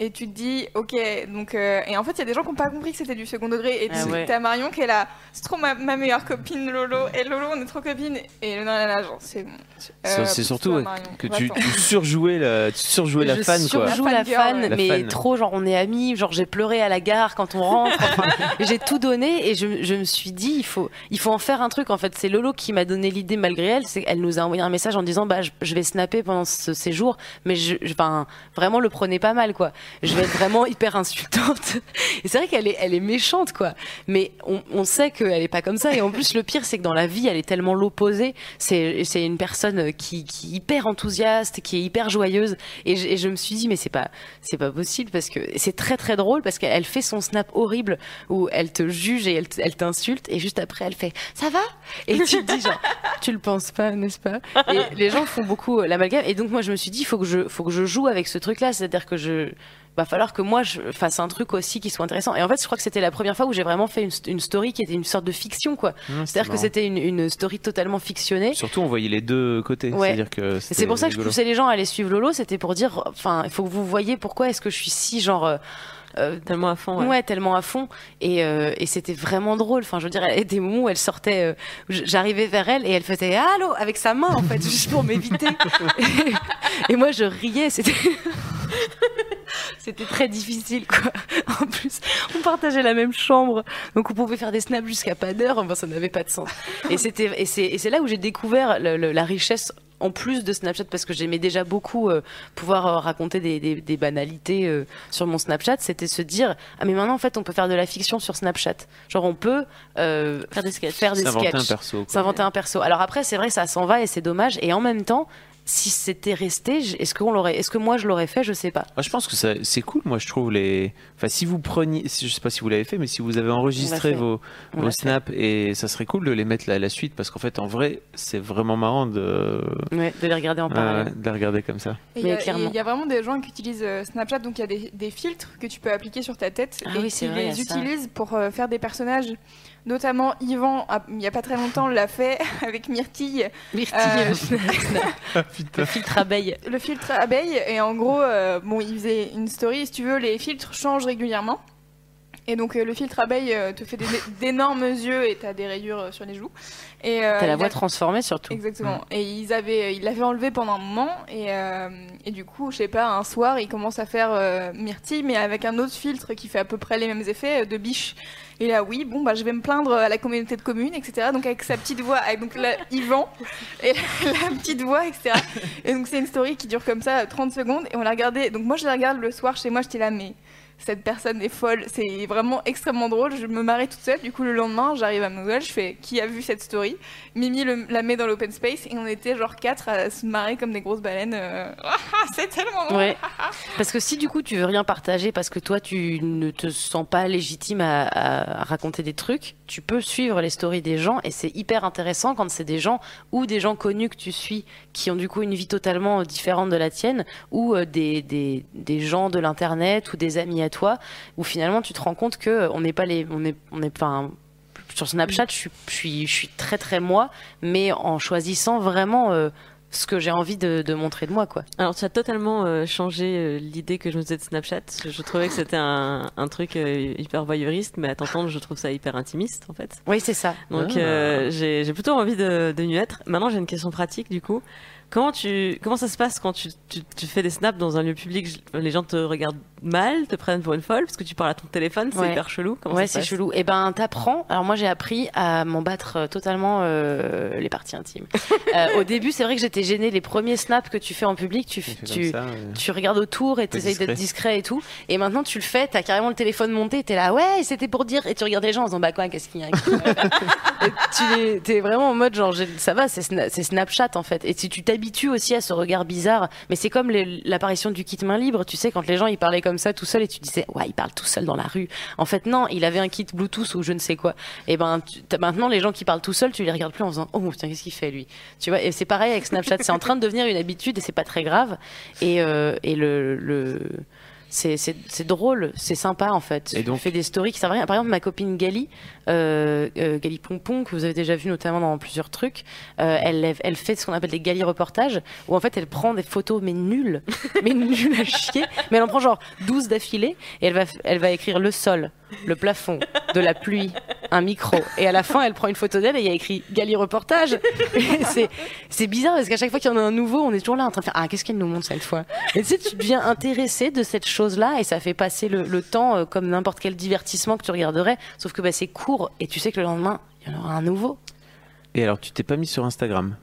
Et tu te dis, ok, donc. euh, et en fait, il y a des gens qui n'ont pas compris que c'était du second degré. Et Ah tu ouais. t'as Marion qui est là, c'est trop ma, ma meilleure copine Lolo. Et Lolo, on est trop copines. Et elle est là, genre, c'est. C'est- euh, c'est surtout ouais, que tu, tu surjouais la, tu surjouais la fan quoi. surjoue La la fan. La mais fan. trop genre on est amis, genre j'ai pleuré à la gare quand on rentre. enfin, *laughs* j'ai tout donné et je, je me suis dit il faut il faut en faire un truc en fait. C'est Lolo qui m'a donné l'idée malgré elle, c'est qu'elle nous a envoyé un message en disant bah je, je vais snapper pendant ce séjour, mais je, je- enfin vraiment le prenez pas mal quoi. Je vais être vraiment hyper insultante. *laughs* Et c'est vrai qu'elle est elle est méchante quoi, mais on, sait qu'elle est pas comme ça. Et en plus le pire c'est que dans la vie elle est tellement l'opposé. C'est c'est une personne qui qui est hyper enthousiaste, qui est hyper joyeuse. Et je, me suis dit mais c'est pas c'est pas possible parce que c'est très très drôle parce qu'elle fait son snap horrible où elle te juge et elle, elle t'insulte. Et juste après elle fait ça va? Et tu te dis genre *laughs* tu le penses pas n'est-ce pas? Et les gens font beaucoup l'amalgame. Et donc moi je me suis dit faut que je faut que je joue avec ce truc là c'est-à-dire que je va falloir que moi je fasse un truc aussi qui soit intéressant et en fait je crois que c'était la première fois où j'ai vraiment fait une, une story qui était une sorte de fiction quoi Mmh, c'est-à-dire que c'était une, une story totalement fictionnée Surtout on voyait les deux côtés, Ouais. c'est-à-dire que c'est pour ça que je poussais les gens à aller suivre Lolo, c'était pour dire, enfin, il faut que vous voyez pourquoi est-ce que je suis si genre. euh, euh, Tellement à fond. ouais. Tellement à fond. Et, euh, et c'était vraiment drôle. Enfin, je veux dire, a des moments où elle sortait, euh, j'arrivais vers elle et elle faisait allô avec sa main en fait, juste pour m'éviter. et, moi, je riais. C'était. *laughs* C'était très difficile, quoi. En plus, on partageait la même chambre, donc on pouvait faire des snaps jusqu'à pas d'heure. Enfin, ça n'avait pas de sens. Et c'était, et c'est, là où j'ai découvert la richesse en plus de Snapchat parce que j'aimais déjà beaucoup euh, pouvoir euh, raconter des, des- des banalités euh, sur mon Snapchat. C'était se dire ah mais maintenant en fait on peut faire de la fiction sur Snapchat. Genre on peut euh, Faire des sketchs. faire des S'inventer un perso. s'inventer un perso. Alors après c'est vrai ça s'en va et c'est dommage. Et en même temps si c'était resté, est-ce qu'on l'aurait, est-ce que moi je l'aurais fait, je sais pas. Moi, je pense que ça- c'est cool, moi je trouve les. Enfin, si vous preniez, je sais pas si vous l'avez fait, mais si vous avez enregistré vos, On vos l'a fait. snaps, et ça serait cool de les mettre là à la suite, parce qu'en fait, en vrai, c'est vraiment marrant de, Ouais, de les regarder en euh, parallèle. de les regarder comme ça. Il y, a- y vraiment des gens qui utilisent euh, Snapchat, donc il y a des, des filtres que tu peux appliquer sur ta tête Ah et oui, qui vrai, les utilisent pour euh, faire des personnages. Notamment Yvan, ah, il n'y a pas très longtemps, l'a fait *laughs* avec Myrtille. Myrtille, Euh, *laughs* le filtre abeille. le filtre abeille et en gros euh, bon il faisait une story si tu veux les filtres changent régulièrement et donc euh, le filtre abeille euh, te fait d'énormes yeux et t'as des rayures euh, sur les joues. Et T'as la voix a- transformée surtout. exactement. Et ils avaient ils l'avaient enlevé pendant un moment. Et et du coup je sais pas un soir il commence à faire Myrtille mais avec un autre filtre qui fait à peu près les mêmes effets de biche. Et là oui bon bah je vais me plaindre à la communauté de communes etc donc avec sa petite voix avec donc là *laughs* Yvan et la, la petite voix etc et donc c'est une story qui dure comme ça euh, 30 secondes et on l'a regardé donc moi je la regarde le soir chez moi j'étais là mais cette personne est folle. C'est vraiment extrêmement drôle. Je me marrais toute seule. Du coup, le lendemain, j'arrive à ma nouvelle, je fais qui a vu cette story? Mimi le- la met dans l'open space et on était genre quatre à se marrer comme des grosses baleines. euh. *laughs* Ah, c'est tellement drôle. Ouais. *laughs* Parce que si du coup tu veux rien partager parce que toi tu ne te sens pas légitime à, à raconter des trucs, tu peux suivre les stories des gens et c'est hyper intéressant quand c'est des gens ou des gens connus que tu suis qui ont du coup une vie totalement euh, différente de la tienne ou euh, des, des, des gens de l'internet ou des amis à toi où finalement tu te rends compte que euh, on n'est pas les on est on est sur Snapchat je suis, je suis très très moi mais en choisissant vraiment ce que j'ai envie de, de montrer de moi quoi. Alors, tu as totalement euh, changé euh, l'idée que je me faisais de Snapchat. Je, trouvais que c'était un, un truc euh, hyper voyeuriste, mais à t'entendre, je trouve ça hyper intimiste, en fait. Oui, c'est ça. Donc, Ah. euh, j'ai j'ai plutôt envie de, de m'y mettre. Maintenant, j'ai une question pratique, du coup. Comment, tu, comment ça se passe quand tu, tu, tu fais des snaps dans un lieu public? Les gens te regardent mal, te prennent pour une folle, parce que tu parles à ton téléphone, c'est Ouais. hyper chelou. Comment ouais, c'est chelou. Et ben, t'apprends. Alors moi, j'ai appris à m'en battre euh, totalement euh, les parties intimes. *laughs* Euh, au début, c'est vrai que j'étais gênée. Les premiers snaps que tu fais en public, tu, tu, comme ça, ouais. tu regardes autour et t'essayes d'être discret. et tout. Et maintenant, tu le fais. T'as carrément le téléphone monté. T'es là, ouais, c'était pour dire. Et tu regardes les gens en disant, bah quoi, qu'est-ce qu'il y a? *laughs* Et tu es, t'es vraiment en mode genre, ça va, c'est Sna- c'est Snapchat en fait. Et si tu t'habitues aussi à ce regard bizarre, mais c'est comme l'apparition du kit main libre, tu sais, quand les gens ils parlaient comme ça tout seul et tu disais, ouais, il parle tout seul dans la rue. En fait, non, il avait un kit Bluetooth ou je ne sais quoi. Et ben, tu- t'as- maintenant, les gens qui parlent tout seuls, tu les regardes plus en disant, oh putain, qu'est-ce qu'il fait lui? Tu vois, et c'est pareil avec Snapchat, c'est en train de devenir une habitude et c'est pas très grave. Et, euh, et le. le c'est, drôle, c'est sympa en fait. Et donc- fait des stories qui servent à rien. Par exemple, ma copine Gali, euh, euh, Gali Pompon, que vous avez déjà vu notamment dans plusieurs trucs, euh, elle, elle fait ce qu'on appelle des Gali reportages, où en fait elle prend des photos mais nulles, *laughs* mais nulles à chier, mais elle en prend genre 12 d'affilée, et elle va, elle va écrire le sol, le plafond, de la pluie, un micro, et à la fin elle prend une photo d'elle et il y a écrit Gali reportage. C'est, bizarre parce qu'à chaque fois qu'il y en a un nouveau, on est toujours là en train de faire Ah, qu'est-ce qu'elle nous montre cette fois? Et tu sais, tu deviens intéressé de cette chose-là et ça fait passer le, le temps euh, comme n'importe quel divertissement que tu regarderais, sauf que bah, c'est court et tu sais que le lendemain, il y en aura un nouveau. Et alors, tu t'es pas mis sur Instagram?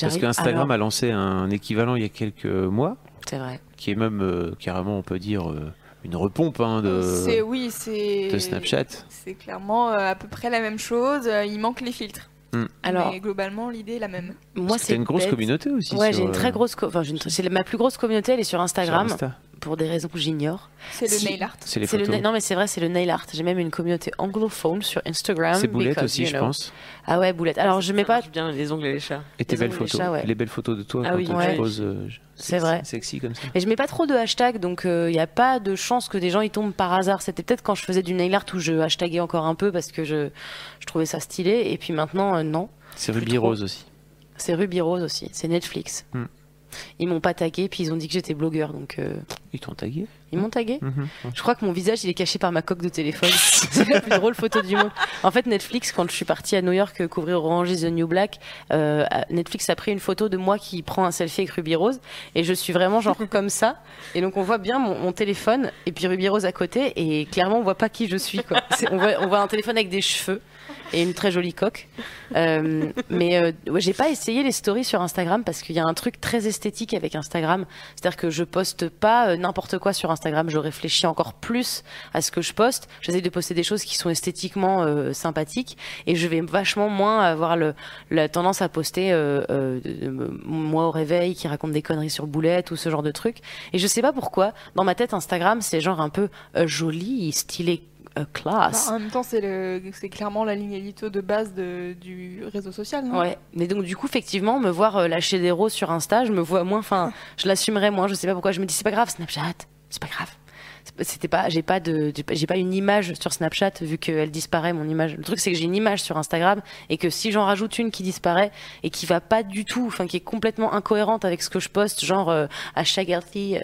Parce qu'Instagram alors- a lancé un équivalent il y a quelques mois, C'est vrai. qui est même euh, carrément, on peut dire, euh, une repompe hein, de, C'est oui, c'est de Snapchat. C'est clairement euh, à peu près la même chose. euh, Il manque les filtres. Hmm. Alors- Mais globalement, l'idée est la même. Moi, T'as une grosse bête. communauté aussi Ouais, j'ai une très euh, grosse. co- Enfin, une- c'est ma plus grosse communauté, elle est sur Instagram. Sur Insta. Pour des raisons que j'ignore. C'est le Si- nail art. C'est les le photos. Non, mais c'est vrai, c'est le nail art. J'ai même une communauté anglophone sur Instagram. C'est Boulette because, aussi, you je know. pense. Ah ouais, Boulette. Alors, je mets pas. bien les ongles et les chats. Et tes Les belles les photos. chats, ouais. Les belles photos de toi Ah quand oui, tu ouais. poses. euh, C'est sexy- vrai. Sexy comme ça. Mais je mets pas trop de hashtags, donc il n'y a pas de chance que des gens y tombent par hasard. C'était peut-être quand je faisais du nail art où je hashtaguais encore un peu parce que je, je trouvais ça stylé. Et puis maintenant, euh, non. C'est Ruby. Rose aussi. C'est Ruby Rose aussi. C'est Netflix. Hmm. Ils m'ont pas tagué, puis ils ont dit que j'étais blogueur, donc euh, Ils t'ont tagué ils m'ont tagué. Mhm. Je crois que mon visage il est caché par ma coque de téléphone. *laughs* c'est la plus drôle photo du monde. En fait, Netflix, quand je suis partie à New York euh, couvrir Orange is the New Black, euh, Netflix a pris une photo de moi qui prend un selfie avec Ruby Rose et je suis vraiment genre *laughs* comme ça. Et donc on voit bien mon, mon téléphone et puis Ruby Rose à côté et clairement on voit pas qui je suis. Quoi. C'est- On, voit, on voit un téléphone avec des cheveux et une très jolie coque. Euh, mais euh, ouais, j'ai pas essayé les stories sur Instagram parce qu'il y a un truc très esthétique avec Instagram. C'est-à-dire que je poste pas euh, n'importe quoi sur Instagram. Je réfléchis encore plus à ce que je poste. J'essaie de poster des choses qui sont esthétiquement euh, sympathiques et je vais vachement moins avoir le, la tendance à poster euh, moi au réveil qui raconte des conneries sur boulette ou ce genre de trucs. Et je sais pas pourquoi. Dans ma tête, Instagram, c'est genre un peu joli, stylé, euh. Bah, en même temps, c'est clairement la ligne édito de base de- du réseau social, non? Ouais, mais donc du coup, effectivement, me voir euh, lâcher des roses sur Insta, je me vois moins, enfin, *laughs* je l'assumerais moins, je sais pas pourquoi, je me dis c'est pas grave, Snapchat, c'est pas grave. C'était pas, j'ai pas de, j'ai pas- une image sur Snapchat vu qu'elle disparaît mon image. Le truc c'est que j'ai une image sur Instagram et que si j'en rajoute une qui disparaît et qui va pas du tout, enfin qui est complètement incohérente avec ce que je poste, genre euh, hashtag healthy,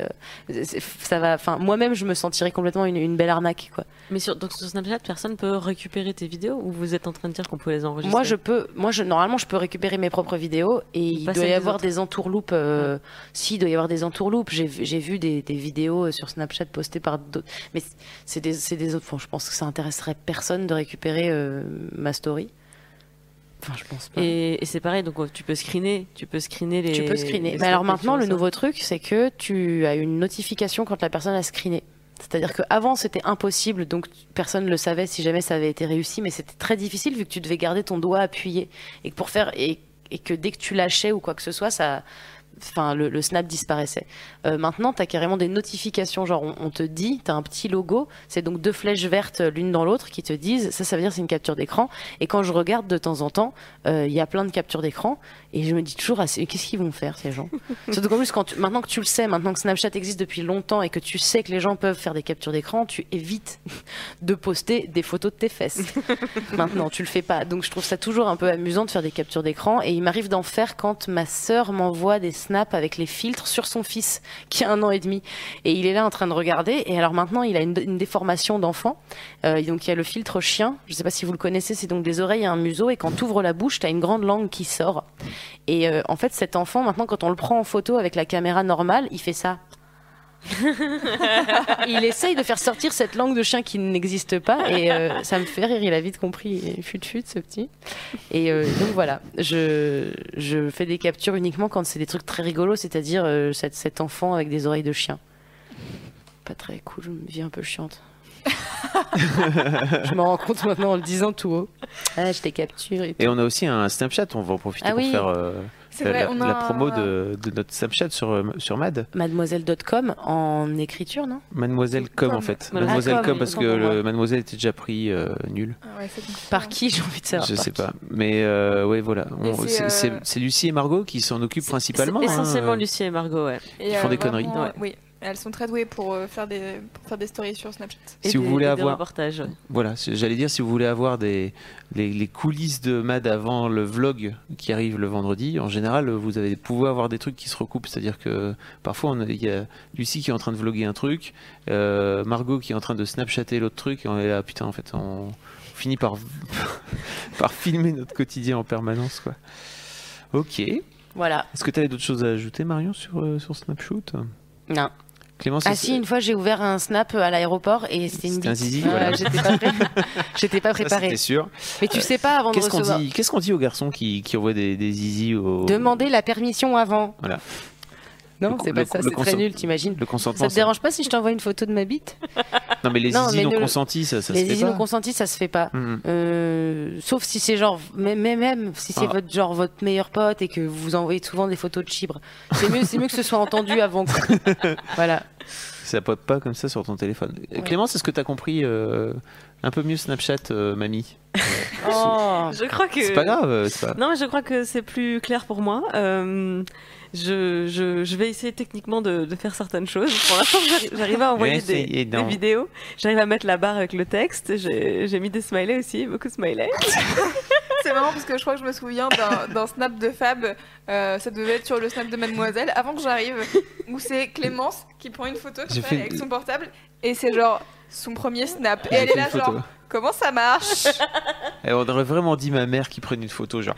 euh, ça va, enfin moi-même je me sentirais complètement une, une belle arnaque quoi. Mais sur, donc sur Snapchat, personne peut récupérer tes vidéos ou vous êtes en train de dire qu'on peut les enregistrer? Moi, je peux, moi, je, normalement, je peux récupérer mes propres vidéos et il doit y avoir des entourloupes. Euh, Si, il doit y avoir des entourloupes. J'ai vu- j'ai vu des, des vidéos euh, sur Snapchat postées par d'autres. Mais c'est des, c'est des autres. Je pense que ça intéresserait personne de récupérer euh, ma story. Enfin, je pense pas. Et, et c'est pareil, donc tu peux screener, tu peux screener les. tu peux screener. les Mais alors maintenant, le nouveau truc, c'est que tu as une notification quand la personne a screené. C'est-à-dire qu'avant c'était impossible, donc personne ne le savait si jamais ça avait été réussi, mais c'était très difficile vu que tu devais garder ton doigt appuyé et que pour faire et, et que dès que tu lâchais ou quoi que ce soit, ça, enfin le, snap disparaissait. Euh, maintenant, tu as carrément des notifications, genre on, on te dit, tu as un petit logo, c'est donc deux flèches vertes l'une dans l'autre qui te disent, ça, ça veut dire c'est une capture d'écran. Et quand je regarde de temps en temps, euh, il y a plein de captures d'écran et je me dis toujours, ah, qu'est-ce qu'ils vont faire ces gens? *laughs* Surtout qu'en plus, quand tu- maintenant que tu le sais, maintenant que Snapchat existe depuis longtemps et que tu sais que les gens peuvent faire des captures d'écran, tu évites *laughs* de poster des photos de tes fesses. *laughs* maintenant, tu le fais pas. Donc je trouve ça toujours un peu amusant de faire des captures d'écran. Et il m'arrive d'en faire quand ma sœur m'envoie des snaps avec les filtres sur son fils qui a un an et demi. Et il est là en train de regarder. Et alors maintenant il a une, une déformation d'enfant. Euh, donc il y a le filtre chien. Je sais pas si vous le connaissez c'est donc des oreilles et un museau. Et quand tu ouvres la bouche tu as une grande langue qui sort et euh, en fait cet enfant maintenant quand on le prend en photo avec la caméra normale il fait ça *laughs* il essaye de faire sortir cette langue de chien qui n'existe pas et euh, ça me fait rire. Il a vite compris. Il fut fut ce petit. Et euh, donc voilà, je, je fais des captures uniquement quand c'est des trucs très rigolos, c'est-à-dire euh, cet, cet enfant avec des oreilles de chien. Pas très cool, je me vis un peu chiante. Je m'en rends compte maintenant en le disant tout haut. Ah, je t'ai capture et on a aussi un Snapchat, on va en profiter Ah pour oui. faire euh, la, vrai, la- on a la promo un- de, de notre Snapchat sur, euh, sur Mad. Mademoiselle.com en écriture, non? Mademoiselle Com en fait. Voilà. Mademoiselle Ah, Com, Com parce que le Mademoiselle était déjà pris euh, nul. Par qui j'ai envie de savoir Je sais qui? pas. Mais euh, ouais, voilà. C'est, euh, c'est- Lucie et Margot qui s'en occupent principalement. C'est hein. essentiellement Lucie et Margot, ouais. Et, Ils font euh, des conneries. Ouais. Oui, elles sont très douées pour, euh, faire, des, pour faire des stories sur Snapchat. Si vous voulez avoir, voilà, c'est- j'allais dire si vous voulez avoir des les, les coulisses de Mad avant le vlog qui arrive le vendredi, en général, vous avez pouvez avoir des trucs qui se recoupent, c'est-à-dire que parfois on a- il y a Lucie qui est en train de vlogger un truc, euh, Margot qui est en train de snapchatter l'autre truc, et on est là putain en fait on, finit par *laughs* par filmer notre quotidien en permanence quoi. Ok. Voilà. Est-ce que tu avais d'autres choses à ajouter Marion sur euh, sur Snapshoot Non. Clémence Ah si, une fois j'ai ouvert un snap à l'aéroport et c'était une un zizi, voilà. J'étais pas, pré- *laughs* j'étais pas Ça, préparée. c'était sûr. Mais tu sais pas avant de Qu'est-ce qu'on recevoir. dit, qu'est-ce qu'on dit aux garçons qui, qui envoient des, des zizi au... Demander la permission avant. Voilà. Non, c'est pas ça, c'est très nul, t'imagines. Le consentement. Ça te dérange pas si je t'envoie une photo de ma bite? Non, mais les Non, zizi mais non consentis, ça, ça Les se fait zizi pas. non consentis, ça se fait pas. Euh, sauf si c'est genre, même, même, même si c'est Ah. votre genre votre meilleur pote et que vous envoyez souvent des photos de chibre. C'est mieux, c'est mieux que ce soit entendu avant. quoi. *laughs* voilà. Ça pop pas comme ça sur ton téléphone. Ouais. Clémence, est-ce que tu as compris euh, un peu mieux Snapchat, euh, mamie Je crois que. C'est pas grave, euh, c'est pas- Non, mais je crois que c'est plus clair pour moi. Euh, je, je, je vais essayer techniquement de, de faire certaines choses. Pour l'instant, j'arrive- à envoyer des, vidéos. J'arrive à mettre la barre avec le texte. J'ai mis des smileys aussi, beaucoup de smileys. *laughs* C'est marrant parce que je crois que je me souviens d'un- snap de Fab, euh, ça devait être sur le snap de Mademoiselle, avant que j'arrive, où c'est Clémence qui prend une photo comme ça, fait- avec son portable, et c'est genre son premier snap. Et elle est là photo. genre, comment ça marche? On aurait vraiment dit ma mère qui prenait une photo, genre.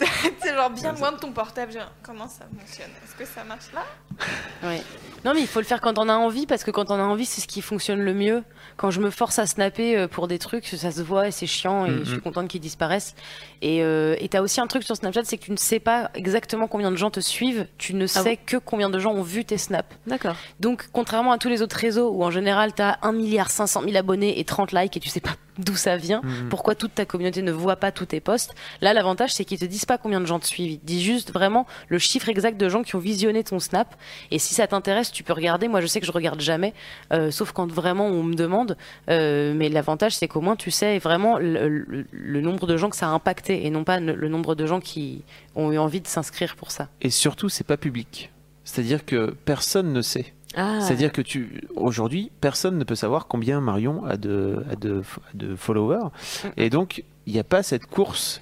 *laughs* C'est genre bien loin de ton portable, genre, comment ça fonctionne? Est-ce que ça marche là? Ouais. Non, mais il faut le faire quand on a envie, parce que quand on a envie, c'est ce qui fonctionne le mieux. Quand je me force à snapper euh, pour des trucs, ça se voit et c'est chiant et Mhm. je suis contente qu'ils disparaissent. Et euh, et t'as aussi un truc sur Snapchat, c'est que tu ne sais pas exactement combien de gens te suivent, tu ne sais que combien de gens ont vu tes snaps. D'accord. Donc, contrairement à tous les autres réseaux où en général t'as 1 milliard 500 000 abonnés et 30 likes et tu sais pas d'où ça vient, Mhm. pourquoi toute ta communauté ne voit pas tous tes posts. Là, l'avantage, c'est qu'ils te disent pas combien de gens te suivent. Ils te disent juste vraiment le chiffre exact de gens qui ont visionné ton snap. Et si ça t'intéresse, tu peux regarder. Moi, je sais que je regarde jamais, euh, sauf quand vraiment on me demande. Euh, mais l'avantage, c'est qu'au moins tu sais vraiment le, le- le nombre de gens que ça a impacté et non pas le, le nombre de gens qui ont eu envie de s'inscrire pour ça. Et surtout, c'est pas public. C'est-à-dire que personne ne sait. Ah. C'est-à-dire que tu aujourd'hui, personne ne peut savoir combien Marion a de, a de, a de followers. Et donc, il n'y a pas cette course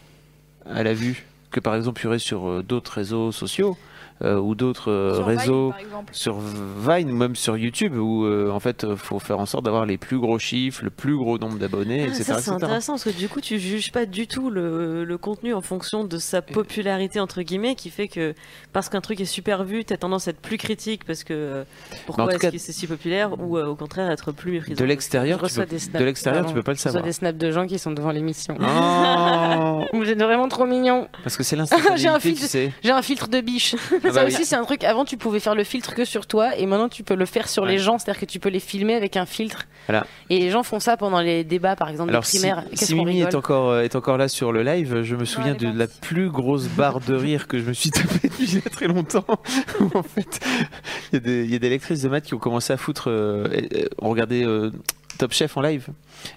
à la vue que par exemple il y aurait sur euh, d'autres réseaux sociaux. euh, ou d'autres euh, Vine, réseaux sur Vine ou même sur YouTube où euh, en fait il faut faire en sorte d'avoir les plus gros chiffres, le plus gros nombre d'abonnés, Ah, etc. ça, c'est etc. intéressant parce que du coup, tu juges pas du tout le, le contenu en fonction de sa popularité, entre guillemets, qui fait que parce qu'un truc est super vu, tu as tendance à être plus critique parce que pourquoi est-ce cas- que c'est si populaire ou euh, au contraire être plus méprisant. De l'extérieur, tu reçois peux, des snaps. de l'extérieur, tu peux pas le Je reçois savoir. des snaps de gens qui sont devant l'émission. Oh *laughs* Vous êtes vraiment trop mignon. Parce que c'est *laughs* J'ai un filtre, tu sais. j'ai un filtre de biche. Ah ça bah aussi, c'est un truc. Avant, tu pouvais faire le filtre que sur toi, et maintenant, tu peux le faire sur les gens. C'est-à-dire que tu peux les filmer avec un filtre. Voilà. Et les gens font ça pendant les débats, par exemple, Alors des si, primaires. si Mimi est encore, euh, est encore là sur le live, je me souviens de la plus grosse barre de rire que je me suis tapée depuis il y a très longtemps. *laughs* Où, en fait, il y, a des- il y a des lectrices de maths qui ont commencé à foutre. euh, euh, on regardait euh, Top Chef en live.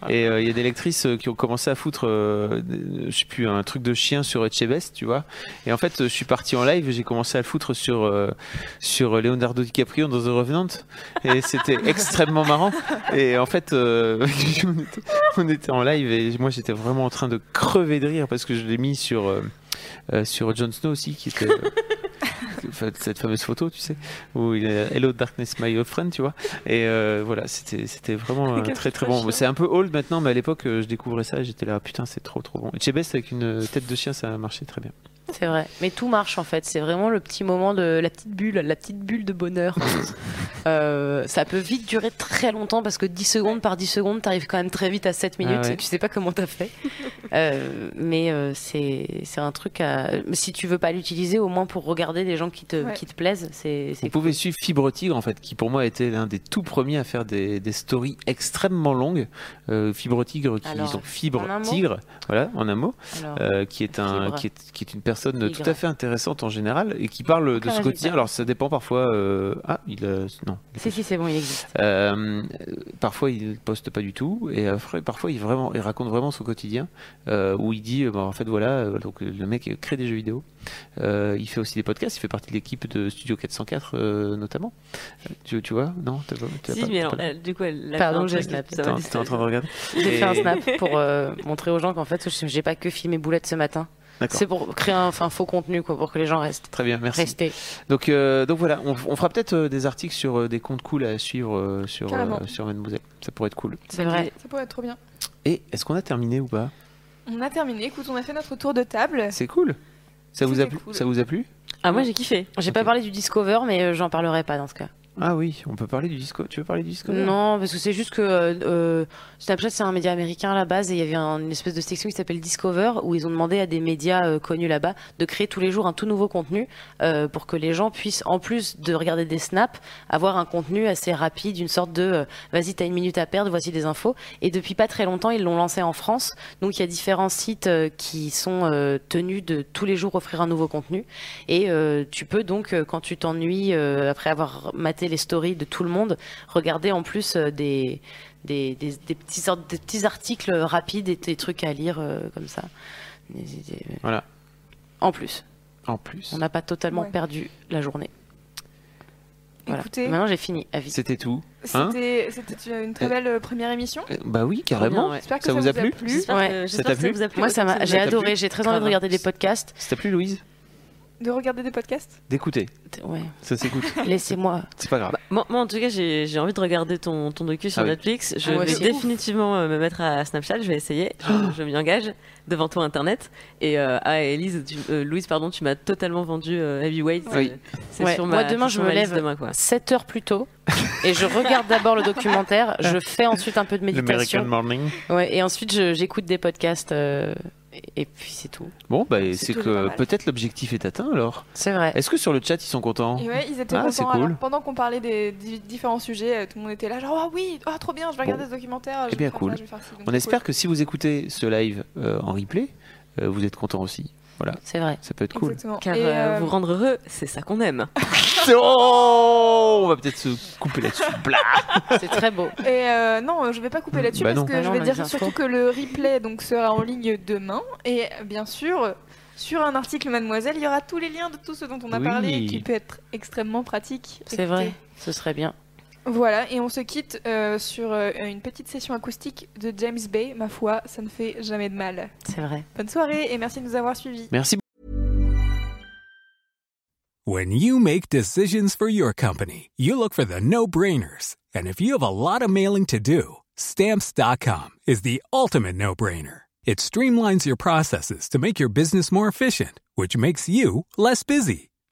Et euh, il y a des lectrices euh, qui ont commencé à foutre, euh, je sais plus, un truc de chien sur Etchebest, tu vois. Et en fait, euh, je suis parti en live et j'ai commencé à le foutre sur, euh, sur Leonardo DiCaprio dans The Revenant. Et c'était *laughs* extrêmement marrant. Et en fait, euh, *laughs* on, était, on était en live et moi j'étais vraiment en train de crever de rire parce que je l'ai mis sur, euh, euh, sur Jon Snow aussi, qui était. *laughs* cette fameuse photo, tu sais, où il est Hello Darkness, my old friend, tu vois. Et euh, voilà, c'était vraiment euh, très très bon. C'est un peu old maintenant, mais à l'époque, euh, je découvrais ça et j'étais là, putain, c'est trop trop bon. Et Chebest avec une tête de chien, ça a marché très bien. C'est vrai. Mais tout marche en fait. C'est vraiment le petit moment de la petite bulle, la petite bulle de bonheur. *laughs* Euh, ça peut vite durer très longtemps parce que 10 secondes par 10 secondes, t'arrives quand même très vite à 7 minutes Ah ouais. et tu sais pas comment t'as fait. *laughs* Euh, mais euh, c'est c'est un truc à. Si tu veux pas l'utiliser, au moins pour regarder des gens qui te, Ouais. qui te plaisent, c'est Vous pouvez suivre Fibre Tigre, en fait, qui pour moi était l'un des tout premiers à faire des, des stories extrêmement longues. Euh, Fibre Tigre, qui Alors, Fibre Tigre, voilà, en un mot, Alors, euh, qui est un, qui est, qui est une personne Tigre. tout à fait intéressante en général et qui parle de ce quotidien. Alors ça dépend parfois. euh, Ah, il a... non. Si, si, c'est bon, il existe. Euh, parfois il poste pas du tout et après, parfois il vraiment il raconte vraiment son quotidien euh, où il dit euh, bah, en fait voilà euh, donc le mec crée des jeux vidéo Euh, il fait aussi des podcasts il fait partie de l'équipe de Studio 404 euh, notamment Euh, tu, tu vois non t'as pas, Si, pas- mais t'as alors, pas- elle- du coup, elle. elle Pardon, j'ai snap. T'es en- distraire. t'es en train de regarder J'ai Et- fait un *laughs* snap pour euh, montrer aux gens qu'en fait, j'ai pas que filmé Boulette ce matin. C'est pour créer un, enfin, faux contenu, quoi, pour que les gens restent. Très bien, merci. Restez. Donc, euh, donc voilà, on, on fera peut-être euh, des articles sur euh, des comptes cool à suivre euh, sur, euh, sur Mademoiselle. Ça pourrait être cool. C'est vrai. Ça pourrait être trop bien. Et est-ce qu'on a terminé ou pas? On a terminé. Écoute, on a fait notre tour de table. C'est cool. Ça vous a plu? cool. Ça vous a plu? Ah, moi j'ai kiffé. J'ai pas parlé du Discover, mais euh, j'en parlerai pas dans ce cas. Ah oui, on peut parler du disco. Tu veux parler du disco Non, parce que c'est juste que euh, euh, Snapchat c'est un média américain à la base et il y avait un- une espèce de section qui s'appelle Discover où ils ont demandé à des médias euh, connus là-bas de créer tous les jours un tout nouveau contenu pour que les gens puissent, en plus de regarder des snaps, avoir un contenu assez rapide, une sorte de vas-y t'as une minute à perdre, voici des infos. Et depuis pas très longtemps ils l'ont lancé en France, donc il y a différents sites qui sont tenus de tous les jours offrir un nouveau contenu et tu peux donc quand tu t'ennuies après avoir maté les stories de tout le monde, regarder en plus euh, des, des, des, des petits sortes, des petits articles rapides et des trucs à lire euh, comme ça. Voilà. En plus, En plus. on n'a pas totalement Ouais. perdu la journée. Voilà. Écoutez, Maintenant j'ai fini. C'était tout. Hein c'était une très belle euh, première émission. Euh, Bah oui, carrément. bien, ouais. Que Ça ça, vous a plu J'espère Ouais. que- Ça t'a plu vous a plu. Moi ça m'a, j'ai adoré. plu J'ai très envie de regarder des podcasts. Ça t'a plu, Louise? De regarder des podcasts. D'écouter. Ouais. Ça s'écoute. *laughs* Laissez-moi. C'est pas grave. Bah, moi, moi, en tout cas, j'ai envie de regarder ton, ton docu sur Ah oui. Netflix. Je Ah, vais définitivement euh, me mettre à Snapchat. Je vais essayer. Je, *gasps* je m'y engage devant toi, Internet. Et euh, ah, Elise, tu- euh, Louise, pardon, tu m'as totalement vendu euh, Heavyweight. Oui. C'est Ouais. sur Moi ma, demain je me lève demain, quoi. 7 heures plus tôt et je regarde d'abord le documentaire. Je fais ensuite un peu de méditation. Morning. Ouais, et ensuite j'écoute des podcasts euh, et, puis c'est tout. Bon, bah C'est que peut-être l'objectif est atteint alors. C'est vrai. Est-ce que sur le chat ils sont contents Et ouais, ils étaient Ah, c'est contents. cool. Alors, pendant qu'on parlait des di- différents sujets, euh, tout le monde était là, genre, ah oui, ah, trop bien, je vais Bon. regarder ce documentaire. je Eh bien, vais faire cool. ça, je vais faire ci. On espère cool. que si vous écoutez ce live euh, en replay, euh, vous êtes contents aussi. Voilà, C'est vrai. ça peut être cool. Exactement. Car Et, euh, euh, vous rendre heureux, c'est ça qu'on aime. *laughs* Oh On va peut-être se couper là-dessus. *laughs* Blah C'est très beau. Et euh, non, je vais pas couper là-dessus Bah parce non. que Bah je non, vais on a dire infos. surtout que le replay donc sera en ligne demain et bien sûr sur un article Mademoiselle il y aura tous les liens de tout ce dont on a Oui. parlé qui peut être extrêmement pratique. C'est vrai. Ce serait bien. Voilà et on se quitte euh, sur euh, une petite session acoustique de James Bay. Ma foi, ça ne fait jamais de mal. C'est vrai. Bonne soirée et merci de nous avoir suivis. Merci When you make decisions for your company, you look for the no brainers. And if you have a lot of mailing to do, stamps.com is the ultimate no brainer. It streamlines your processes to make your business more efficient, which makes you less busy.